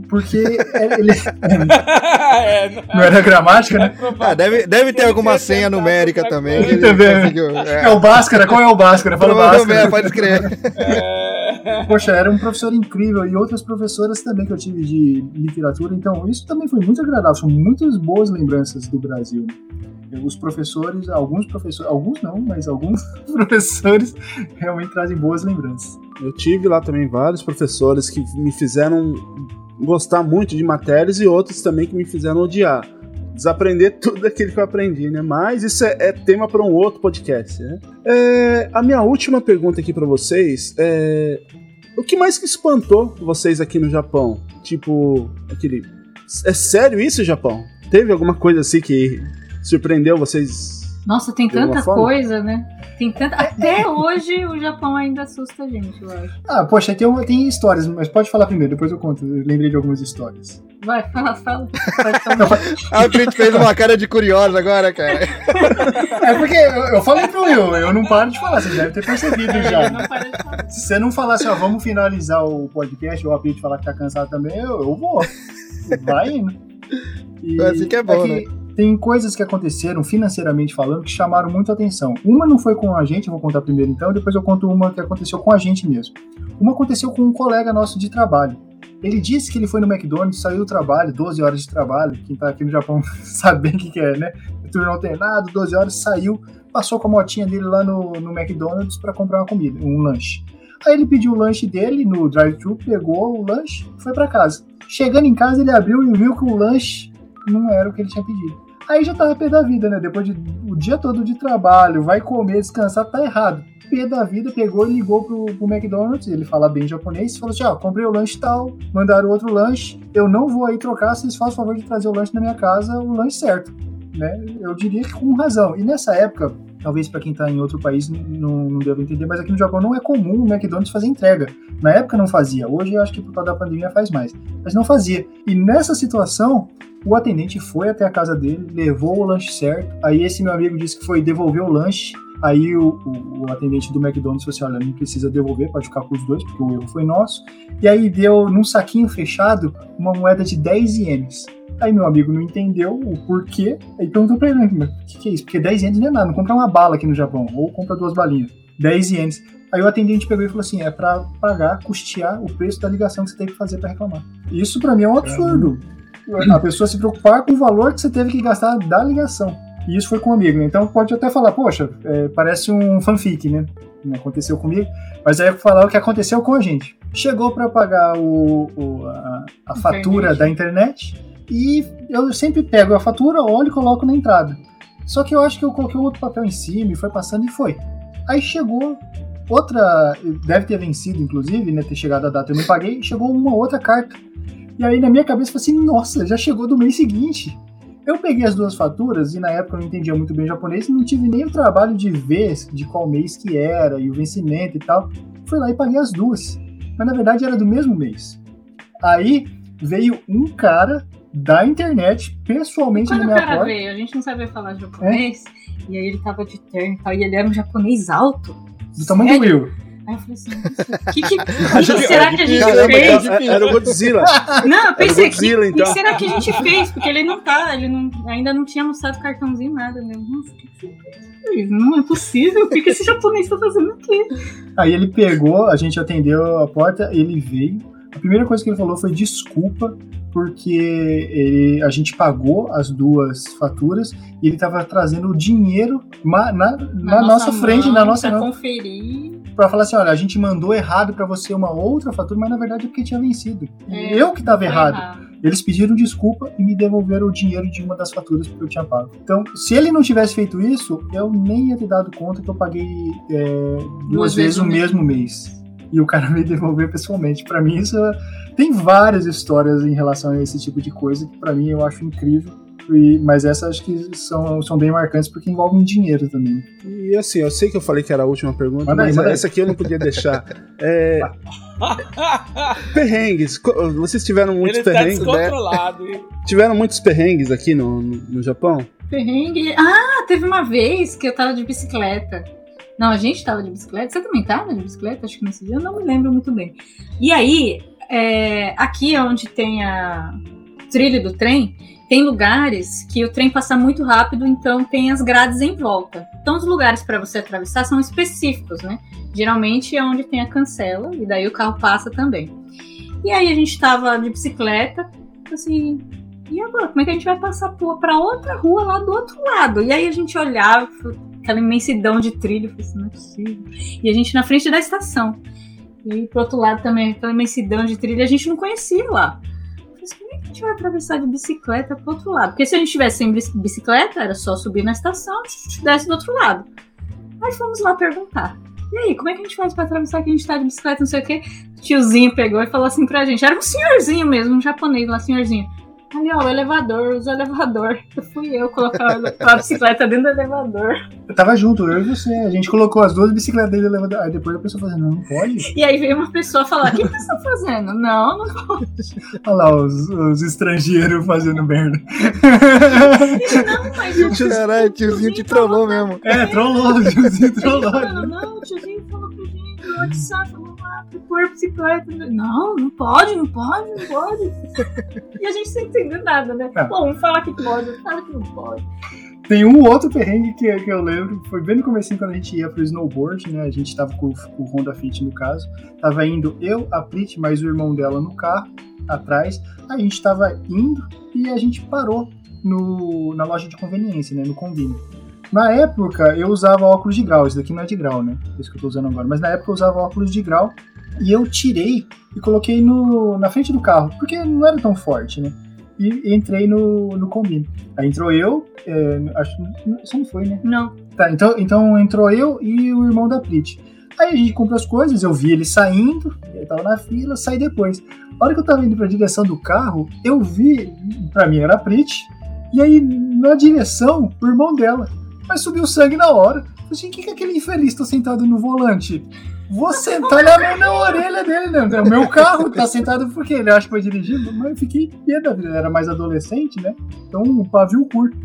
porque é- ele é, não, não era gramática, né? Ah, deve, deve ter alguma senha numérica também. ele Também. conseguiu, É é. o Bhaskara, qual é o Bhaskara? Fala Provavelmente, Bhaskara. pode escrever. É... Poxa, era um professor incrível e outras professoras também que eu tive de literatura, então isso também foi muito agradável, são muitas boas lembranças do Brasil. os professores, alguns professores, alguns não, mas alguns professores realmente trazem boas lembranças. Eu tive lá também vários professores que me fizeram gostar muito de matérias e outros também que me fizeram odiar. Desaprender tudo aquilo que eu aprendi, né? Mas isso é, é tema para um outro podcast, né? É, a minha última pergunta aqui para vocês é... O que mais que espantou vocês aqui no Japão? Tipo, aquele... É sério isso, Japão? Teve alguma coisa assim que surpreendeu vocês? Nossa, tem tanta forma? coisa, né? Tem tanta... Até hoje o Japão ainda assusta a gente, eu acho. Ah, poxa, tem, uma- tem histórias, mas pode falar primeiro, depois eu conto. Eu lembrei de algumas histórias. Vai, fala, fala. Pode falar. Ah, fez uma cara de curiosa agora, cara. É porque eu, eu falei pro Will, eu não paro de falar, você deve ter percebido já. Não. Se você não falar assim, ó, vamos finalizar o podcast, ou a Pete falar que tá cansado também, eu, eu vou. Vai indo. E Assim que é bom, né? Tem coisas que aconteceram, financeiramente falando, que chamaram muito atenção. Uma não foi com a gente, eu vou contar primeiro então, depois eu conto uma que aconteceu com a gente mesmo. Uma aconteceu com um colega nosso de trabalho. Ele disse que ele foi no McDonald's, saiu do trabalho, 12 horas de trabalho. Quem tá aqui no Japão sabe bem o que, que é, né? Turno alternado, 12 horas, saiu, passou com a motinha dele lá no, no McDonald's para comprar uma comida, um lanche. Aí ele pediu o lanche dele no drive-thru, pegou o lanche e foi para casa. Chegando em casa, ele abriu e viu que o lanche não era o que ele tinha pedido. Aí já tava pé da vida, né? Depois de o dia todo de trabalho, vai comer, descansar, tá errado. Pé da vida, pegou e ligou pro, pro McDonald's, ele fala bem japonês, falou assim, ó, comprei o lanche tal, mandaram outro lanche, eu não vou aí trocar, vocês fazem o favor de trazer o lanche na minha casa, o lanche certo. Né? Eu diria que com razão. E nessa época, talvez para quem tá em outro país não, não deva entender, mas aqui no Japão não é comum o McDonald's fazer entrega. Na época não fazia, hoje eu acho que por causa da pandemia faz mais, mas não fazia. E nessa situação, o atendente foi até a casa dele, levou o lanche certo. Aí esse meu amigo disse que foi devolver o lanche. Aí o, o- o atendente do McDonald's falou assim: olha, não precisa devolver, pode ficar com os dois, porque o erro foi nosso. E aí deu num saquinho fechado uma moeda de 10 ienes. Aí meu amigo não entendeu o porquê. Aí perguntou pra ele: o que, que é isso? Porque 10 ienes não é nada, não compra uma bala aqui no Japão, ou compra duas balinhas. 10 ienes. Aí o atendente pegou e falou assim: é pra pagar, custear o preço da ligação que você teve que fazer pra reclamar. Isso pra mim é um absurdo. A pessoa se preocupar com o valor que você teve que gastar da ligação. E isso foi com um amigo, né? Então pode até falar, poxa, é, parece um fanfic, né? Não aconteceu comigo. Mas aí eu vou falar o que aconteceu com a gente. Chegou pra pagar o, o- a, a fatura da internet e eu sempre pego a fatura, olho e coloco na entrada. Só que eu acho que eu coloquei um outro papel em cima e foi passando e foi. Aí chegou outra, deve ter vencido inclusive, né? Ter chegado a data eu não paguei, chegou uma outra carta. E aí na minha cabeça eu falei assim, nossa, já chegou do mês seguinte. Eu peguei as duas faturas e na época eu não entendia muito bem japonês, não tive nem o trabalho de ver de qual mês que era e o vencimento e tal. Fui lá e paguei as duas. Mas na verdade era do mesmo mês. Aí veio um cara da internet pessoalmente Quando na o minha cara porta. veio, a gente não sabia falar japonês, e aí ele tava de terno e tal, e ele era um japonês alto. Do tamanho do? Will. Aí eu falei assim, nossa, o que, que, que será que a gente Caramba, fez? era, era o Godzilla. Não, eu pensei, que, Godzilla, então. que será que a gente fez? Porque ele não tá, ele não, ainda não tinha mostrado cartãozinho, nada. Né? Nossa, o que, que você fez? Não é possível, o que, que esse japonês tá fazendo aqui? Aí ele pegou, a gente atendeu a porta, ele veio. A primeira coisa que ele falou foi desculpa, porque ele- a gente pagou as duas faturas e ele estava trazendo o dinheiro ma- na, na nossa, frente, na nossa pra mão, conferir. Pra falar assim: olha, a gente mandou errado pra você uma outra fatura, mas na verdade é porque tinha vencido. É, eu que estava foi errado. Eles pediram desculpa e me devolveram o dinheiro de uma das faturas porque eu tinha pago. Então, se ele não tivesse feito isso, eu nem ia ter dado conta que eu paguei é, duas, vezes o mesmo mês. E o cara me devolveu pessoalmente. Pra mim, isso é- tem várias histórias em relação a esse tipo de coisa que pra mim eu acho incrível. E- mas essas acho que são, são bem marcantes porque envolvem dinheiro também. E assim, eu sei que eu falei que era a última pergunta, mas manda aí. essa aqui eu não podia deixar. É, perrengues. Vocês tiveram muitos Ele tá perrengues, né? descontrolado. hein? Tiveram muitos perrengues aqui no, no, no Japão? Perrengue. Ah, teve uma vez que eu tava de bicicleta. Não, a gente tava de bicicleta. Você também tava de bicicleta? Acho que nesse dia eu não me lembro muito bem. E aí, é, aqui onde tem a trilha do trem, tem lugares que o trem passa muito rápido, então tem as grades em volta. Então os lugares para você atravessar são específicos, né? Geralmente é onde tem a cancela, e daí o carro passa também. E aí a gente tava de bicicleta, assim, E agora, como é que a gente vai passar pra outra rua lá do outro lado? E aí a gente olhava, aquela imensidão de trilho, falei assim, não é possível. E a gente na frente da estação. E aí pro outro lado também, aquela imensidão de trilho, a gente não conhecia lá. Gente vai atravessar de bicicleta pro outro lado? Porque se a gente tivesse sem bici- bicicleta, era só subir na estação e desce do outro lado. Aí fomos lá perguntar. E aí, como é que a gente faz pra atravessar que a gente tá de bicicleta, não sei o quê? O tiozinho pegou e falou assim pra gente. Era um senhorzinho mesmo, um japonês lá, senhorzinho. Ali, ó, o elevador, usa o elevador. Fui eu colocar a bicicleta dentro do elevador. Eu tava junto, eu e você. A gente colocou as duas bicicletas dentro do elevador. Aí depois a pessoa falou, não, não pode. E aí veio uma pessoa falar: O que vocês estão fazendo? Não, não pode. Olha lá os, os estrangeiros fazendo merda. Não, mas o tiozinho. Caralho, tiozinho te trollou mesmo. É, trollou, o tiozinho trollou. Falando, não, o tiozinho falou pra gente no WhatsApp, a bicicleta. Não, não pode, não pode, não pode. E a gente sem entender nada, né? Ah. Bom, um fala que pode, outro fala que não pode. Tem um outro perrengue que, que eu lembro, foi bem no comecinho quando a gente ia pro snowboard, né? A gente tava com, com o Honda Fit no caso. Tava indo eu, a Prit, mais o irmão dela no carro, atrás. A gente tava indo e a gente parou no, na loja de conveniência, né? No Combine. Na época eu usava óculos de grau, esse daqui não é de grau, né? Esse que eu tô usando agora. Mas na época eu usava óculos de grau e eu tirei e coloquei no, na frente do carro, porque não era tão forte, né? E entrei no, no Combine. Aí entrou eu, é, acho que você não foi, né? Não. Tá, então, então entrou eu e o irmão da Prit. Aí a gente comprou as coisas, eu vi ele saindo, ele tava na fila, saí depois. A hora que eu tava indo pra direção do carro, eu vi, pra mim era a Prit, e aí na direção, o irmão dela. Mas subiu sangue na hora. Eu falei assim, o que, que aquele infeliz tá sentado no volante? Vou sentar mão na orelha dele, né? O meu carro tá sentado porque ele acha que vai dirigir, mas eu fiquei pé era mais adolescente, né? Então um pavio curto.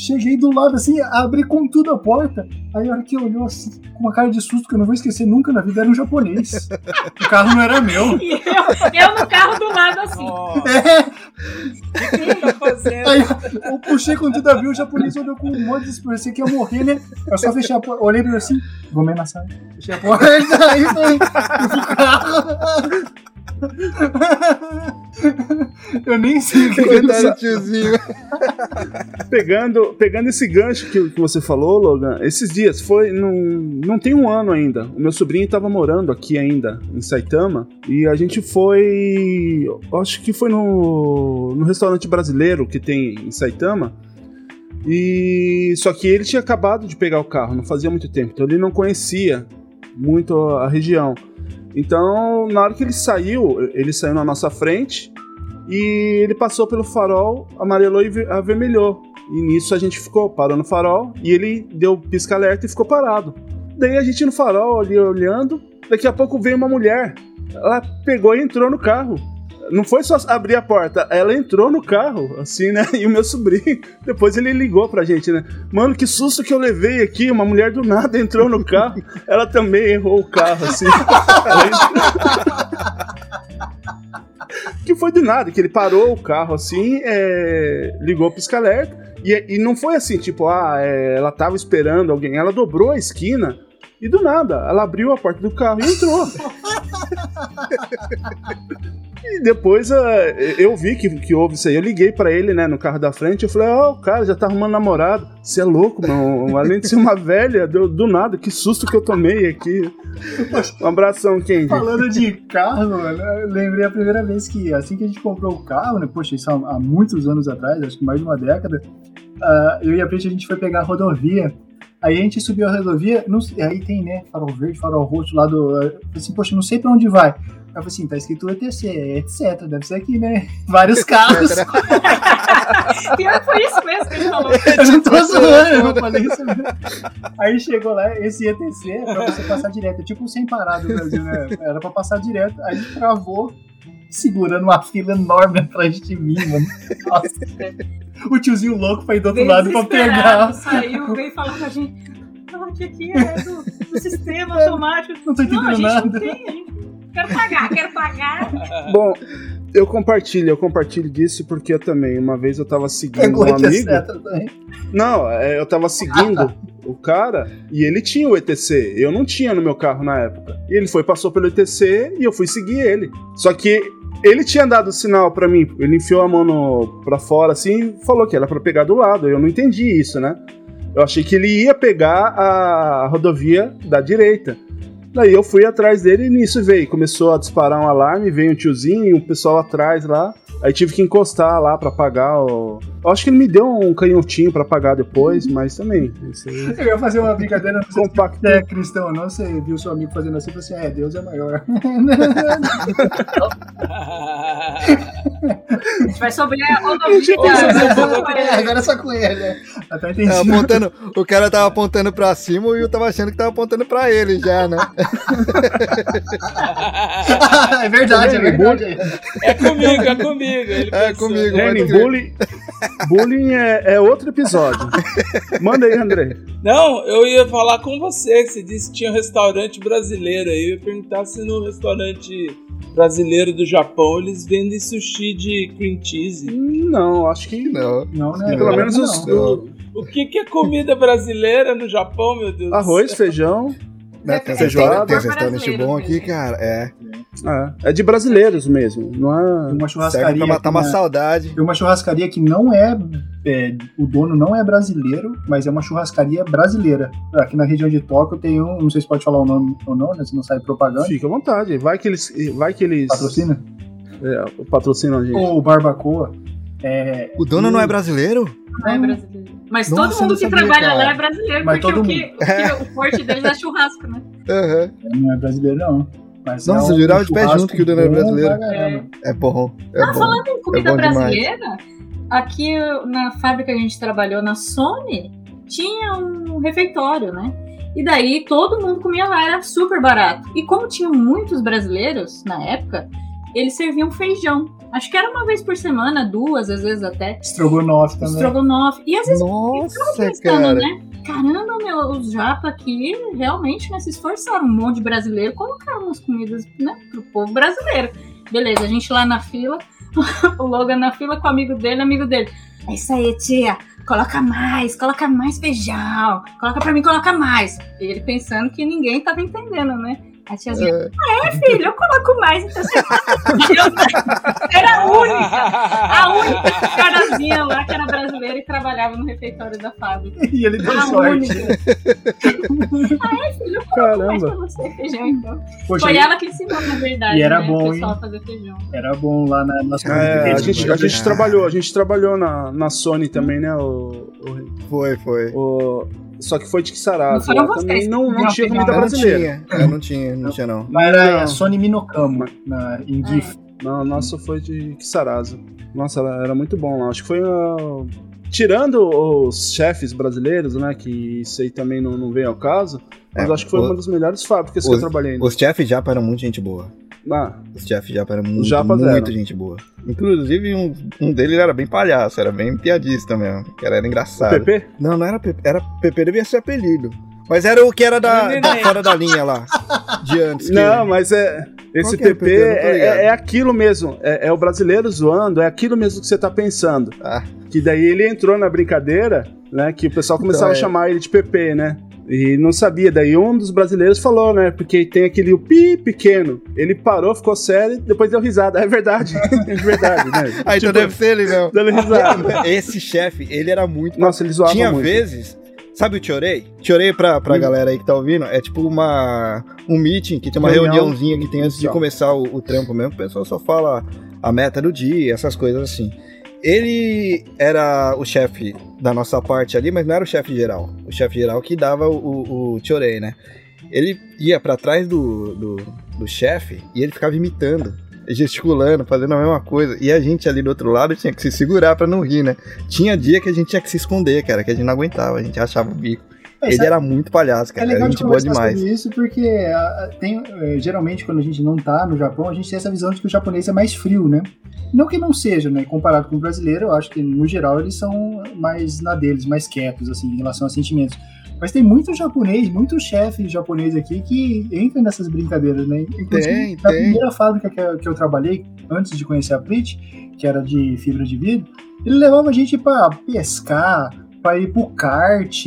Cheguei do lado assim, abri com tudo a porta. Aí a hora que olhou assim, com uma cara de susto que eu não vou esquecer nunca na vida, era um japonês. o carro não era meu. E eu, eu no carro do lado assim. Nossa, É, o que ele tá fazendo? aí eu puxei com tudo a ver, o japonês olhou com um monte de expressão que ia morrer, né? Eu só fechei a porta, olhei pra ele assim, vou me amassar. Fechei a porta, aí foi pro carro. Eu nem sei o que Coitado do tiozinho. Pegando, pegando esse gancho que, que você falou, Logan, esses dias foi. Não, não tem um ano ainda. O meu sobrinho estava morando aqui ainda, em Saitama, e a gente foi. Acho que foi no, no restaurante brasileiro que tem em Saitama. E só que ele tinha acabado de pegar o carro, não fazia muito tempo, então ele não conhecia muito a região. Então, na hora que ele saiu, ele saiu na nossa frente e ele passou pelo farol, amarelou e ve- avermelhou. E nisso a gente ficou, parou no farol e ele deu pisca-alerta e ficou parado. Daí a gente no farol ali olhando, daqui a pouco veio uma mulher. Ela pegou e entrou no carro. Não foi só abrir a porta, ela entrou no carro, assim, né? E o meu sobrinho, depois ele ligou pra gente, né? Mano, que susto que eu levei aqui. Uma mulher do nada entrou no carro. Ela também errou o carro, assim. Que foi do nada, que ele parou o carro assim, é, ligou o pisca-alerta. E, e não foi assim, tipo, ah, é, ela tava esperando alguém. Ela dobrou a esquina e do nada, ela abriu a porta do carro e entrou. E depois eh, eu vi que, que houve isso aí. Eu liguei pra ele, né, no carro da frente. Eu falei: Ó, o cara já tá arrumando namorado. Você é louco, mano. Além de ser uma velha, do, do nada, que susto que eu tomei aqui. Um abração, Kendi. Falando de carro, mano, eu lembrei a primeira vez que, assim que a gente comprou o carro, né? Poxa, isso há, muitos anos atrás, acho que mais de uma década. ah, eu e a Preta a gente foi pegar a rodovia. Aí a gente subiu a rodovia, não aí tem, né, farol verde, farol roxo lá do. falei assim, poxa, não sei pra onde vai. Eu falei assim, tá escrito ETC, é etc, deve ser aqui, né? Vários carros. Pior que foi isso mesmo que ele falou. Eu não tô zoando, eu falei isso mesmo. Aí chegou lá, esse ETC é pra você passar direto, é tipo um sem parar do Brasil, né? Era pra passar direto, aí travou, segurando uma fila enorme atrás de mim, mano. Nossa. O tiozinho louco foi do outro lado pra pegar. Saiu, veio falar com a gente. Ah, que aqui é do, do sistema automático. Não tô entendendo a gente nada. não tem, a gente quero pagar, quero pagar. Bom, eu compartilho, eu compartilho disso porque eu também, uma vez eu tava seguindo um amigo. Não, é, eu tava seguindo o cara e ele tinha o ETC. Eu não tinha no meu carro na época. E ele foi, passou pelo ETC e eu fui seguir ele. Só que ele tinha dado sinal pra mim, ele enfiou a mão no, pra fora assim e falou que era pra pegar do lado. Eu não entendi isso, né? Eu achei que ele ia pegar a rodovia da direita. Daí eu fui atrás dele e nisso veio. Começou a disparar um alarme, veio um tiozinho e um pessoal atrás lá. Aí tive que encostar lá pra pagar o. Eu acho que ele me deu um canhotinho pra pagar depois, mas também. Isso aí. Eu ia fazer uma brincadeira, não sei Compacto. é cristão ou não, você viu seu amigo fazendo assim e falou assim, é, Deus é maior. A gente vai sobre a agora é só com ele, né? Até É, entendi. apontando, o cara tava apontando pra cima e eu tava achando que tava apontando pra ele já, né? é verdade, é verdade. É comigo, é comigo. Ele É pensou. comigo. Lenny, crer. bullying, bullying é, é outro episódio. Manda aí, André. Não, eu ia falar com você, você disse que tinha um restaurante brasileiro aí. Eu ia perguntar se no restaurante brasileiro do Japão eles vendem sushi de cream cheese. Não, acho que. Não. Não, né? Pelo Não, menos os, não. o- que, que é comida brasileira no Japão, meu Deus? do arroz, céu? feijão. Né, Tem, Feijoada. restaurante, tem restaurante bom aqui, mesmo. cara. É. É, é de brasileiros mesmo. Não é. Tem uma Serve churrascaria. pra matar uma na- saudade. Tem uma churrascaria que não é, é, O dono não é brasileiro, mas é uma churrascaria brasileira. Aqui na região de Tóquio tem um. Não sei se pode falar o nome ou não, né? Se não sai propaganda. Fica à vontade. Vai que eles. Vai que eles. Patrocina? É, patrocinam a gente. Ou Barbacoa. É, O dono não é brasileiro? Não é brasileiro. Mas Nossa, todo mundo que sabia, trabalha cara. lá é brasileiro, Mas porque o, que, o, que- o forte deles é churrasco, né? Aham. não é brasileiro, não. Mas Nossa, é um jurava de pé junto que o era bom brasileiro. caramba. É bom. É Ah, bom. falando em comida bom demais. brasileira, aqui na fábrica que a gente trabalhou, na Sony, tinha um refeitório, né? E daí todo mundo comia lá, era super barato. E como tinham muitos brasileiros na época, eles serviam feijão. Acho que era uma vez por semana, duas, às vezes até. Estrogonofe também. Estrogonofe. E às vezes Nossa, pensando, cara. né? Caramba, meu, os japa aqui realmente né, se esforçaram. Um monte de brasileiro colocaram umas comidas né, pro povo brasileiro. Beleza, a gente lá na fila, o Logan na fila com o amigo dele, amigo dele. É isso aí, tia. Coloca mais, coloca mais feijão. Coloca pra mim, coloca mais. Ele pensando que ninguém tava entendendo, né? A tiazinha, É. é, filho, eu coloco mais, então você Era a única, a única carazinha lá que era brasileira e trabalhava no refeitório da fábrica. E ele deu A sorte. única. ah, é, filho, eu coloco mais pra Caramba. você feijão, então. Poxa, Foi ela que ensinou, na verdade, E era né, bom, o pessoal hein? fazer feijão. era bom lá na nossa É, a gente, a gente trabalhou, a gente trabalhou na, na Sony também, né? O, Foi, foi. o, o- só que foi de Kisarazu. Não vocês também não, não que tinha comida Eu não brasileira. tinha. Eu não tinha, não tinha não. Mas era Não. Sony Minokamo, na, em GIF. Não, nossa foi de Kisarazu. Nossa, era, era muito bom lá. Acho que foi. ah, tirando os chefes brasileiros, né? Que isso aí também não, não vem ao caso. Mas É, acho que foi o- uma das melhores fábricas que eu os- trabalhei. Os chefes japa eram muito gente boa. Ah, Os chefes japa eram muito, japas muito gente boa. Inclusive, um, um deles era bem palhaço, era bem piadista mesmo. Que era, era o engraçado. PP? Não, não era PP. Era PP devia ser apelido. Mas era o que era da, da- fora da linha lá. De antes. que- Não, mas é. Esse é o PP é, é- é aquilo mesmo. É, é o brasileiro zoando, é aquilo mesmo que você tá pensando. Ah. Que daí ele entrou na brincadeira, né? Que o pessoal começava Então, é. a chamar ele de PP, né? E não sabia. Daí um dos brasileiros falou, né? Porque tem aquele o pi pequeno. Ele parou, ficou sério e depois deu risada. É verdade. é verdade, né? Ah, então Tipo, deve ser ele mesmo. Dando risada. Esse chefe, ele era muito. Nossa, ele zoava Tinha muito. vezes. Sabe o Chorei? Chorei pra, pra Hum. galera aí que tá ouvindo. É tipo uma. Um meeting que tem uma Reunião. reuniãozinha que tem antes de Então. começar o, o trampo mesmo. O pessoal só fala a meta do dia, essas coisas assim. Ele era o chefe da nossa parte ali, mas não era o chefe geral. O chefe geral que dava o, o, o Chorei, né? Ele ia pra trás do, do, do chefe e ele ficava imitando, gesticulando, fazendo a mesma coisa. E a gente ali do outro lado tinha que se segurar pra não rir, né? Tinha dia que a gente tinha que se esconder, cara, que a gente não aguentava, a gente achava o bico. É, Ele sabe- era muito palhaço, É cara. Era legal de gente boa conversar demais. sobre isso porque ah, tem, eh, geralmente quando a gente não tá no Japão, a gente tem essa visão de que o japonês é mais frio, né? Não que não seja, né? Comparado com o brasileiro, eu acho que no geral eles são mais na deles, mais quietos, assim, em relação a sentimentos. Mas tem muito japonês, muito chefe japonês aqui que entra nessas brincadeiras, né? Inclusive, Tem, na tem. primeira fábrica que eu, que eu trabalhei, antes de conhecer a Prit, que era de fibra de vidro, ele levava a gente pra pescar, pra ir pro kart.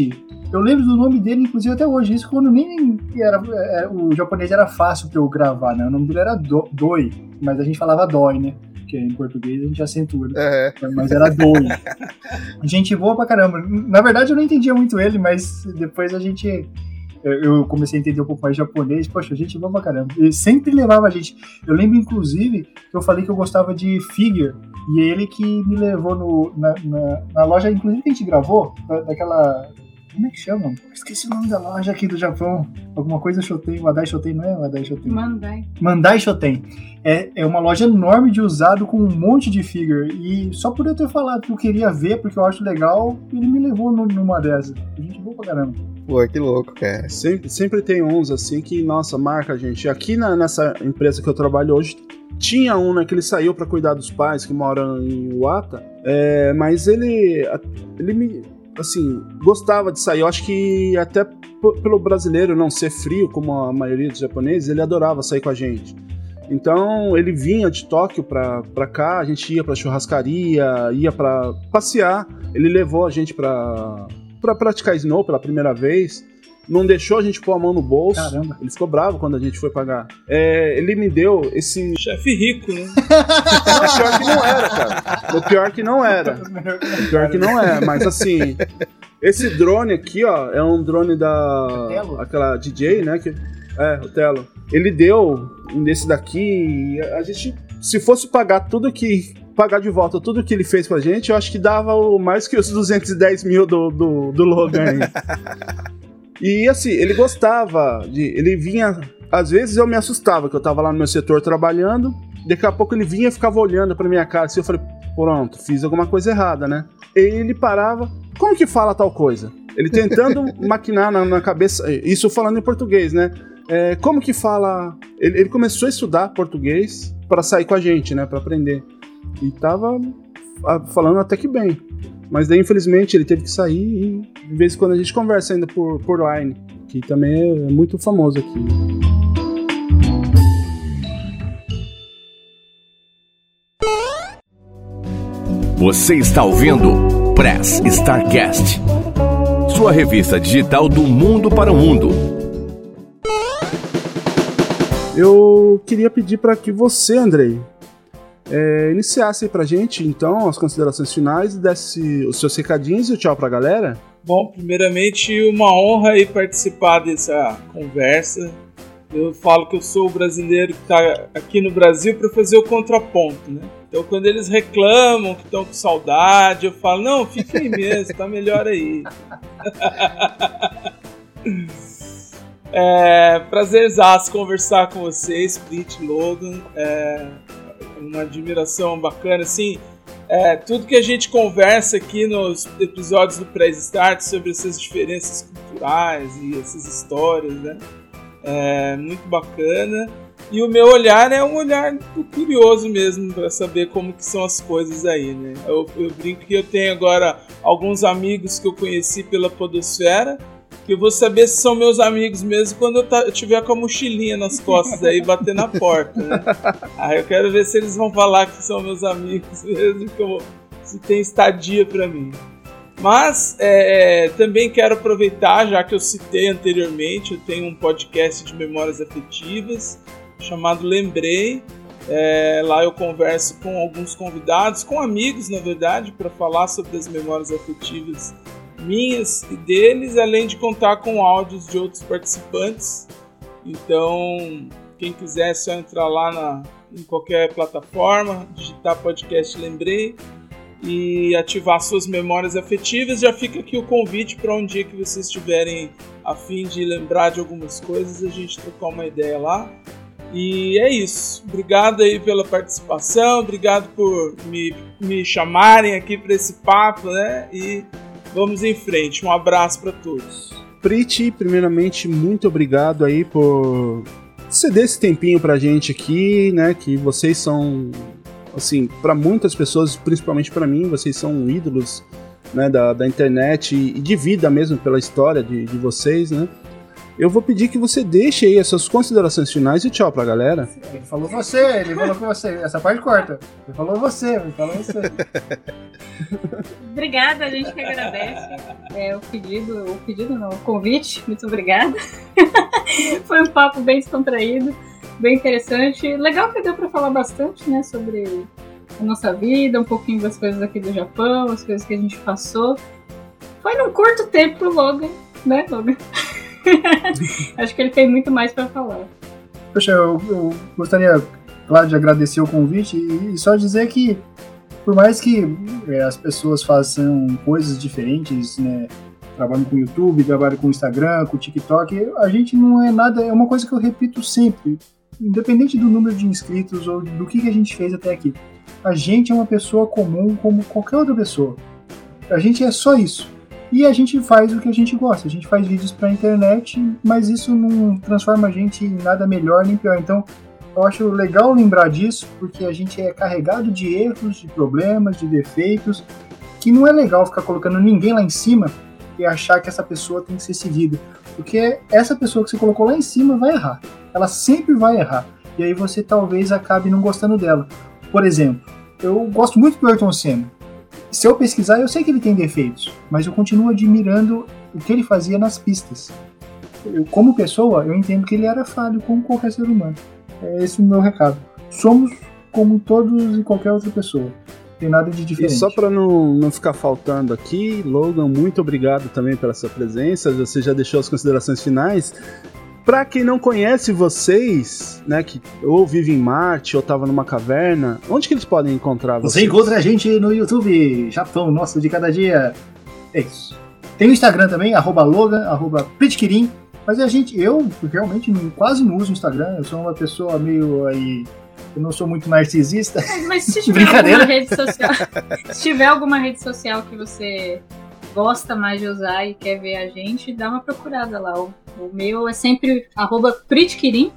Eu lembro do nome dele, inclusive, até hoje. Isso quando nem era, era- o japonês era fácil pra eu gravar, né? O nome dele era Do- Doi, mas a gente falava Doi, né? Porque em português a gente acentua, né? É, mas era Doi. gente boa pra caramba. Na verdade, eu não entendia muito ele, mas depois a gente. Eu comecei a entender um pouco mais japonês. Poxa, gente boa pra caramba. Ele sempre levava a gente. Eu lembro, inclusive, que eu falei que eu gostava de figure. E ele que me levou no, na, na, na loja, inclusive, que a gente gravou, da- daquela. Como é que chama? Esqueci o nome da loja aqui do Japão. Alguma coisa Shoten. Wadai Shoten, não é Wadai Shoten? Mano, vai. Mandai Shoten. É, é uma loja enorme de usado com um monte de figure. E só por eu ter falado que eu queria ver, porque eu acho legal, ele me levou nu- numa dessas. Gente boa pra caramba. pô, que louco, cara. Sempre, sempre tem uns assim que, nossa, marca a gente. Aqui na- nessa empresa que eu trabalho hoje, tinha um, né, que ele saiu pra cuidar dos pais que moram em Wata, é, mas ele, ele me, assim, gostava de sair. Eu acho que até pelo brasileiro não ser frio, como a maioria dos japoneses, ele adorava sair com a gente. Então ele vinha de Tóquio pra cá, a gente ia pra churrascaria, ia pra passear. Ele levou a gente pra, pra praticar snow pela primeira vez. Não deixou a gente pôr a mão no bolso. Caramba. Ele ficou bravo quando a gente foi pagar. É, ele me deu esse. Chefe rico, né? Não, pior que não era, cara. O pior que não era. O pior que não é, mas assim. Esse drone aqui, ó, é um drone da. Telo? Aquela DJ, né? Que, é, o Telo. Ele deu um desse daqui. e A gente, se fosse pagar tudo que. Pagar de volta tudo que ele fez pra gente, eu acho que dava o, mais que os 210 mil do, do, do Logan aí. E assim, ele gostava de. Ele vinha. Às vezes eu me assustava, que eu tava lá no meu setor trabalhando. Daqui a pouco ele vinha e ficava olhando pra minha cara. Assim, eu falei, pronto, fiz alguma coisa errada, né? E ele parava. Como que fala tal coisa? Ele tentando maquinar na, na cabeça. Isso falando em português, né? É, como que fala. Ele, ele começou a estudar português pra sair com a gente, né? Pra aprender. E tava ah, falando até que bem. Mas daí, infelizmente, ele teve que sair e de vez em quando a gente conversa ainda por, por line, que também é muito famoso aqui. Você está ouvindo Press Starcast, sua revista digital do mundo para o mundo. Eu queria pedir para que você, Andrei, é, iniciasse pra gente, então, as considerações finais, desse os seus recadinhos e o tchau pra galera. Bom, primeiramente, uma honra aí participar dessa conversa. Eu falo que eu sou o brasileiro que está aqui no Brasil para fazer o contraponto, né? Então, quando eles reclamam que estão com saudade, eu falo: não, fica aí mesmo, tá melhor aí. é, prazerzaço conversar com vocês, Split Logan. É uma admiração bacana, assim. É, tudo que a gente conversa aqui nos episódios do Press Start sobre essas diferenças culturais e essas histórias, né? É muito bacana. E o meu olhar é um olhar curioso mesmo para saber como que são as coisas aí, né? Eu, eu brinco que eu tenho agora alguns amigos que eu conheci pela podosfera, que eu vou saber se são meus amigos mesmo quando eu, tá, eu tiver com a mochilinha nas costas aí bater na porta, né? Aí eu quero ver se eles vão falar que são meus amigos mesmo, que eu, se tem estadia para mim. Mas é, também quero aproveitar, já que eu citei anteriormente, eu tenho um podcast de memórias afetivas chamado Lembrei. É, lá eu converso com alguns convidados, com amigos, na verdade, para falar sobre as memórias afetivas minhas e deles, além de contar com áudios de outros participantes. Então, quem quiser é só entrar lá na, em qualquer plataforma, digitar podcast Lembrei e ativar suas memórias afetivas. Já fica aqui o convite para um dia que vocês estiverem a fim de lembrar de algumas coisas, a gente trocar uma ideia lá. E é isso. Obrigado aí pela participação, obrigado por me, me chamarem aqui para esse papo, né? E vamos em frente. Um abraço para todos. Priti, primeiramente, muito obrigado aí por ceder esse tempinho pra gente aqui, né? Que vocês são, assim, para muitas pessoas, principalmente para mim, vocês são ídolos né, da, da internet e de vida mesmo, pela história de, de vocês, né? Eu vou pedir que você deixe aí as suas considerações finais e tchau pra galera. Ele falou você, ele falou com você. Essa parte corta. Ele falou você, ele falou você. Obrigada, a gente que agradece é, o pedido, o pedido não, o convite, muito obrigada. Foi um papo bem descontraído, bem interessante. Legal que deu para falar bastante, né, sobre a nossa vida, um pouquinho das coisas aqui do Japão, as coisas que a gente passou. Foi num curto tempo pro Logan, né, Logan? Acho que ele tem muito mais para falar. Poxa, eu, eu gostaria, claro, de agradecer o convite e, e só dizer que, por mais que é, as pessoas façam coisas diferentes, né? Trabalham com YouTube, trabalham com Instagram, com TikTok, a gente não é nada, é uma coisa que eu repito sempre, independente do número de inscritos ou do que, que a gente fez até aqui. A gente é uma pessoa comum como qualquer outra pessoa. A gente é só isso. E a gente faz o que a gente gosta. A gente faz vídeos pra internet, mas isso não transforma a gente em nada melhor nem pior. Então, eu acho legal lembrar disso, porque a gente é carregado de erros, de problemas, de defeitos, que não é legal ficar colocando ninguém lá em cima e achar que essa pessoa tem que ser seguida. Porque essa pessoa que você colocou lá em cima vai errar. Ela sempre vai errar. E aí você talvez acabe não gostando dela. Por exemplo, eu gosto muito do Ayrton Senna. Se eu pesquisar, eu sei que ele tem defeitos, mas eu continuo admirando o que ele fazia nas pistas. Eu, como pessoa, eu entendo que ele era falho, como qualquer ser humano. É esse o meu recado. Somos como todos e qualquer outra pessoa. Tem nada de E diferente. só para não, não ficar faltando aqui, Logan, muito obrigado também pela sua presença. Você já deixou as considerações finais. Pra quem não conhece vocês, né, que ou vive em Marte ou tava numa caverna, onde que eles podem encontrar Você vocês? encontra a gente no YouTube, Japão, nosso de cada dia. É isso. Tem o Instagram também, arroba Logan, arroba Pitkirin. Mas a gente, eu realmente não- quase não uso o Instagram, eu sou uma pessoa meio aí. Eu não sou muito narcisista. Mas se tiver Brincadeira. alguma rede social, se tiver alguma rede social que você gosta mais de usar e quer ver a gente, dá uma procurada lá. O, o meu é sempre arroba Pritkirin,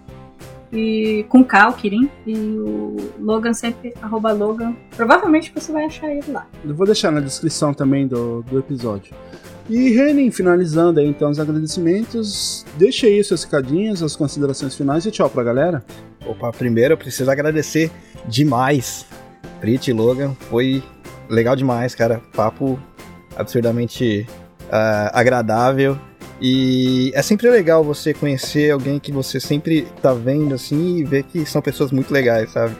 e com K, o Kirin, e o Logan sempre arroba Logan. Provavelmente você vai achar ele lá. Eu vou deixar na descrição também do, do episódio. E Renin, finalizando aí então os agradecimentos, deixa aí seus recadinhos, as considerações finais e tchau pra galera. Opa, primeiro eu preciso agradecer demais. Prit e Logan, foi legal demais, cara. Papo absurdamente ah, agradável. E é sempre legal você conhecer alguém que você sempre tá vendo assim e ver que são pessoas muito legais, sabe?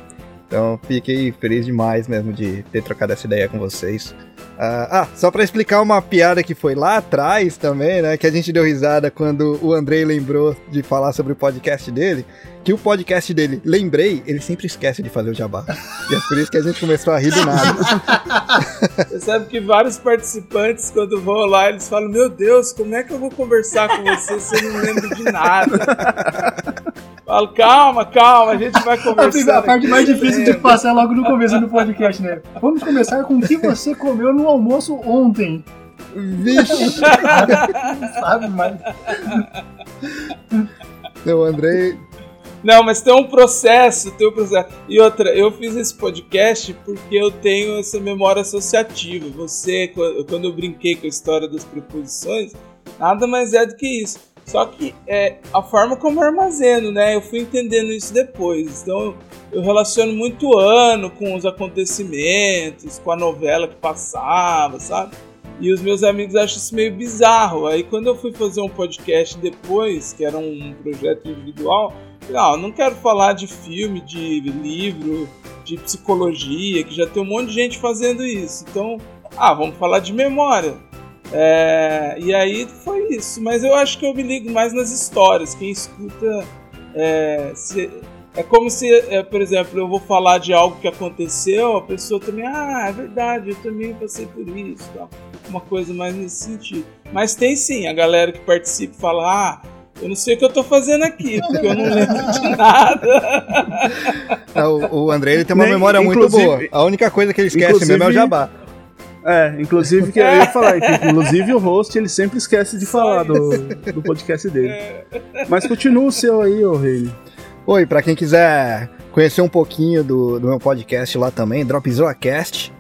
Então fiquei feliz demais mesmo de ter trocado essa ideia com vocês. Ah, ah, só pra explicar uma piada que foi lá atrás também, né? Que a gente deu risada quando o Andrei lembrou de falar sobre o podcast dele. Que o podcast dele, lembrei, ele sempre esquece de fazer o jabá. E é por isso que a gente começou a rir do nada. Você sabe que vários participantes, quando vão lá, eles falam: Meu Deus, como é que eu vou conversar com você se eu não lembro de nada? Falo, calma, calma, a gente vai primeira- a parte mais difícil de passar é logo no começo do podcast, né? Vamos começar com o que você comeu no almoço ontem. Vixe! Sabe, mas. o Andrei. Não, mas tem um processo, tem um processo. E outra, eu fiz esse podcast porque eu tenho essa memória associativa. Você, qu- quando eu brinquei com a história das preposições, nada mais é do que isso. Só que é a forma como eu armazeno, né? Eu fui entendendo isso depois. Então eu relaciono muito o ano com os acontecimentos, com a novela que passava, sabe? E os meus amigos acham isso meio bizarro. Aí quando eu fui fazer um podcast depois, que era um projeto individual, não, não quero falar de filme, de livro, de psicologia, que já tem um monte de gente fazendo isso. Então, ah, vamos falar de memória. É, e aí foi isso. Mas eu acho que eu me ligo mais nas histórias. Quem escuta. É, se- é como se, é, por exemplo, eu vou falar de algo que aconteceu, a pessoa também, ah, é verdade, eu também passei por isso. Tal. Uma coisa mais nesse sentido. Mas tem sim, a galera que participa e fala, ah, eu não sei o que eu tô fazendo aqui, porque eu não lembro de nada. É, O, o Andrei ele tem uma Nem- memória muito boa. A única coisa que ele esquece mesmo é o jabá. É, inclusive que eu ia falar, que, inclusive o host ele sempre esquece de falar do, do podcast dele. Mas continua o seu aí, ô Reine. Oi, pra quem quiser conhecer um pouquinho do, do meu podcast lá também, Dropzilla Cast,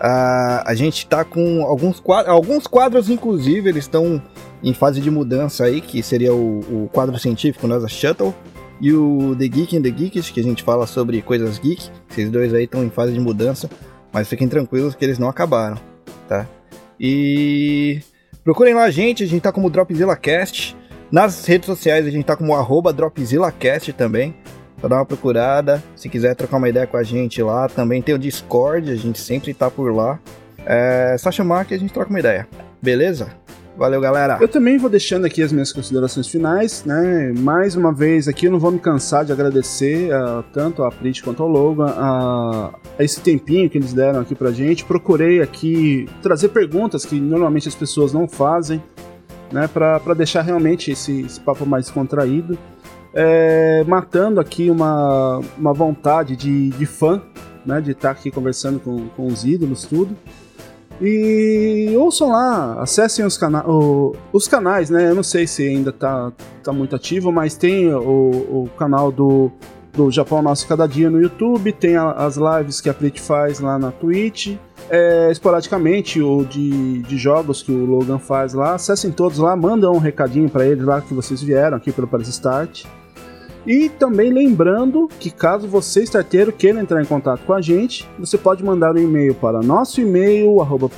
ah, a gente tá com alguns quadros, alguns quadros inclusive, eles estão em fase de mudança aí, que seria o, o quadro científico NASA Shuttle, e o The Geek and the Geeks, que a gente fala sobre coisas geek. Esses dois aí estão em fase de mudança, mas fiquem tranquilos que eles não acabaram, tá? E procurem lá a gente, a gente tá como Dropzilla Cast. Nas redes sociais a gente tá como arroba DropzillaCast também. Só dá uma procurada. Se quiser trocar uma ideia com a gente lá, também tem o Discord, a gente sempre tá por lá. É só chamar que a gente troca uma ideia. Beleza? Valeu, galera. Eu também vou deixando aqui as minhas considerações finais, né? Mais uma vez aqui, eu não vou me cansar de agradecer uh, tanto a Prit quanto ao Logan a, a, esse tempinho que eles deram aqui pra gente. Procurei aqui trazer perguntas que normalmente as pessoas não fazem, né? Pra, pra deixar realmente esse, esse papo mais contraído. É, matando aqui uma, uma vontade de, de fã, né? De estar aqui conversando com, com os ídolos, tudo. E ouçam lá, acessem os, cana o, os canais, né? Eu não sei se ainda tá, tá muito ativo, mas tem o, o canal do, do Japão Nosso Cada Dia no YouTube, tem a, as lives que a Prit faz lá na Twitch, é, esporadicamente o de, de jogos que o Logan faz lá. Acessem todos lá, mandam um recadinho para eles lá que vocês vieram aqui pelo Paris Start. E também lembrando que caso você, starteiro, queira entrar em contato com a gente, você pode mandar um e-mail para nosso e-mail, arroba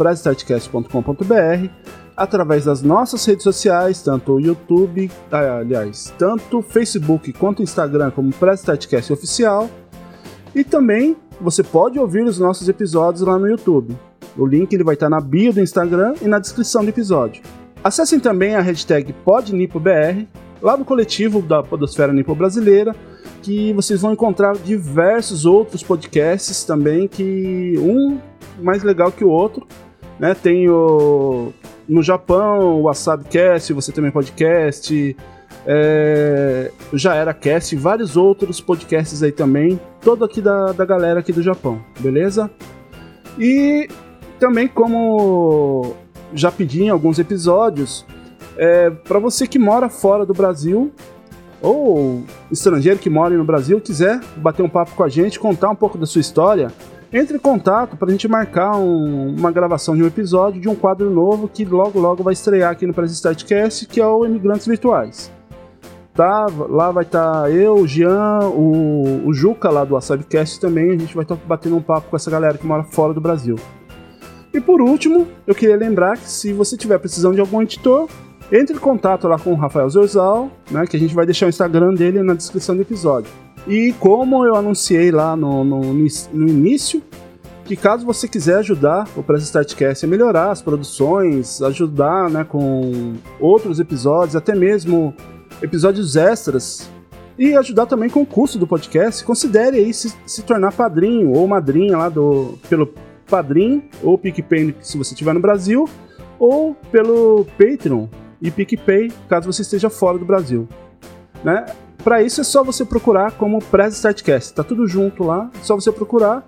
através das nossas redes sociais, tanto o YouTube, ah, aliás, tanto Facebook quanto Instagram como Prestartcast Oficial. E também você pode ouvir os nossos episódios lá no YouTube. O link ele vai estar na bio do Instagram e na descrição do episódio. Acessem também a hashtag PodNipoBR lá do coletivo da Podosfera Nipo Brasileira, que vocês vão encontrar diversos outros podcasts também, que um mais legal que o outro. Né? Tem o, no Japão o Wasabcast, você também podcast, é, já era cast, vários outros podcasts aí também, todo aqui da, da galera aqui do Japão, beleza? E também como já pedi em alguns episódios, é, para você que mora fora do Brasil ou estrangeiro que mora no Brasil quiser bater um papo com a gente, contar um pouco da sua história, entre em contato para a gente marcar um, uma gravação de um episódio de um quadro novo que logo logo vai estrear aqui no Press Startcast, que é o Imigrantes Virtuais. Tá, lá vai estar tá eu, o Jean, o, o Juca lá do Wasabcast também, a gente vai estar tá batendo um papo com essa galera que mora fora do Brasil. E por último, eu queria lembrar que se você tiver precisando de algum editor, entre em contato lá com o Rafael Zorzal, né, que a gente vai deixar o Instagram dele na descrição do episódio. E como eu anunciei lá no, no, no início, que caso você quiser ajudar o Press Startcast a melhorar as produções, ajudar né, com outros episódios, até mesmo episódios extras, e ajudar também com o custo do podcast, considere aí se, se tornar padrinho ou madrinha lá do pelo Padrim ou PicPay se você estiver no Brasil, ou pelo Patreon e PicPay, caso você esteja fora do Brasil. Né? Para isso é só você procurar como Press Startcast. Tá tudo junto lá, é só você procurar.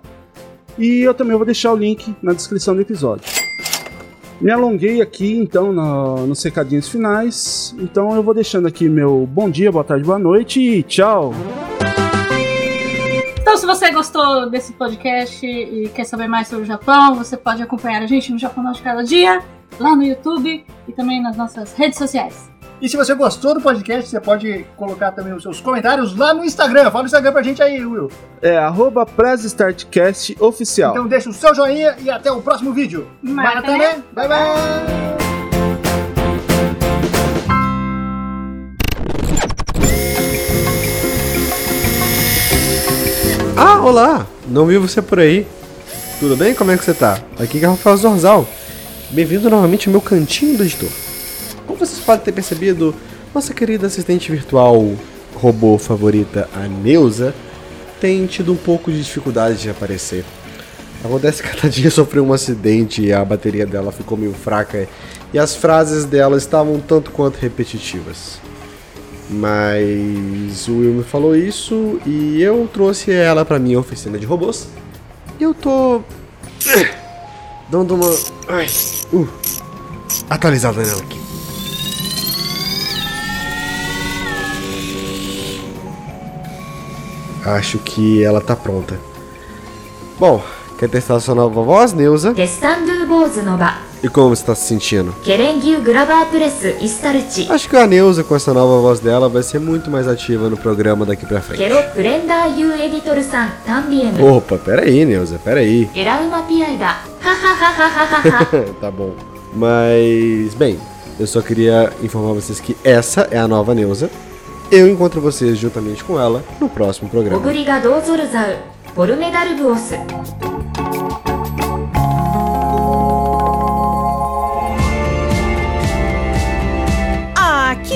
E eu também vou deixar o link na descrição do episódio. Me alonguei aqui então no, nos recadinhos finais. Então eu vou deixando aqui meu bom dia, boa tarde, boa noite e tchau! Se você gostou desse podcast e quer saber mais sobre o Japão, você pode acompanhar a gente no Japão de Cada Dia lá no YouTube e também nas nossas redes sociais. E se você gostou do podcast, você pode colocar também os seus comentários lá no Instagram. Fala no Instagram pra gente aí, Will. É, arroba Oficial. Então deixa o seu joinha e até o próximo vídeo. Mata, né? Bye, bye! Olá! Não vi você por aí. Tudo bem? Como é que você tá? Aqui é Rafael Zorzal. Bem-vindo novamente ao meu cantinho do editor. Como vocês podem ter percebido, nossa querida assistente virtual robô favorita, a Neuza, tem tido um pouco de dificuldade de aparecer. Acontece que cada dia sofreu um acidente e a bateria dela ficou meio fraca e as frases dela estavam tanto quanto repetitivas. Mas o Will me falou isso e eu trouxe ela pra minha oficina de robôs. E eu tô. dando uma. Ai. Uh. Atualizada nela aqui. Acho que ela tá pronta. Bom, quer testar sua nova voz, Neuza? Testando Bozo no. E como está se sentindo? Acho que a Neuza, com essa nova voz dela, vai ser muito mais ativa no programa daqui pra frente. Opa, peraí, Neuza, peraí. tá bom. Mas, bem, eu só queria informar vocês que essa é a nova Neuza. Eu encontro vocês juntamente com ela no próximo programa. Obrigado, Zorozau, por medal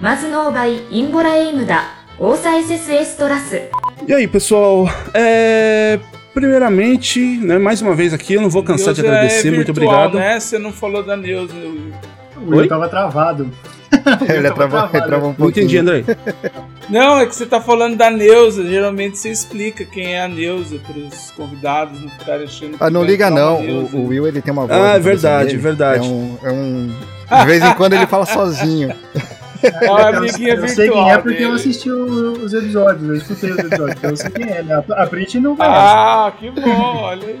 マズノーバイインボラエイムダオーサエセスエストラス E aí, pessoal? É. Primeiramente, né, mais uma vez aqui, eu não vou cansar de Neuza agradecer, é muito virtual, obrigado. Né? Você não falou da Neuza. O Will tava travado. Ele travou, ele travou um Não pouquinho. entendi, André. Não, é que você tá falando da Neuza. Geralmente você explica quem é a Neuza pros convidados não ficarem achando que Ah, não vai liga entrar uma não. Neuza. O, o Will ele tem uma voz. Ah, na é cabeça verdade, dele. verdade. É um, é um. De vez em quando ele fala sozinho. É uma Eu- amiguinha eu, virtual. sei quem é porque eu dele. assisti o- os episódios, eu escutei os episódios, então eu sei quem é, né? A, Brit não conhece. Ah, que bom, olha aí.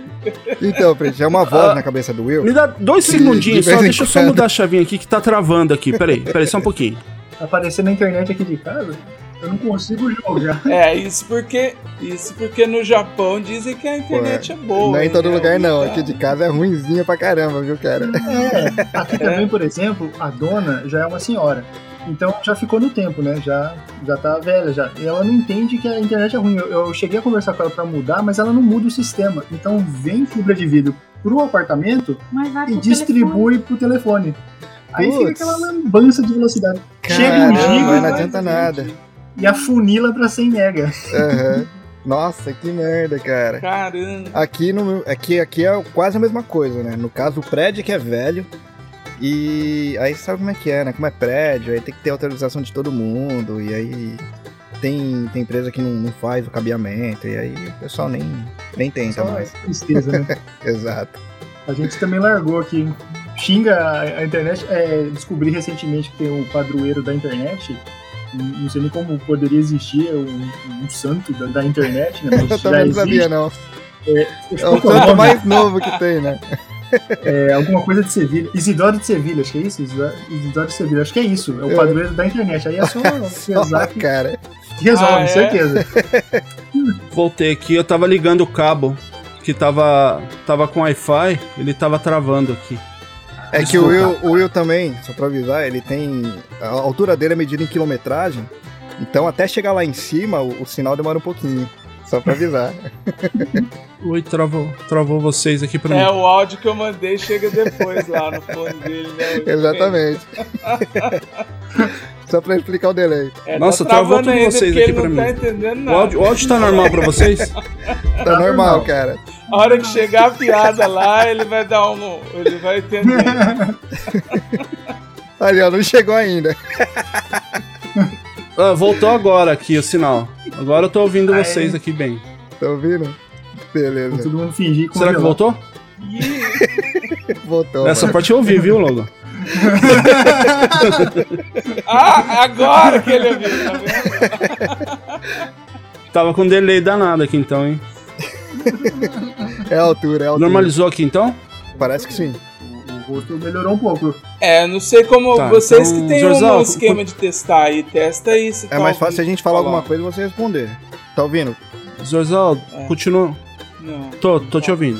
Então, Prete, é uma voz Ah, na cabeça do Will. Me dá dois segundinhos de só, deixa eu só mudar a chavinha aqui que tá travando aqui. Peraí, peraí, só um pouquinho. Aparecer na internet aqui de casa, eu não consigo jogar. É, isso porque, isso porque no Japão dizem que a internet é boa. não é em todo né? lugar, não. Tá. Aqui de casa é ruimzinha pra caramba, viu, cara? É, aqui também, por exemplo, a dona já é uma senhora. Então já ficou no tempo, né? Já, já tá velha já. E ela não entende que a internet é ruim. Eu, eu cheguei a conversar com ela pra mudar, mas ela não muda o sistema. Então vem fibra de vidro pro apartamento Mas vai e pro distribui pro telefone. Aí fica aquela lambança de velocidade. Chega um Caramba, giga não adianta nada. e afunila pra 100 mega. Aham. Nossa, que merda, cara. Caramba. Aqui, no, aqui, aqui é quase a mesma coisa, né? No caso, o prédio que é velho. E aí sabe como é que é, né? Como é prédio, aí tem que ter autorização de todo mundo. E aí tem, tem empresa que não, não faz o cabeamento. E aí o pessoal nem, nem tenta Só mais. tristeza, né? Exato. A gente também largou aqui. Xinga a, internet. É, descobri recentemente que tem o padroeiro da internet. Não sei nem como poderia existir um, um santo da, da internet, né? Eu Mas já também não sabia, não. É, É o que é o tanto nome? mais novo que tem, né? É, alguma coisa de Sevilha. Isidoro de Sevilha, acho que é isso? Isidoro de Sevilha, acho que é isso. É o É. padroeiro da internet. Aí é só pesar que cara. resolve, Ah, é? certeza. Voltei aqui, eu tava ligando o cabo que tava, tava com Wi-Fi, ele tava travando aqui. É que o Will, o Will também, só pra avisar, ele tem. A altura dele é medida em quilometragem. Então até chegar lá em cima, o, o sinal demora um pouquinho. Só pra avisar. Oi, travou, travou vocês aqui pra mim. É, o áudio que eu mandei chega depois lá no fone dele, né? Exatamente. Só pra explicar o delay. É, Nossa, tá travou tudo vocês aqui pra mim. tá entendendo O áudio, o áudio tá normal pra vocês? Tá normal, cara. A hora que chegar a piada lá, ele vai dar um. Ele vai entender. Ali, ó, não chegou ainda. Ah, voltou agora aqui o sinal. Agora eu tô ouvindo Aê. vocês aqui bem. Tá ouvindo? Beleza. Todo mundo fingir Será que voltou? Voltou. Essa mano. parte eu ouvi, viu, Logo? Ah, agora que ele ouviu, tá vendo? Tava com delay danado aqui então, hein? É a altura, é a altura. Normalizou aqui então? Parece que sim. O rosto melhorou um pouco. É, não sei como Tá, vocês então, que têm Zorzal, um esquema de testar aí, testa aí. se É tá mais fácil se a gente falar falar. alguma coisa e você responder. Tá ouvindo? Zorzal, É. continua. Não. Tô, tô te ouvindo.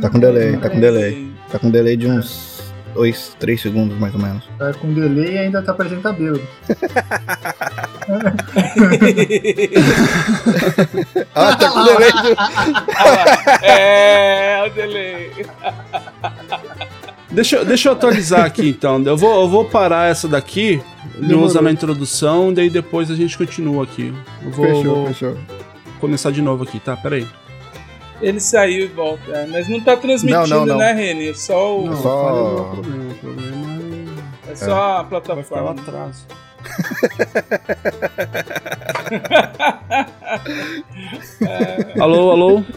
Tá com delay, tá com delay. Sim. Tá com delay de uns 2, 3 segundos mais ou menos. Tá com delay e ainda tá parecendo cabelo. Ah, tá com delay de... É, o delay. Deixa, eu- deixa eu atualizar aqui então. Eu vou, eu vou parar essa daqui, não usar na introdução, daí depois a gente continua aqui. Eu vou, Fechou, vou fechou. começar de novo aqui, tá? Pera aí. Ele saiu e volta. é, mas não tá transmitindo, Não, não, não. né, Reni? Só o. Só- fale o meu problema, É só a Vai ficar lá plataforma. atrás. Alô, alô?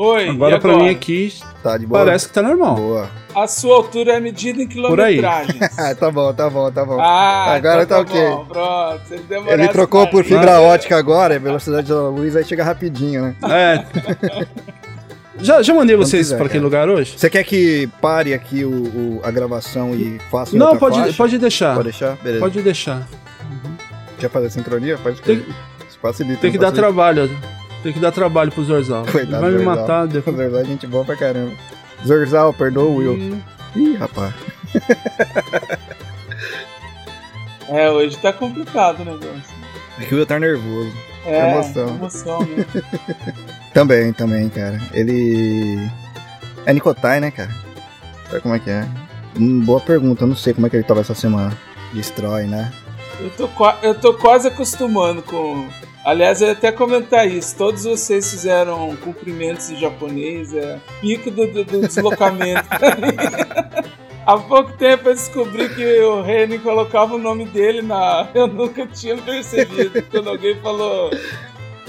Oi, Agora pra mim aqui Tá de boa. parece que tá normal. Boa. A sua altura é medida em Por aí. quilometragens. Ah, tá bom, tá bom, tá bom. Ah, Agora então tá ok. Bom, pronto. Ele Ele trocou mais- por fibra ótica agora, a velocidade da luz aí chega rapidinho, né? É. Já, já mandei vocês quiser, pra aquele lugar hoje? Você quer que pare aqui o, o- a gravação e faça Não, outra pode, faixa? pode deixar. Pode deixar? Beleza. Pode deixar. Quer fazer sincronia? Pode Tem- escrever. Facilita. Tem que não dar facilita? trabalho. Tem que dar trabalho pro Zorzal. Ele Coitado vai me Zorzal. matar O depois. Zorzal é gente boa pra caramba. Zorzal, perdoa o Will. Hum. Ih, rapaz. É, hoje tá complicado o negócio. É que o Will tá nervoso. É, Emoção. emoção né? Também, também, cara. Ele. É Nicotai, né, cara? Sabe como é que é? Hum, boa pergunta, eu não sei como é que ele tava essa semana. Destrói, né? Eu tô, eu tô quase acostumando com. Aliás, eu ia até comentar isso. Todos vocês fizeram cumprimentos em japonês, é pico do, do- do deslocamento. Há pouco tempo eu descobri que o Renin colocava o nome dele na. Eu nunca tinha percebido. Quando alguém falou.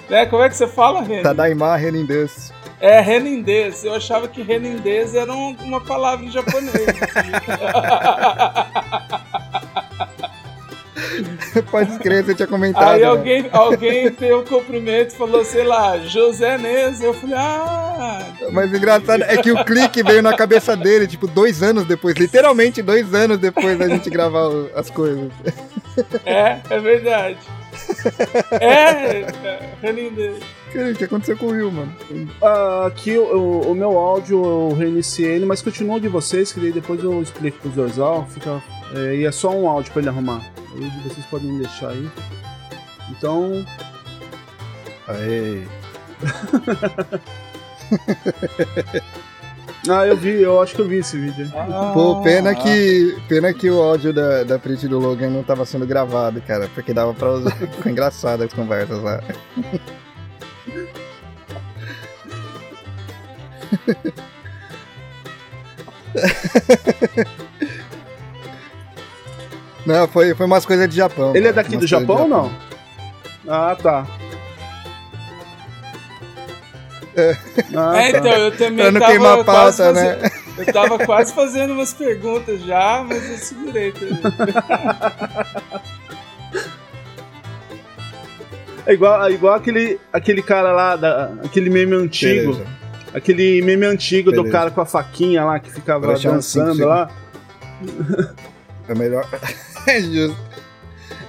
Né? Como é que você fala, Renin? Tadaima Renindus. É renindês. Eu achava que renindês era um- uma palavra em japonês. Pode escrever, você tinha comentado. Aí né? alguém, alguém deu um cumprimento e falou, sei lá, José Nes. Eu falei, ah. Mas o engraçado é que o clique veio na cabeça dele, tipo, dois anos depois. Literalmente dois anos depois da gente gravar as coisas. É, é verdade. É, é renindês. Cara, o que aconteceu com o Will, mano? Ah, aqui o, o- o meu áudio eu reiniciei ele, mas continua o de vocês, que daí depois eu explico pro Zorzal. Fica, é, e é só um áudio pra ele arrumar. Aí vocês podem deixar aí. Então. Aê. Ah, eu vi, eu acho que eu vi esse vídeo. Ah, Pô, pena que, pena que o áudio da, da print do Logan não tava sendo gravado, cara, porque dava pra usar. Ficou engraçado as conversas lá. Não, foi, foi umas coisas de Japão. Ele é cara, daqui umas do Japão ou não? Ah, tá. Ah, É, tá. então, eu também Pra não tava queimar a quase pauta, fazendo- né? Eu tava quase fazendo umas perguntas já, mas eu segurei. também. É igual, é igual aquele, aquele cara lá, da, aquele meme antigo. Beleza. Aquele meme antigo do Beleza. cara com a faquinha lá que ficava uns cinco dançando lá. É melhor. É justo.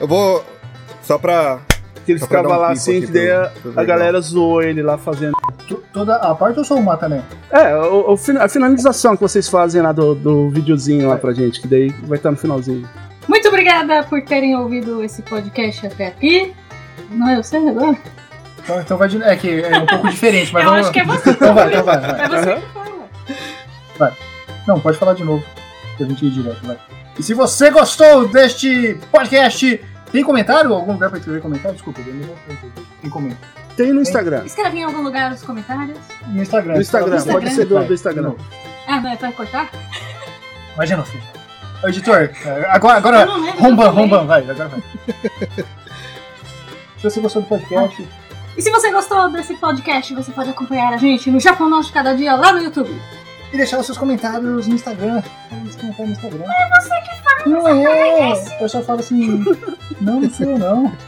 Eu vou. Só pra. Que ele ficava um lá assim, que daí a, a galera zoou ele lá fazendo. To- Toda a parte ou só o Matané? É, o, o a finalização que vocês fazem lá do, do videozinho lá pra gente, que daí vai estar no finalzinho. Muito obrigada por terem ouvido esse podcast até aqui. Não é você agora? Então, então vai de. É que é um pouco diferente, mas Eu vamos. acho que é você. Então vai, então vai. vai. É você que fala. Vai. Não, pode falar de novo. Que a gente ir direto, vai. E se você gostou deste podcast, tem comentário? Algum lugar pra escrever comentário? Desculpa, eu não vou Tem comentário. Tem no Instagram. Escreve em algum lugar nos comentários. No Instagram. No Instagram, Fala pode ser do, do Instagram. Ah, não, é pra cortar? Imagina, filho. Ô, editor, é, agora, agora, Romban, vai, agora vai. Se você gostou do podcast, E se você gostou desse podcast, você pode acompanhar a gente no Japão Nosso de Cada Dia lá no YouTube. E deixar os seus comentários no Instagram. Fala os comentários no Instagram. É você que fala. Não é, o pessoal fala assim, não, não sou eu não.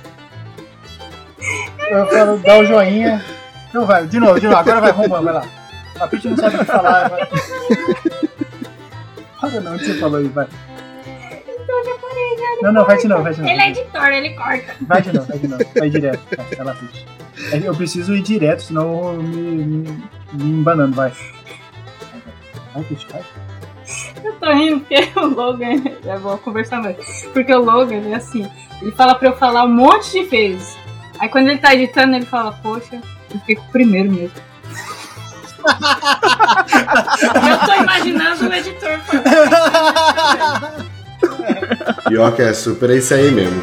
Eu falo, dá o joinha. Então vai, de novo, de novo, agora vai, Romban, vai lá. A Pitty não sabe o que falar, vai. Para não, o que você falou aí, vai. Então já parei, já. Não, não, vai de novo, vai de novo. Ele é editor, ele corta. Vai de novo, vai de novo. Vai direto. Vai, vai lá, Pitty. É Eu preciso ir direto, senão eu me, me, me embanando, vai. Eu tô rindo porque o Logan. É bom conversar mais. Porque o Logan é assim. Ele fala pra eu falar um monte de vezes. Aí quando ele tá editando, ele fala, poxa, eu fiquei com o primeiro mesmo. eu tô imaginando o editor falando. Pior que é super é isso aí mesmo.